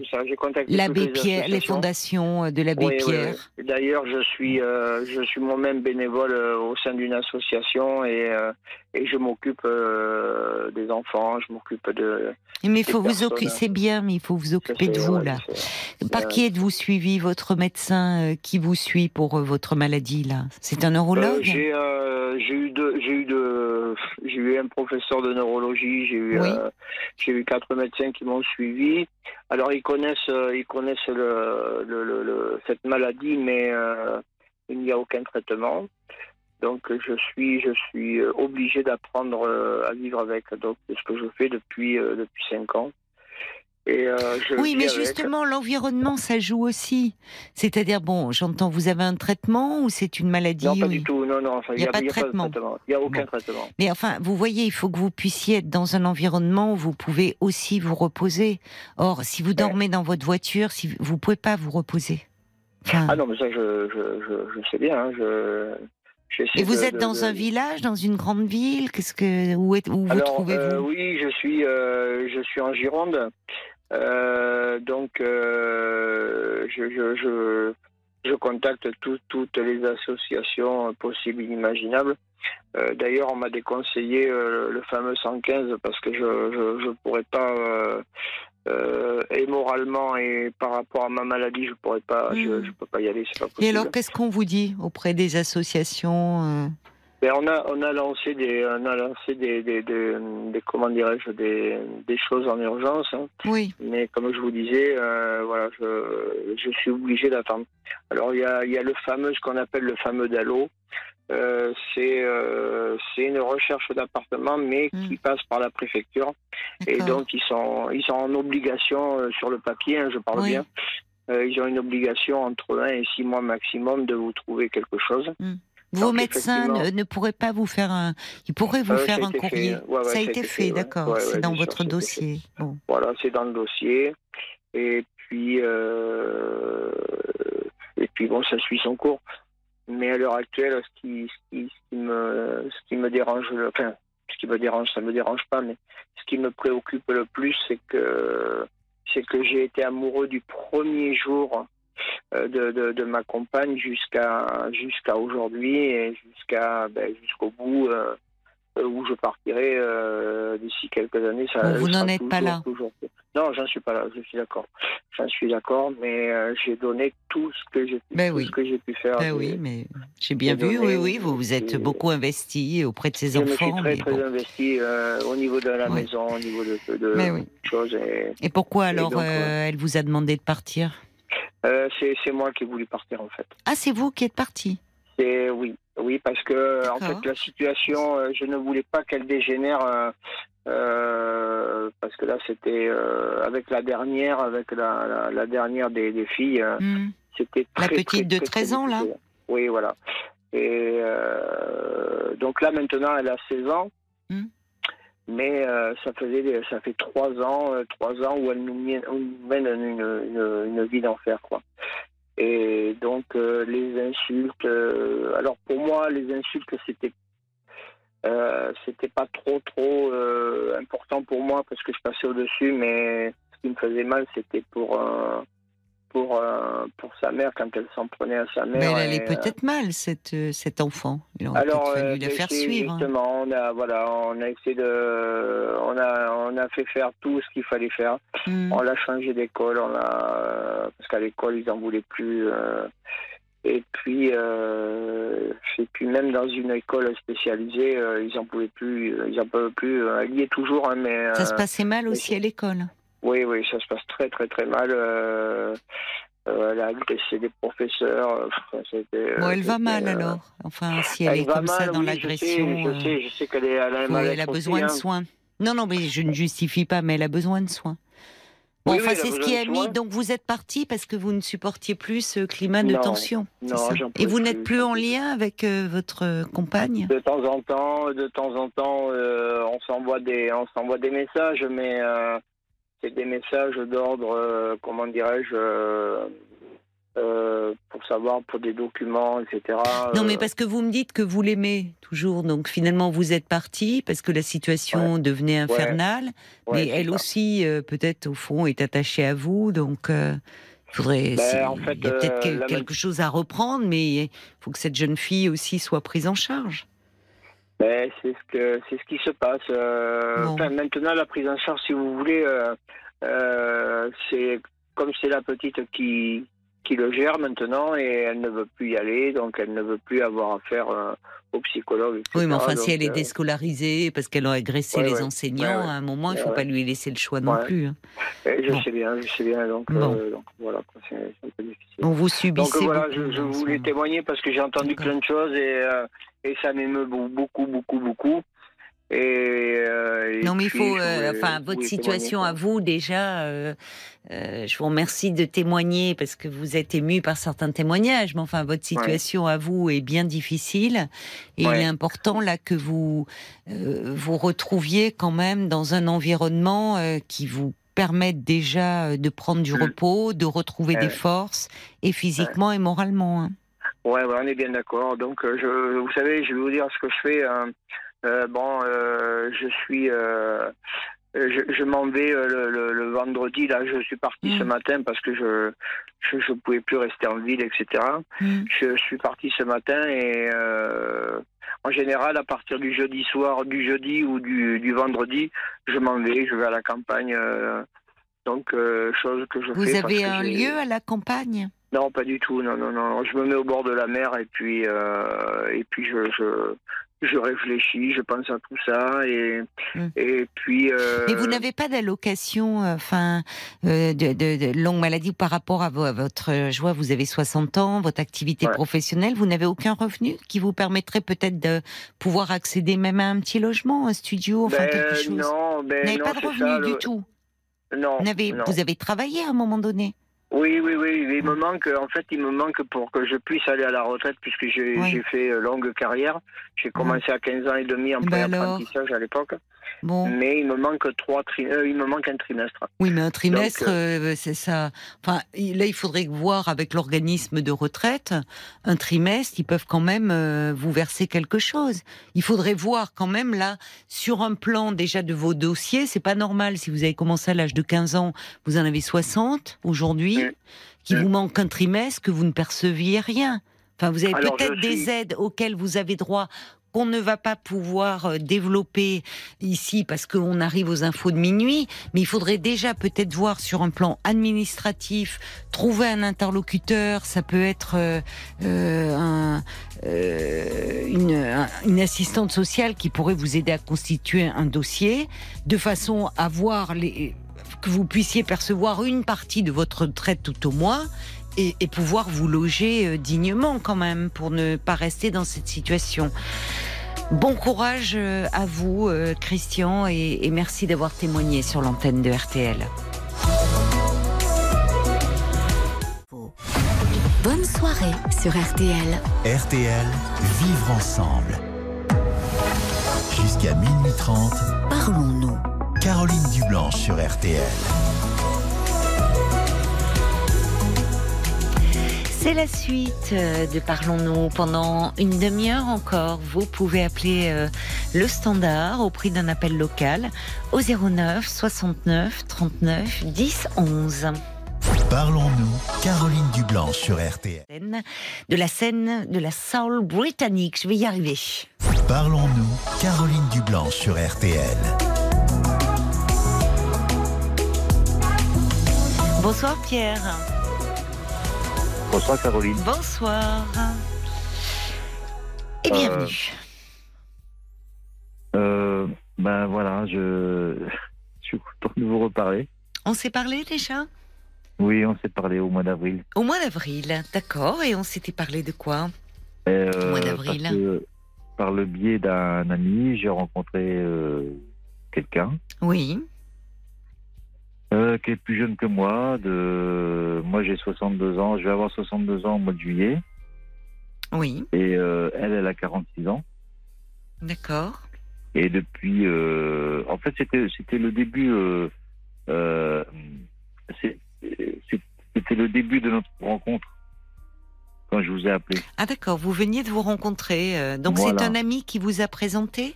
l'abbé les Pierre, les fondations euh, de l'abbé Oui, Pierre. oui. D'ailleurs, je suis, euh, je suis moi-même bénévole euh, au sein d'une association et, et je m'occupe euh, des enfants, je m'occupe de. Mais il faut vous occuper, c'est bien, mais il faut vous occuper de vous ouais, là. Par qui êtes-vous suivi Votre médecin euh, qui vous suit pour euh, votre maladie là? C'est un neurologue? J'ai eu deux j'ai eu deux j'ai eu un professeur de neurologie j'ai eu Oui. j'ai eu quatre médecins qui m'ont suivi alors ils connaissent ils connaissent le, le, le- le- cette maladie mais il n'y a aucun traitement donc je suis je suis euh, obligé d'apprendre euh, à vivre avec donc c'est ce que je fais depuis euh, depuis cinq ans et euh, je Oui, mais avec. justement, l'environnement, ça joue aussi. C'est-à-dire, bon, j'entends, vous avez un traitement ou c'est une maladie non pas oui. du tout non non Il y a pas de traitement. il n'y a aucun Bon. traitement Mais enfin, vous voyez, il faut que vous puissiez être dans un environnement où vous pouvez aussi vous reposer. Or, si vous dormez dans votre voiture, si vous pouvez pas vous reposer. Enfin, Ah non, mais ça, je, je, je, je sais bien. hein, je, et vous de- êtes dans de- un village, dans une grande ville Qu'est-ce que où, vous trouvez-vous euh, oui, je suis, euh, je suis en Gironde. Euh, donc, euh, je, je, je, je contacte tout- toutes les associations possibles et inimaginables. Euh, D'ailleurs, on m'a déconseillé euh, le fameux 115 parce que je je, je pourrais pas, euh, euh, et moralement et par rapport à ma maladie, je pourrais pas, je, Mhm. je peux pas y aller, c'est pas possible. Et alors, qu'est-ce qu'on vous dit auprès des associations Ben, on a on a lancé des on a lancé des des, des, des- comment dirais-je des, choses en urgence hein. Oui. mais comme je vous disais euh, voilà je, je suis obligé d'attendre alors il y a y a le fameux ce qu'on appelle le fameux DALO euh, c'est euh, c'est une recherche d'appartement mais Mm. qui passe par la préfecture et donc ils sont ils sont en obligation euh, sur le papier hein, je parle Oui. bien ils ont une obligation entre 1 et 6 mois maximum de vous trouver quelque chose Vos donc, médecins ne, pourraient pas vous faire un. Ils pourraient vous Euh, ça faire un fait, courrier. ouais, ça a été fait, d'accord. Ouais, C'est dans sûr, votre dossier. Bon. Voilà, c'est dans le dossier. Et puis, euh, et puis bon, ça suit son cours. Mais à l'heure actuelle, ce qui, ce qui, ce qui me, ce qui me dérange, enfin, ce qui me dérange, ça me dérange pas, mais ce qui me préoccupe le plus, c'est que, c'est que j'ai été amoureux du premier jour de, de, de ma compagne jusqu'à, jusqu'à aujourd'hui et jusqu'à, ben, jusqu'au bout. euh, euh, où je partirai euh, d'ici quelques années. Ça, Bon, vous n'en êtes pas là. toujours- Non, j'en suis pas là. Je suis d'accord. J'en suis d'accord, mais euh, j'ai donné tout ce que j'ai, Ben tout oui. ce que j'ai pu faire. Ben J'ai- oui, mais j'ai bien vu, donné- oui, oui, vous vous êtes beaucoup investi auprès de ces Je me suis enfants. très mais très bon. investi euh, au niveau de la Ouais. maison, au niveau de, de Mais oui. choses. Et, Et pourquoi Et alors donc, euh, elle vous a demandé de partir? Euh, c'est, moi qui ai voulu partir en fait. Ah, c'est vous qui êtes parti oui, oui, parce que en fait la situation, euh, je ne voulais pas qu'elle dégénère. euh, euh, parce que là, c'était avec la dernière, avec la, la, la dernière des, des filles, Hmm. c'était La très, petite très, de très, très 13 ans, là. Oui, voilà. Et donc là, maintenant, elle a 16 ans. Hmm. Mais euh, ça faisait ça fait trois ans euh, trois ans où elle nous mène, une, vie d'enfer quoi. Et donc euh, les insultes. alors pour moi les insultes c'était c'était pas trop trop important pour moi parce que je passais au dessus mais ce qui me faisait mal c'était pour pour euh, pour sa mère quand elle s'en prenait à sa mère. Mais elle allait euh, peut-être mal, cette, euh, cet enfant. Il aurait alors, fallu la faire suivre. Justement, on a, voilà, on a essayé de, on a, on a fait faire tout ce qu'il fallait faire. Hmm. On l'a changé d'école, on l'a, parce qu'à l'école ils en voulaient plus. euh, et puis, euh, et puis même dans une école spécialisée, ils en pouvaient plus, ils en peuvent plus. Elle y est toujours, hein, mais. Ça se passait mal aussi à l'école. Oui, oui, ça se passe très, très, très mal. euh, euh, elle a agressé des professeurs. euh, enfin, c'était, Bon, euh, elle va mal euh, alors. Enfin, si elle, elle est comme ça dans oui, l'agression. Je sais, euh, je sais, je sais qu'elle est, elle a oui, elle a besoin de soins. Non, non, mais je ne justifie pas, mais elle a besoin de soins. Bon, Oui, enfin, c'est ce qui a mis. Donc, vous êtes parti parce que vous ne supportiez plus ce climat de Non, tension. non, ça Et vous n'êtes plus, en lien avec euh, votre euh, compagne? De temps en temps, de temps en temps, euh, on s'envoie des, on s'envoie des messages, mais euh, c'est des messages d'ordre, euh, comment dirais-je, euh, euh, pour savoir pour des documents, etc. Non, mais parce que vous me dites que vous l'aimez toujours. Donc, finalement, vous êtes parti parce que la situation devenait infernale. ouais, mais elle aussi, peut-être, au fond, est attachée à vous. Donc, faudrait. Ben, c'est- en fait, il y a peut-être quel- quelque chose à reprendre, mais il faut que cette jeune fille aussi soit prise en charge. Ben, c'est ce que c'est ce qui se passe. Euh, enfin, maintenant, la prise en charge, si vous voulez, euh, euh, c'est comme c'est la petite qui qui le gère maintenant et elle ne veut plus y aller, donc elle ne veut plus avoir affaire euh, au psychologue. etc. Oui, mais enfin, Donc, si elle est euh, déscolarisée parce qu'elle a agressé ouais, les ouais. enseignants, Ouais, à un moment, il ne faut pas lui laisser le choix non plus. hein. eh, je Bon. sais bien, je sais bien, donc, Bon. euh, donc voilà, c'est un peu difficile. Donc, vous subissez. Donc voilà, je, je ce voulais témoigner parce que j'ai entendu plein de choses et, euh, et ça m'émeut beau- beaucoup, beaucoup, beaucoup. Et, euh, et Non, mais il faut, euh, enfin, votre situation témoigner, à vous déjà. euh, je vous remercie de témoigner parce que vous êtes ému par certains témoignages. Mais enfin, votre situation à vous est bien difficile et il est important là que vous vous retrouviez quand même dans un environnement qui vous permette déjà de prendre du Mm. repos, de retrouver Ouais. des forces et physiquement et moralement. hein. Ouais, on est bien d'accord. Donc, je, vous savez, je vais vous dire ce que je fais. Euh, bon, euh, je suis, euh, je, je m'en vais le, le- le vendredi. Là, je suis parti Mm. ce matin parce que je, je, je pouvais plus rester en ville, etc. Mm. Je suis parti ce matin et en général, à partir du jeudi soir, du jeudi ou du, du vendredi, je m'en vais. Je vais à la campagne. euh, donc, euh, chose que je Vous fais. parce avez un lieu à la campagne? Non, pas du tout. Non, non, non. Je me mets au bord de la mer et puis euh, et puis je, je je réfléchis, je pense à tout ça et Mm. et puis. euh, Mais vous n'avez pas d'allocation, euh, enfin, euh, de, de- de longue maladie par rapport à, vo- à votre. euh, vois, vous avez 60 ans, votre activité Ouais. professionnelle, vous n'avez aucun revenu qui vous permettrait peut-être de pouvoir accéder même à un petit logement, un studio, enfin ben, quelque chose? Non, ben vous n'avez pas de revenu ça, du le- tout? Non. Vous avez, non. vous avez travaillé à un moment donné? Oui, oui, oui. Il me manque, en fait, il me manque pour que je puisse aller à la retraite puisque j'ai j'ai fait euh, longue carrière. J'ai commencé à 15 ans et demi en Ben alors pré-apprentissage à l'époque. Bon. Mais il me manque trois euh, il me manque un trimestre. Oui, mais un trimestre, Donc, euh, c'est ça. Enfin, là, il faudrait voir avec l'organisme de retraite, un trimestre, ils peuvent quand même euh, vous verser quelque chose. Il faudrait voir quand même là, sur un plan déjà de vos dossiers, c'est pas normal. Si vous avez commencé à l'âge de 15 ans, vous en avez 60 aujourd'hui, Mm. qu'il Mm. vous manque un trimestre, que vous ne perceviez rien. Enfin, vous avez peut-être des aides auxquelles vous avez droit qu'on ne va pas pouvoir euh, développer ici parce qu'on arrive aux infos de minuit, mais il faudrait déjà peut-être voir sur un plan administratif, trouver un interlocuteur, ça peut être euh, euh, un, une, un- une assistante sociale qui pourrait vous aider à constituer un dossier, de façon à voir que vous puissiez percevoir une partie de votre retraite tout au mois. Et, et pouvoir vous loger euh, dignement quand même pour ne pas rester dans cette situation. Bon courage euh, à vous, euh, Christian, et, et merci d'avoir témoigné sur l'antenne de RTL. Bonne soirée sur RTL. RTL, vivre ensemble. Jusqu'à minuit 30, Parlons-nous. Caroline Dublanche sur RTL. C'est la suite euh, de Parlons-nous pendant une demi-heure encore. Vous pouvez appeler euh, le standard au prix d'un appel local au 09 69 39 10 11. Parlons-nous, Caroline Dublanche sur RTL. De la scène de la soul britannique. Je vais y arriver. Parlons-nous, Caroline Dublanche sur RTL. Bonsoir Pierre. Bonsoir Caroline. Bonsoir. Et Euh, bienvenue. Euh, ben voilà, je... je suis content de vous reparler. On s'est parlé déjà? Oui, on s'est parlé au mois d'avril. Au mois d'avril, d'accord. Et on s'était parlé de quoi? Euh, Au mois d'avril. par le biais d'un ami, j'ai rencontré euh, quelqu'un. Oui. Euh, qui est plus jeune que moi. De... Moi, j'ai 62 ans. Je vais avoir 62 ans au mois de juillet. Oui, Et euh, elle, elle a 46 ans. d'accord. Et depuis, euh, en fait, c'était c'était le début. C'était le début de notre rencontre quand je vous ai appelé. Ah d'accord, vous veniez de vous rencontrer. donc Voilà. c'est un ami qui vous a présenté?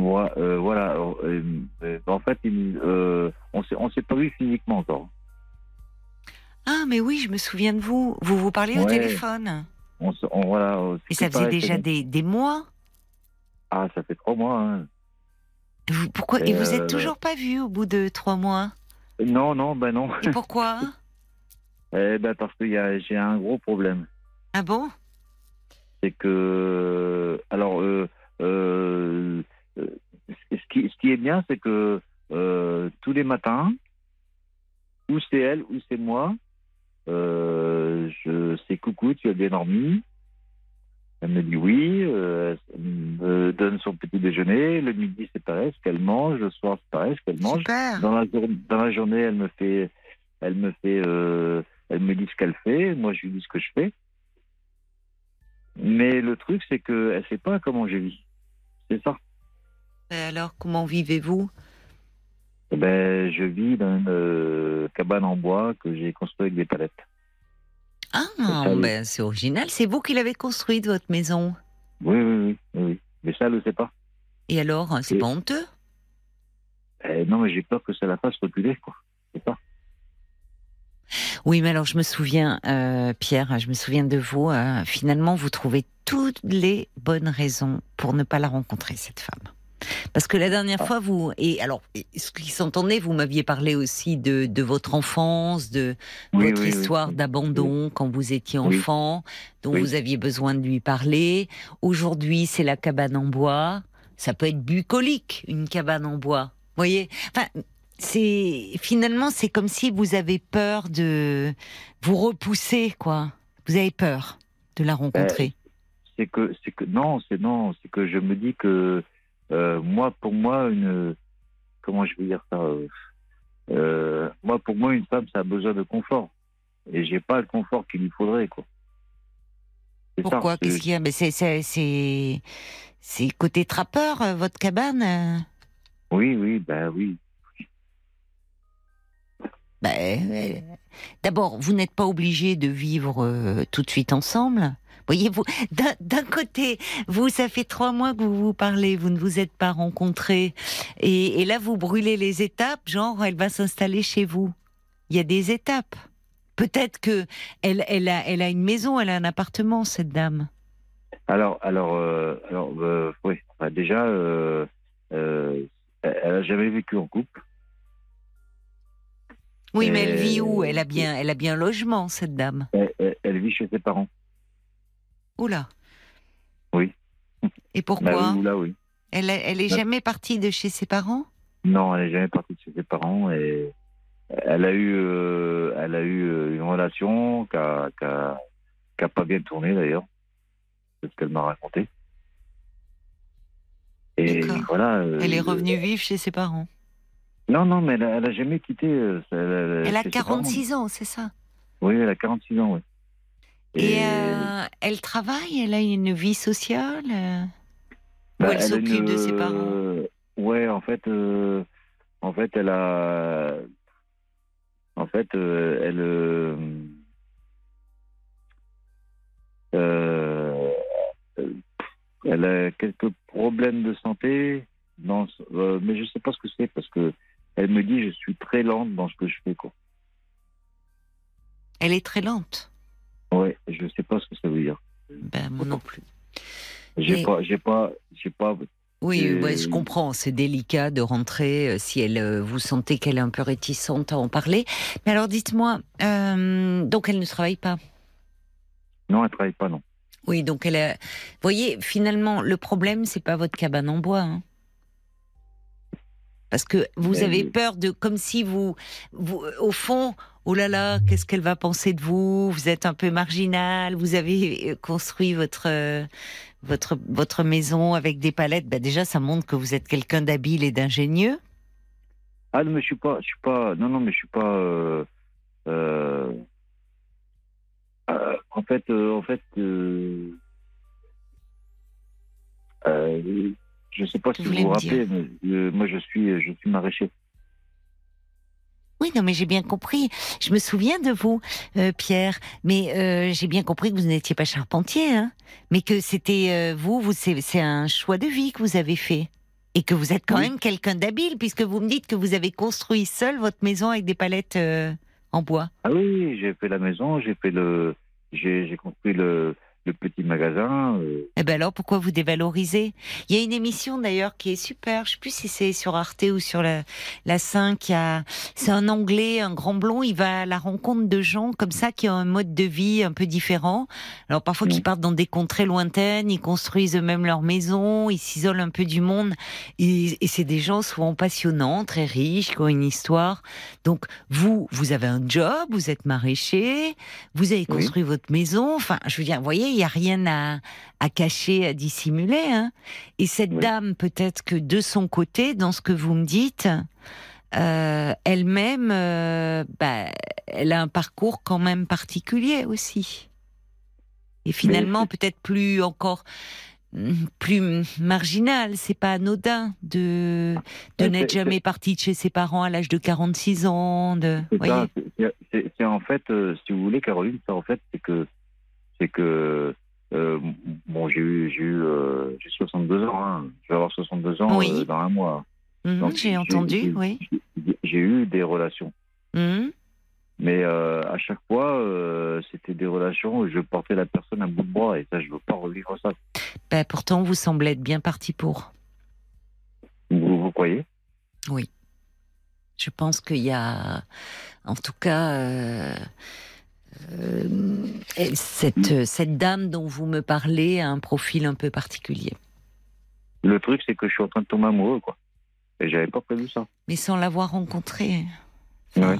Moi, euh, voilà. euh, euh, en fait, il, on s'est on s'est pas vu physiquement encore. Ah mais oui, je me souviens de vous. Vous vous parlez au téléphone. On, voilà. Et ça faisait déjà des, des mois. Ah, ça fait trois mois. hein. Vous- pourquoi Et Et, vous êtes toujours pas vu au bout de trois mois? Non, non, ben non. Et pourquoi? Eh ben parce que y a- j'ai un gros problème. Ah bon? C'est que alors euh, ce, qui, ce qui est bien c'est que euh, tous les matins ou c'est elle ou c'est moi euh, je sais coucou tu as bien dormi elle me dit oui euh, elle me donne son petit déjeuner le midi c'est pareil ce qu'elle mange le soir c'est pareil ce qu'elle mange Super. dans la, jour- dans la journée, elle me fait, elle me fait, euh, elle me dit ce qu'elle fait. Moi, je lui dis ce que je fais. Mais le truc, c'est que elle sait pas comment je vis. C'est ça. Alors comment vivez-vous? Eh Ben, je vis dans une euh, cabane en bois que j'ai construite avec des palettes. Ah ça, ben c'est original. C'est vous qui l'avez construite votre maison? Oui, oui, oui, oui. Mais ça, elle ne sait pas. Et alors c'est Et- pas honteux? Eh, non, mais j'ai peur que ça la fasse reculer, quoi. C'est ça. Oui, mais alors je me souviens, euh, Pierre, je me souviens de vous. euh, finalement, vous trouvez toutes les bonnes raisons pour ne pas la rencontrer, cette femme. Parce que la dernière Ah. fois, vous et alors ce qui s'entendait, vous m'aviez parlé aussi de, de votre enfance, de Oui, votre oui, histoire oui. d'abandon quand vous étiez enfant, dont vous aviez besoin de lui parler. Aujourd'hui, c'est la cabane en bois. Ça peut être bucolique, une cabane en bois. Vous voyez Enfin, c'est finalement c'est comme si vous avez peur de vous repousser, quoi. Vous avez peur de la rencontrer. c'est que c'est que non c'est non c'est que je me dis que euh, moi pour moi une comment je vais dire ça euh, euh, moi pour moi une femme ça a besoin de confort et j'ai pas le confort qu'il lui faudrait quoi. Pourquoi? C'est- Qu'est-ce qu'il y a? Mais c'est c'est côté trappeur votre cabane. oui oui ben oui Ben, euh, D'abord, vous n'êtes pas obligé de vivre euh, tout de suite ensemble. Voyez-vous, d'un d'un côté, vous, ça fait trois mois que vous vous parlez, vous ne vous êtes pas rencontrés, et, et là, vous brûlez les étapes, genre, elle va s'installer chez vous. Il y a des étapes. Peut-être que elle, elle a, elle a une maison, elle a un appartement, cette dame. alors alors euh, alors euh, oui Enfin, déjà euh, elle elle a jamais vécu en couple Oui, mais elle vit où? Elle a bien, elle a bien un logement, cette dame. elle, elle- elle vit chez ses parents Oula. Oui. Et Bah pourquoi oui, Elle, est- elle est Bah- jamais partie de chez ses parents? Non, elle n'est jamais partie de chez ses parents et elle a eu, euh, elle a eu euh, une relation qui a, pas bien tourné d'ailleurs, c'est ce qu'elle m'a raconté. Et voilà. euh, Elle est revenue vivre chez ses parents? Non, non, mais elle a, elle a jamais quitté. euh, elle, Elle a chez ses parents. 46 ans, c'est ça? Oui, elle a 46 ans, oui. Et, euh, elle travaille Elle a une vie sociale euh Ou Bah, elle s'occupe une- de ses parents? euh, Ouais, en fait, euh, en fait, elle a, en fait, euh, elle, euh, euh, elle a quelques problèmes de santé, dans, euh, mais je sais pas ce que c'est parce que elle me dit je suis très lente dans ce que je fais quoi. Elle est très lente? Ouais, je sais pas ce que ça veut dire. Ben, moi non plus. J'ai Et- pas, j'ai pas, j'ai pas. Oui, ouais, je comprends. C'est délicat de rentrer euh, si elle, euh, vous sentez qu'elle est un peu réticente à en parler. Mais alors, dites-moi, euh, donc elle ne travaille pas? Non, elle travaille pas non. Oui, donc elle a... Vous voyez, finalement, le problème, c'est pas votre cabane en bois. hein. Parce que vous Mais- avez peur de... Comme si vous... vous au fond, oh là là, qu'est-ce qu'elle va penser de vous? Vous êtes un peu marginal, vous avez euh, construit votre... euh, votre, votre maison avec des palettes, bah déjà ça montre que vous êtes quelqu'un d'habile et d'ingénieux. Ah non, mais je suis pas, je suis pas, non, non, mais je suis pas. euh, euh, euh, en fait, en fait, je sais pas si Vous vous rappelez, mais moi je suis, je suis maraîcher. Oui, non, mais j'ai bien compris. Je me souviens de vous, euh, Pierre. Mais euh, j'ai bien compris que vous n'étiez pas charpentier, hein. Mais que c'était euh, vous, vous c'est un choix de vie que vous avez fait. Et que vous êtes quand Oui. même quelqu'un d'habile, puisque vous me dites que vous avez construit seul votre maison avec des palettes en bois. Ah oui, j'ai fait la maison, j'ai fait le, j'ai construit le, le petit magasin. euh, Eh ben alors, pourquoi vous dévalorisez? Il y a une émission d'ailleurs qui est super. Je sais plus si c'est sur Arte ou sur la, la 5. qui a- C'est un Anglais, un grand blond. Il va à la rencontre de gens comme ça qui ont un mode de vie un peu différent. Alors parfois Mm. qui partent dans des contrées lointaines, ils construisent eux-mêmes leur maison, ils s'isolent un peu du monde. Et, et c'est des gens souvent passionnants, très riches, qui ont une histoire. Donc vous, vous avez un job, vous êtes maraîcher, vous avez Oui. construit votre maison. Enfin, je veux dire, vous voyez, il n'y a rien à, à cacher, à dissimuler. Hein. Et cette Oui. dame, peut-être que de son côté, dans ce que vous me dites, euh, elle-même, euh, bah, elle a un parcours quand même particulier aussi. Et finalement, peut-être plus encore mm, plus marginal. C'est pas anodin de, n'être jamais parti de chez ses parents à l'âge de 46 ans. De, c'est en fait, euh, si vous voulez, Caroline, ça en fait, c'est que, c'est que, euh, bon, j'ai eu, j'ai eu, euh, j'ai 62 ans, hein. je vais avoir 62 ans Oui. euh, dans un mois. Mhm, Donc, J'ai entendu, oui. J'ai- eu des relations, Mhm. mais à chaque fois, c'était des relations où je portais la personne à bout de bras, et ça, je veux pas revivre ça. Ben, pourtant, vous semblez être bien parti pour. Vous, vous croyez? Je pense qu'il y a, en tout cas, cette, cette dame dont vous me parlez a un profil un peu particulier. Le truc, c'est que je suis en train de tomber amoureux, quoi. Et j'avais pas prévu ça. Mais sans l'avoir rencontré. Enfin, Ouais.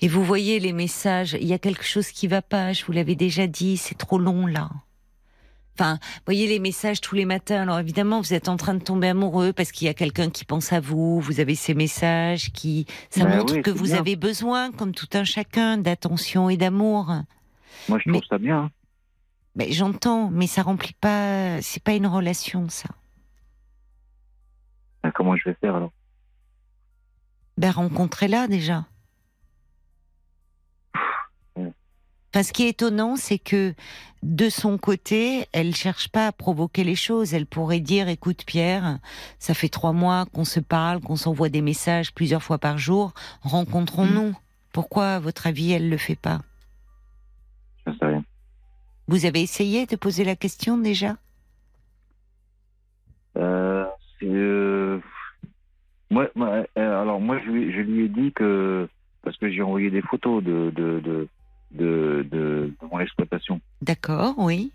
Et vous voyez les messages, il y a quelque chose qui va pas, je vous l'avais déjà dit, c'est trop long là. Enfin, voyez les messages tous les matins. Alors évidemment, vous êtes en train de tomber amoureux parce qu'il y a quelqu'un qui pense à vous. Vous avez ces messages qui, ça Ben montre oui, que vous bien. avez besoin, comme tout un chacun, d'attention et d'amour. Moi, je Mais- trouve ça bien. hein. Mais j'entends, mais ça remplit pas. C'est pas une relation, ça. Ben, comment je vais faire alors? Ben rencontrez-la déjà. Enfin, ce qui est étonnant, c'est que de son côté, elle cherche pas à provoquer les choses. Elle pourrait dire, écoute Pierre, ça fait trois mois qu'on se parle, qu'on s'envoie des messages plusieurs fois par jour. Rencontrons-nous. Pourquoi, à votre avis, elle le fait pas? Je sais rien. Vous avez essayé de poser la question déjà? Euh, euh, moi, moi, euh, alors moi, je lui, je lui ai dit que parce que j'ai envoyé des photos de de de de, de- de mon exploitation D'accord, oui.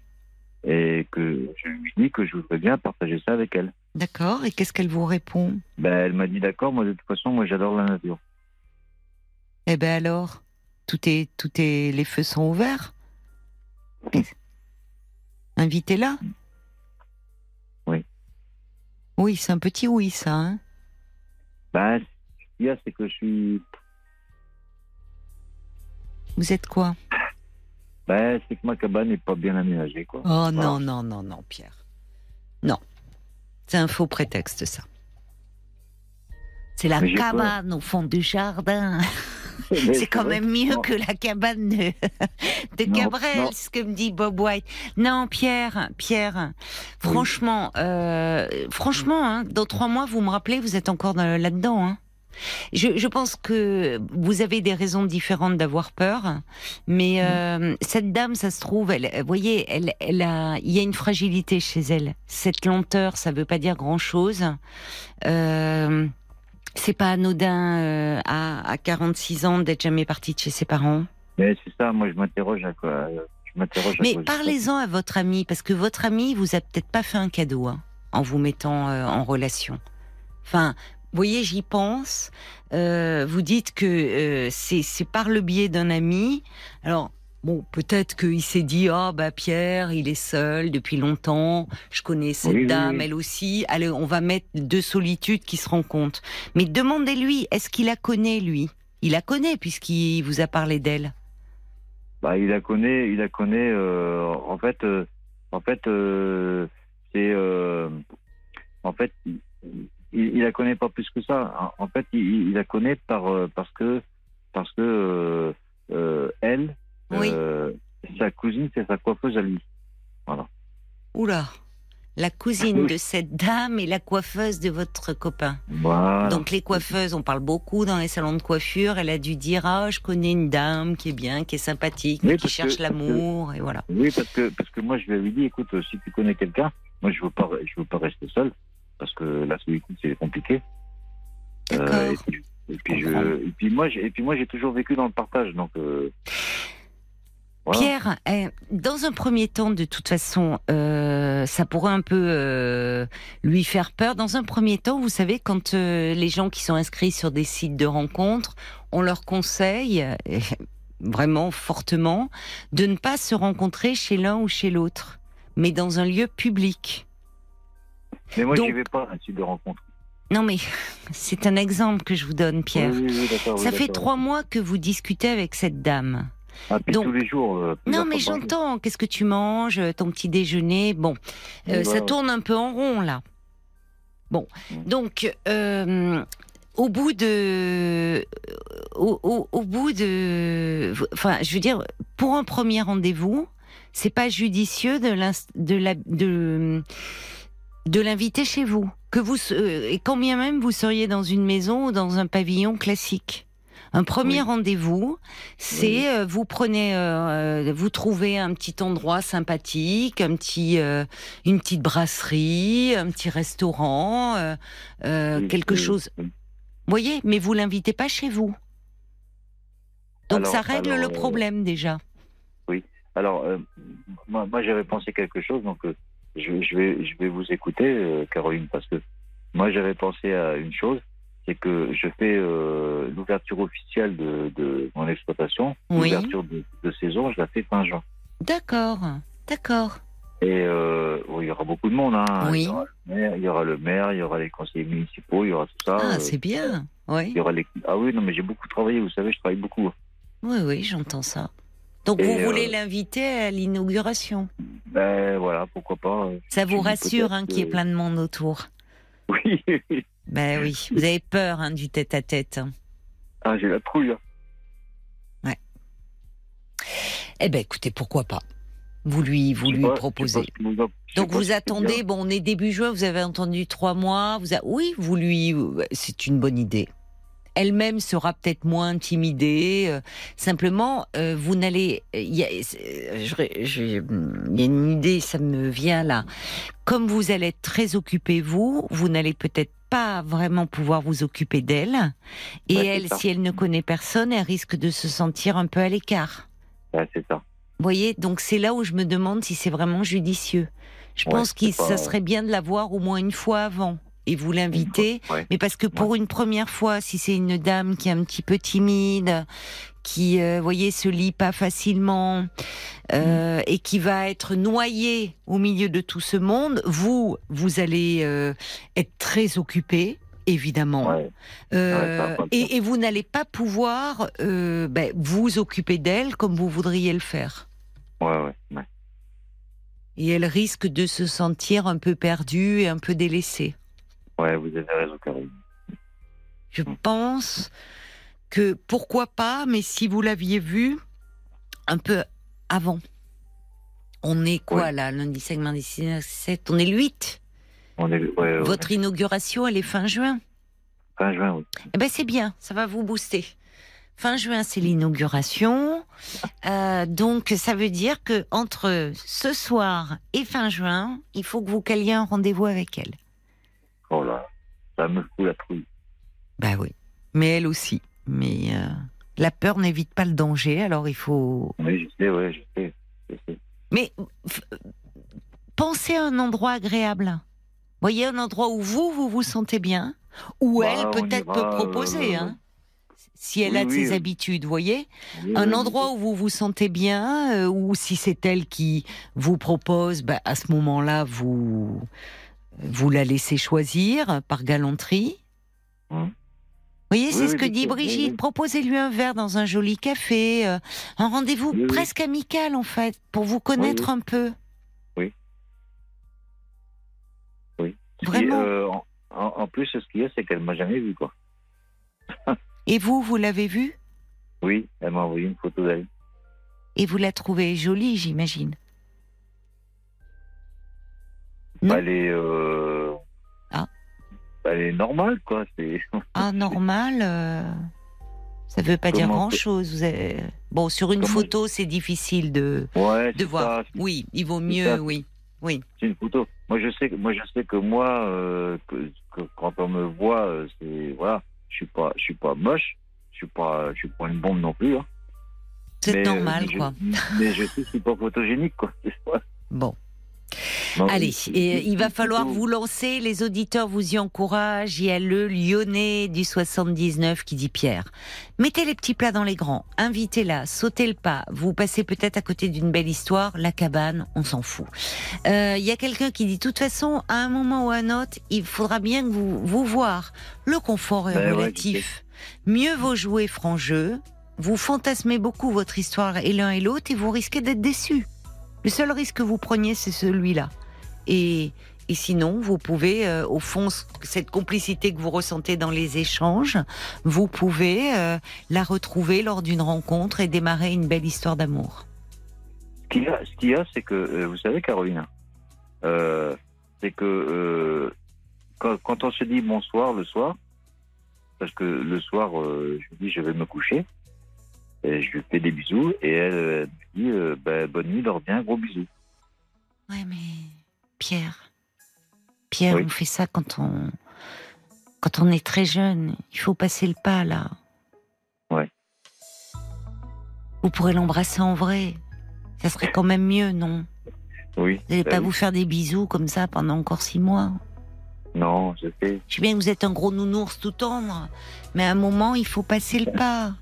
et que je lui dit que je voudrais bien partager ça avec elle. D'accord. Et qu'est-ce qu'elle vous répond? Ben, elle m'a dit d'accord. Moi, de toute façon, moi, j'adore la nature. Eh ben alors, tout est, tout est, les feux sont ouverts. Invitez-la. Oui. Oui, c'est un petit oui, ça. Hein? Ben, ce qu'il y a, c'est que je suis. Vous êtes quoi Ben, c'est que ma cabane n'est pas bien aménagée, quoi. Oh non, non, non, non, Pierre. Non. C'est un faux prétexte, ça. C'est la Mais cabane au fond du jardin. C'est quand même mieux Non. que la cabane de, de Non, Cabrel, non. ce que me dit Bob White. Non, Pierre, Pierre, franchement, euh, franchement, hein, dans trois mois, vous me rappelez, vous êtes encore dans- là-dedans. Hein. Je, je pense que vous avez des raisons différentes d'avoir peur, mais euh, cette dame, ça se trouve, elle, vous voyez, elle, elle a, il y a une fragilité chez elle. Cette lenteur, ça veut pas dire grand-chose. Euh, c'est pas anodin euh, à, à 46 ans d'être jamais parti de chez ses parents. Mais c'est ça, moi, je m'interroge à quoi. Je m'interroge à Mais quoi- parlez-en à votre ami, parce que votre ami vous a peut-être pas fait un cadeau hein, en vous mettant euh, en relation. Enfin, vous voyez, j'y pense. Euh, vous dites que euh, c'est par le biais d'un ami. Alors, Bon, peut-être qu'il s'est dit, ah bah Pierre, il est seul depuis longtemps, je connais cette Oui, dame, oui. elle aussi, allez, on va mettre deux solitudes qui se rencontrent. Mais demandez-lui, est-ce qu'il la connaît, lui? Il la connaît puisqu'il vous a parlé d'elle. Bah, il la connaît, il la connaît. euh, en fait, euh, en fait, euh, c'est, en fait, il, il la connaît pas plus que ça. En, en fait, il, il la connaît par euh, parce que parce que euh, euh, elle, Oui. euh, sa cousine, c'est sa coiffeuse à lui. Oula, la cousine de cette dame et la coiffeuse de votre copain. Voilà. Donc les coiffeuses, on parle beaucoup dans les salons de coiffure. Elle a dû dire ah je connais une dame qui est bien, qui est sympathique, Oui, qui cherche l'amour et voilà. Oui, parce que parce que moi je lui avais dit, écoute, si tu connais quelqu'un, moi je veux pas, je veux pas rester seul parce que la solitude c'est compliqué. Euh, et puis, et puis je, et puis moi, j'ai, et puis moi j'ai toujours vécu dans le partage, donc. euh, voilà. Pierre, eh, dans un premier temps, de toute façon, euh, ça pourrait un peu lui faire peur. Dans un premier temps, vous savez, quand les gens qui sont inscrits sur des sites de rencontres, on leur conseille, euh, vraiment fortement, de ne pas se rencontrer chez l'un ou chez l'autre, mais dans un lieu public. Mais moi donc- j'y vais pas à un site de rencontre. Non mais c'est un exemple que je vous donne, Pierre. Oui, oui, oui, d'accord, oui, Ça fait trois mois que vous discutez avec cette dame. Ah, donc- tous les jours. euh, Non, mais j'entends. Qu'est-ce que tu manges Ton petit déjeuner? Bon, euh, ça tourne un peu en rond là. Bon, Mm. donc euh, au bout de, au, au- au bout de, enfin, je veux dire, pour un premier rendez-vous, c'est pas judicieux de de la de de l'inviter chez vous. Que vous euh, et quand bien même vous seriez dans une maison ou dans un pavillon classique. Un premier Oui. rendez-vous, c'est Oui. euh, vous prenez, euh, vous trouvez un petit endroit sympathique, un petit, euh, une petite brasserie, un petit restaurant, Oui, quelque oui, chose. oui. Vous voyez, mais vous l'invitez pas chez vous. Donc Alors- ça règle alors, le problème déjà. Alors, euh, moi, moi j'avais pensé quelque chose, donc je, je vais, je vais vous écouter, euh, Caroline, parce que moi j'avais pensé à une chose, c'est que je fais euh, l'ouverture officielle de, de mon exploitation, Oui. l'ouverture de, de saison, je la fais fin juin. D'accord, d'accord. Et euh, bon, il y aura beaucoup de monde, hein. Oui. Il, y aura le maire, il y aura le maire, il y aura les conseillers municipaux, il y aura tout ça. Ah, c'est bien. Oui, il y aura les... Ah oui, non, mais j'ai beaucoup travaillé, vous savez, je travaille beaucoup. oui, oui, j'entends ça. Donc Et, vous euh, voulez l'inviter à l'inauguration. Ben voilà, pourquoi pas. euh, Ça vous rassure hein, qu'il y ait plein de monde autour. Oui. Ben oui, vous avez peur hein, du tête-à-tête. hein. Ah, j'ai la trouille. là. Eh ben écoutez, pourquoi pas Vous lui, vous lui pas- proposez. vous Donc vous attendez, bon, on est début juin, vous avez entendu trois mois, vous a- oui, vous lui, euh, c'est une bonne idée. Elle-même sera peut-être moins intimidée. euh, simplement, euh, vous n'allez, il y, a- c'est- je- je- il y a une idée, ça me vient là. Comme vous allez être très occupé vous, vous n'allez peut-être pas vraiment pouvoir vous occuper d'elle. Et Ouais, elle, si elle ne connaît personne, elle risque de se sentir un peu à l'écart. Ouais, c'est ça. Vous voyez, donc c'est là où je me demande si c'est vraiment judicieux. Je Ouais, pense que pas- ça serait bien de la voir au moins une fois avant et vous l'inviter. Ouais. Mais parce que pour une première fois, si c'est une dame qui est un petit peu timide, qui, euh, vous voyez, se lit pas facilement euh, Mm. et qui va être noyée au milieu de tout ce monde, vous, vous allez euh, être très occupé. Évidemment, Ouais. Euh, Ouais, et, et vous n'allez pas pouvoir euh, ben, vous occuper d'elle comme vous voudriez le faire. Ouais. Et elle risque de se sentir un peu perdue et un peu délaissée. Ouais, vous avez raison, Caroline. Je pense que pourquoi pas, mais si vous l'aviez vu un peu avant. On est quoi Ouais. là Lundi 5, mardi 6, 7, on est le 8. On est, ouais, ouais. Votre inauguration, elle est fin juin. Fin juin, oui. Eh ben c'est bien, ça va vous booster. Fin juin, c'est l'inauguration. Euh, donc, ça veut dire que entre ce soir et fin juin, il faut que vous caliez un rendez-vous avec elle. Oh là, ça me fout la trouille. Bah oui. Mais elle aussi. Mais euh, la peur n'évite pas le danger, alors il faut. Oui, je sais, ouais, je sais. Je sais. Mais pensez à un endroit agréable. Voyez un endroit où vous, vous vous sentez bien, où Bah, elle peut-être peut proposer. euh, hein. si elle Oui, a de oui, ses habitudes, voyez Un endroit où vous vous sentez bien, euh, ou si c'est elle qui vous propose, bah, à ce moment-là, vous, vous la laissez choisir par galanterie. Hum. Vous voyez, Oui, c'est ce oui, que dit oui, Brigitte. oui. Proposez-lui un verre dans un joli café, euh, un rendez-vous Oui, oui. presque amical en fait, pour vous connaître un peu. Oui. Qui- Vraiment. euh, en, en- en plus, ce qu'il y a, c'est qu'elle m'a jamais vu, quoi. Et vous, vous l'avez vue? Oui, elle m'a envoyé une photo d'elle. et vous la trouvez jolie, j'imagine. Non. Elle est. euh, Ah. Elle est normale, quoi. C'est. Ah, normal. euh, Ça veut pas dire Comment grand-chose. Vous avez- Bon, sur une Comment- photo, c'est difficile de, Ouais, de voir. ça, Oui, il vaut mieux, ça. oui. Oui. C'est une photo. Moi, je sais que moi, je sais que moi, euh, que, que quand on me voit, euh, c'est voilà, je suis pas, je suis pas moche, je suis pas, je suis pas une bombe non plus. Hein. C'est Mais, normal, mais je- quoi. mais je sais que je suis pas photogénique, quoi. Bon. Non, Allez, et il va falloir vous lancer. Les auditeurs vous y encouragent. Il y a le Lyonnais du 79 qui dit Pierre. Mettez les petits plats dans les grands. Invitez-la. Sautez le pas. Vous passez peut-être à côté d'une belle histoire. La cabane, on s'en fout. Euh, Il y a quelqu'un qui dit, de toute façon, à un moment ou à un autre, il faudra bien que vous, vous voir. Le confort est Ben ouais, relatif. Mieux vaut jouer franc jeu. Vous fantasmez beaucoup votre histoire et l'un et l'autre et vous risquez d'être déçus. Le seul risque que vous preniez, c'est celui-là. Et, et sinon, vous pouvez, euh, au fond, ce- cette complicité que vous ressentez dans les échanges, vous pouvez euh, la retrouver lors d'une rencontre et démarrer une belle histoire d'amour. Ce qu'il y a, c'est que euh, vous savez, Caroline, c'est que quand, quand on se dit bonsoir le soir, parce que le soir, je dis je vais me coucher, et je lui fais des bisous et elle, euh, me dit euh, ben, bonne nuit, dors bien, gros bisous. Ouais, mais Pierre, Pierre, Oui. on fait ça quand on quand on est très jeune. Il faut passer le pas là. Ouais. Vous pourrez l'embrasser en vrai. Ça serait quand même mieux, non? Oui. Vous n'allez ben pas oui. vous faire des bisous comme ça pendant encore six mois? Non, je sais. Je sais bien que vous êtes un gros nounours tout tendre, mais à un moment, il faut passer le pas.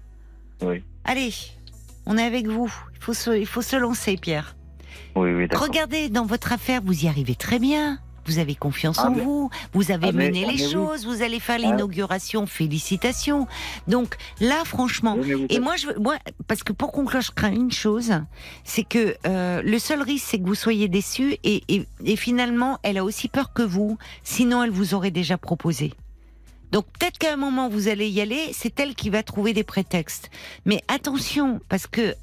Oui. Allez, on est avec vous. Il faut se, il faut se lancer, Pierre. Oui, oui, d'accord. Regardez, dans votre affaire, vous y arrivez très bien. Vous avez confiance Ah, en mais- vous. Vous avez Ah, mais- mené ah, les oui. choses. Vous allez faire l'inauguration. Félicitations. Donc là, franchement, et moi, je, moi, parce que pour conclure, je crains une chose, c'est que euh, le seul risque, c'est que vous soyez déçus, et, et, et finalement, elle a aussi peur que vous. Sinon, elle vous aurait déjà proposé. Donc peut-être qu'à un moment vous allez y aller, c'est elle qui va trouver des prétextes. Mais attention, parce que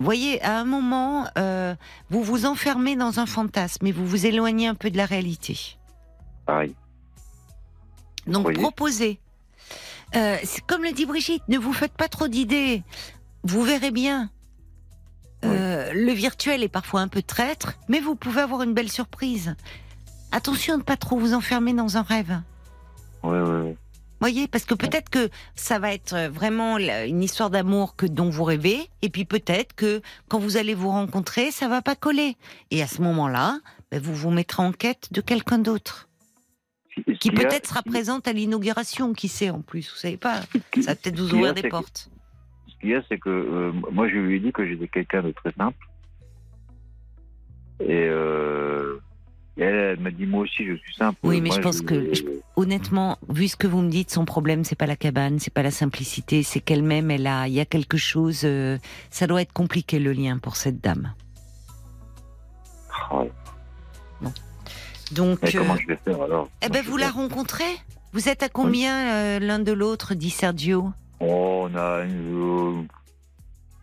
vous voyez, à un moment, euh, vous vous enfermez dans un fantasme et vous vous éloignez un peu de la réalité. Pareil. Donc proposez. Euh, comme le dit Brigitte, ne vous faites pas trop d'idées. Vous verrez bien. Euh, le virtuel est parfois un peu traître, mais vous pouvez avoir une belle surprise. Attention à ne pas trop vous enfermer dans un rêve. Oui, oui, oui. Voyez, parce que peut-être que ça va être euh, vraiment une histoire d'amour que dont vous rêvez, et puis peut-être que quand vous allez vous rencontrer, ça va pas coller. Et à ce moment-là, ben, vous vous mettrez en quête de quelqu'un d'autre, Ce qui peut-être sera présente à l'inauguration, qui sait en plus, vous savez pas. Ça va peut-être vous ouvrir des que- portes. Ce qu'il y a, c'est que euh, moi, je lui ai dit que j'étais quelqu'un de très simple. Et, euh, m'a dit, moi aussi, je suis simple. Oui, mais Moi, je pense que- Honnêtement, vu ce que vous me dites, son problème, c'est pas la cabane, c'est pas la simplicité, c'est qu'elle-même, elle a, il y a quelque chose. euh, ça doit être compliqué le lien pour cette dame. Oh, Donc, mais comment euh, je vais faire alors? eh ben, vous la rencontrez? Vous êtes à combien euh, l'un de l'autre, dit Sergio? Oh, on a une,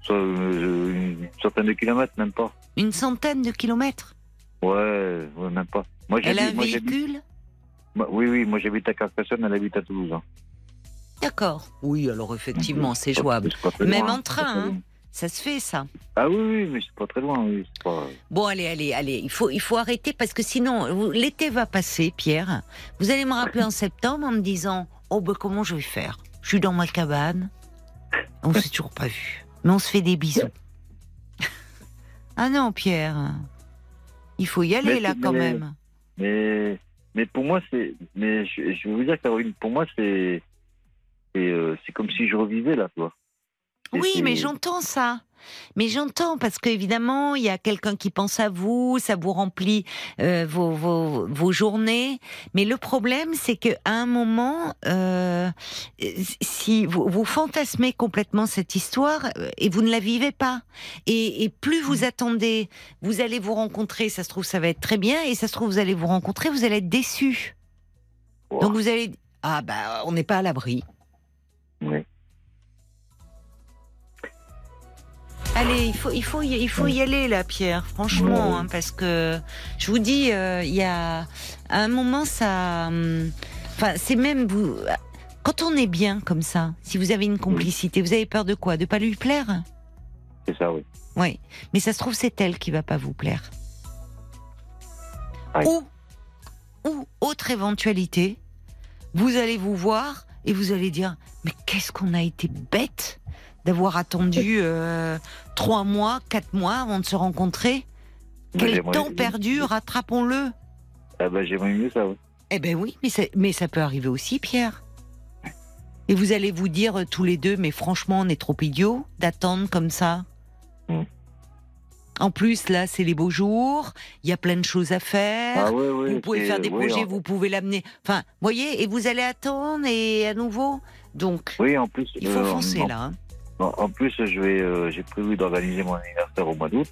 une centaine de kilomètres, même pas. Une centaine de kilomètres? Ouais, ouais, même pas. Moi, Elle a un moi, véhicule moi- Oui, oui, moi j'habite à Carcassonne, elle habite à Toulouse. hein. D'accord. Oui, alors effectivement, c'est jouable. c'est très Même loin, en train, hein. Ça se fait, ça. Ah oui, oui, mais c'est pas très loin, oui. c'est Pas... Bon, allez, allez, allez. Il faut, il faut arrêter parce que sinon, l'été va passer, Pierre. Vous allez me rappeler en septembre en me disant Oh, ben, comment je vais faire? Je suis dans ma cabane. On s'est toujours pas vu. Mais on se fait des bisous. ah non, Pierre. Il faut y aller, Mais là, quand mais- même. Mais, mais pour moi, c'est. Mais je, je vais vous dire, Caroline, pour moi, c'est. c'est euh, c'est comme si je revivais là, toi. Et Oui, mais j'entends ça. Mais j'entends parce qu'évidemment, il y a quelqu'un qui pense à vous, ça vous remplit euh, vos, vos, vos journées. Mais le problème, c'est qu'à un moment, euh, si vous, vous fantasmez complètement cette histoire euh, et vous ne la vivez pas, et, et plus vous attendez, vous allez vous rencontrer, ça se trouve, ça va être très bien, et ça se trouve, vous allez vous rencontrer, vous allez être déçu. Wow. Donc vous allez, ah bah, on n'est pas à l'abri. Oui. Allez, il faut, il faut, y, il faut y aller là, Pierre. Franchement, hein, parce que je vous dis, euh, il y a à un moment ça, hum, enfin, c'est même vous. Quand on est bien comme ça, si vous avez une complicité, vous avez peur de quoi? De pas lui plaire? C'est ça, oui. Oui. Mais ça se trouve, c'est elle qui va pas vous plaire. Ouais. Ou, ou autre éventualité, vous allez vous voir et vous allez dire, mais qu'est-ce qu'on a été bête? D'avoir attendu euh, trois mois, quatre mois avant de se rencontrer. Quel J'aimerais- temps perdu, rattrapons-le. Ah bah, j'aimerais mieux ça, oui. Eh ben oui, mais, ça peut arriver aussi, Pierre. Et vous allez vous dire euh, tous les deux, mais franchement, on est trop idiots d'attendre comme ça. Mm. En plus, là, c'est les beaux jours, il y a plein de choses à faire. Ah vous pouvez faire des projets, en- vous pouvez l'amener. Enfin, voyez, et vous allez attendre et à nouveau. Donc, Oui, en plus. il faut euh, foncer en- là. hein. En, plus, je vais, euh, j'ai prévu d'organiser mon anniversaire au mois d'août.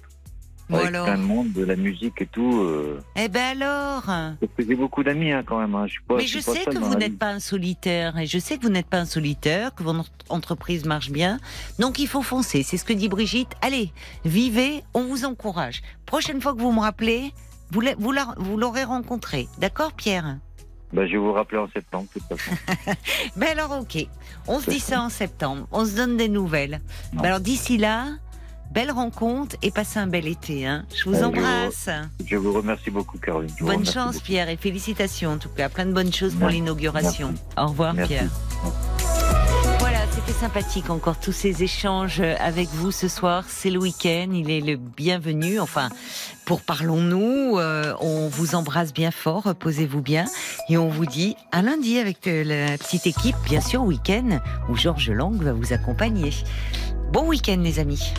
Bon avec alors. plein de monde, de la musique et tout. euh, Eh ben alors. parce que j'ai beaucoup d'amis hein, quand même. Hein. Je suis pas, Mais je sais que vous n'êtes pas un solitaire et je sais que vous n'êtes pas un solitaire, que votre entreprise marche bien. Donc il faut foncer. C'est ce que dit Brigitte. Allez, vivez, on vous encourage. Prochaine fois que vous me rappelez, vous l'aurez rencontré. D'accord, Pierre? Bah, je vais vous rappeler en septembre, de toute façon. Ben alors, ok. On se dit ça en septembre. On se donne des nouvelles. Ben alors d'ici là, belle rencontre et passez un bel été. Hein. Je vous je embrasse. je vous remercie beaucoup, Caroline. Je Bonne chance, beaucoup. Pierre, et félicitations en tout cas. Plein de bonnes choses pour Merci. l'inauguration. Merci. Au revoir, Merci. Pierre. Voilà, c'était sympathique encore tous ces échanges avec vous ce soir. C'est le week-end, il est le bienvenu. Enfin, pour parlons-nous, euh, on vous embrasse bien fort, reposez-vous bien, et on vous dit à lundi avec euh, la petite équipe, bien sûr, week-end où Georges Lang va vous accompagner. Bon week-end, les amis.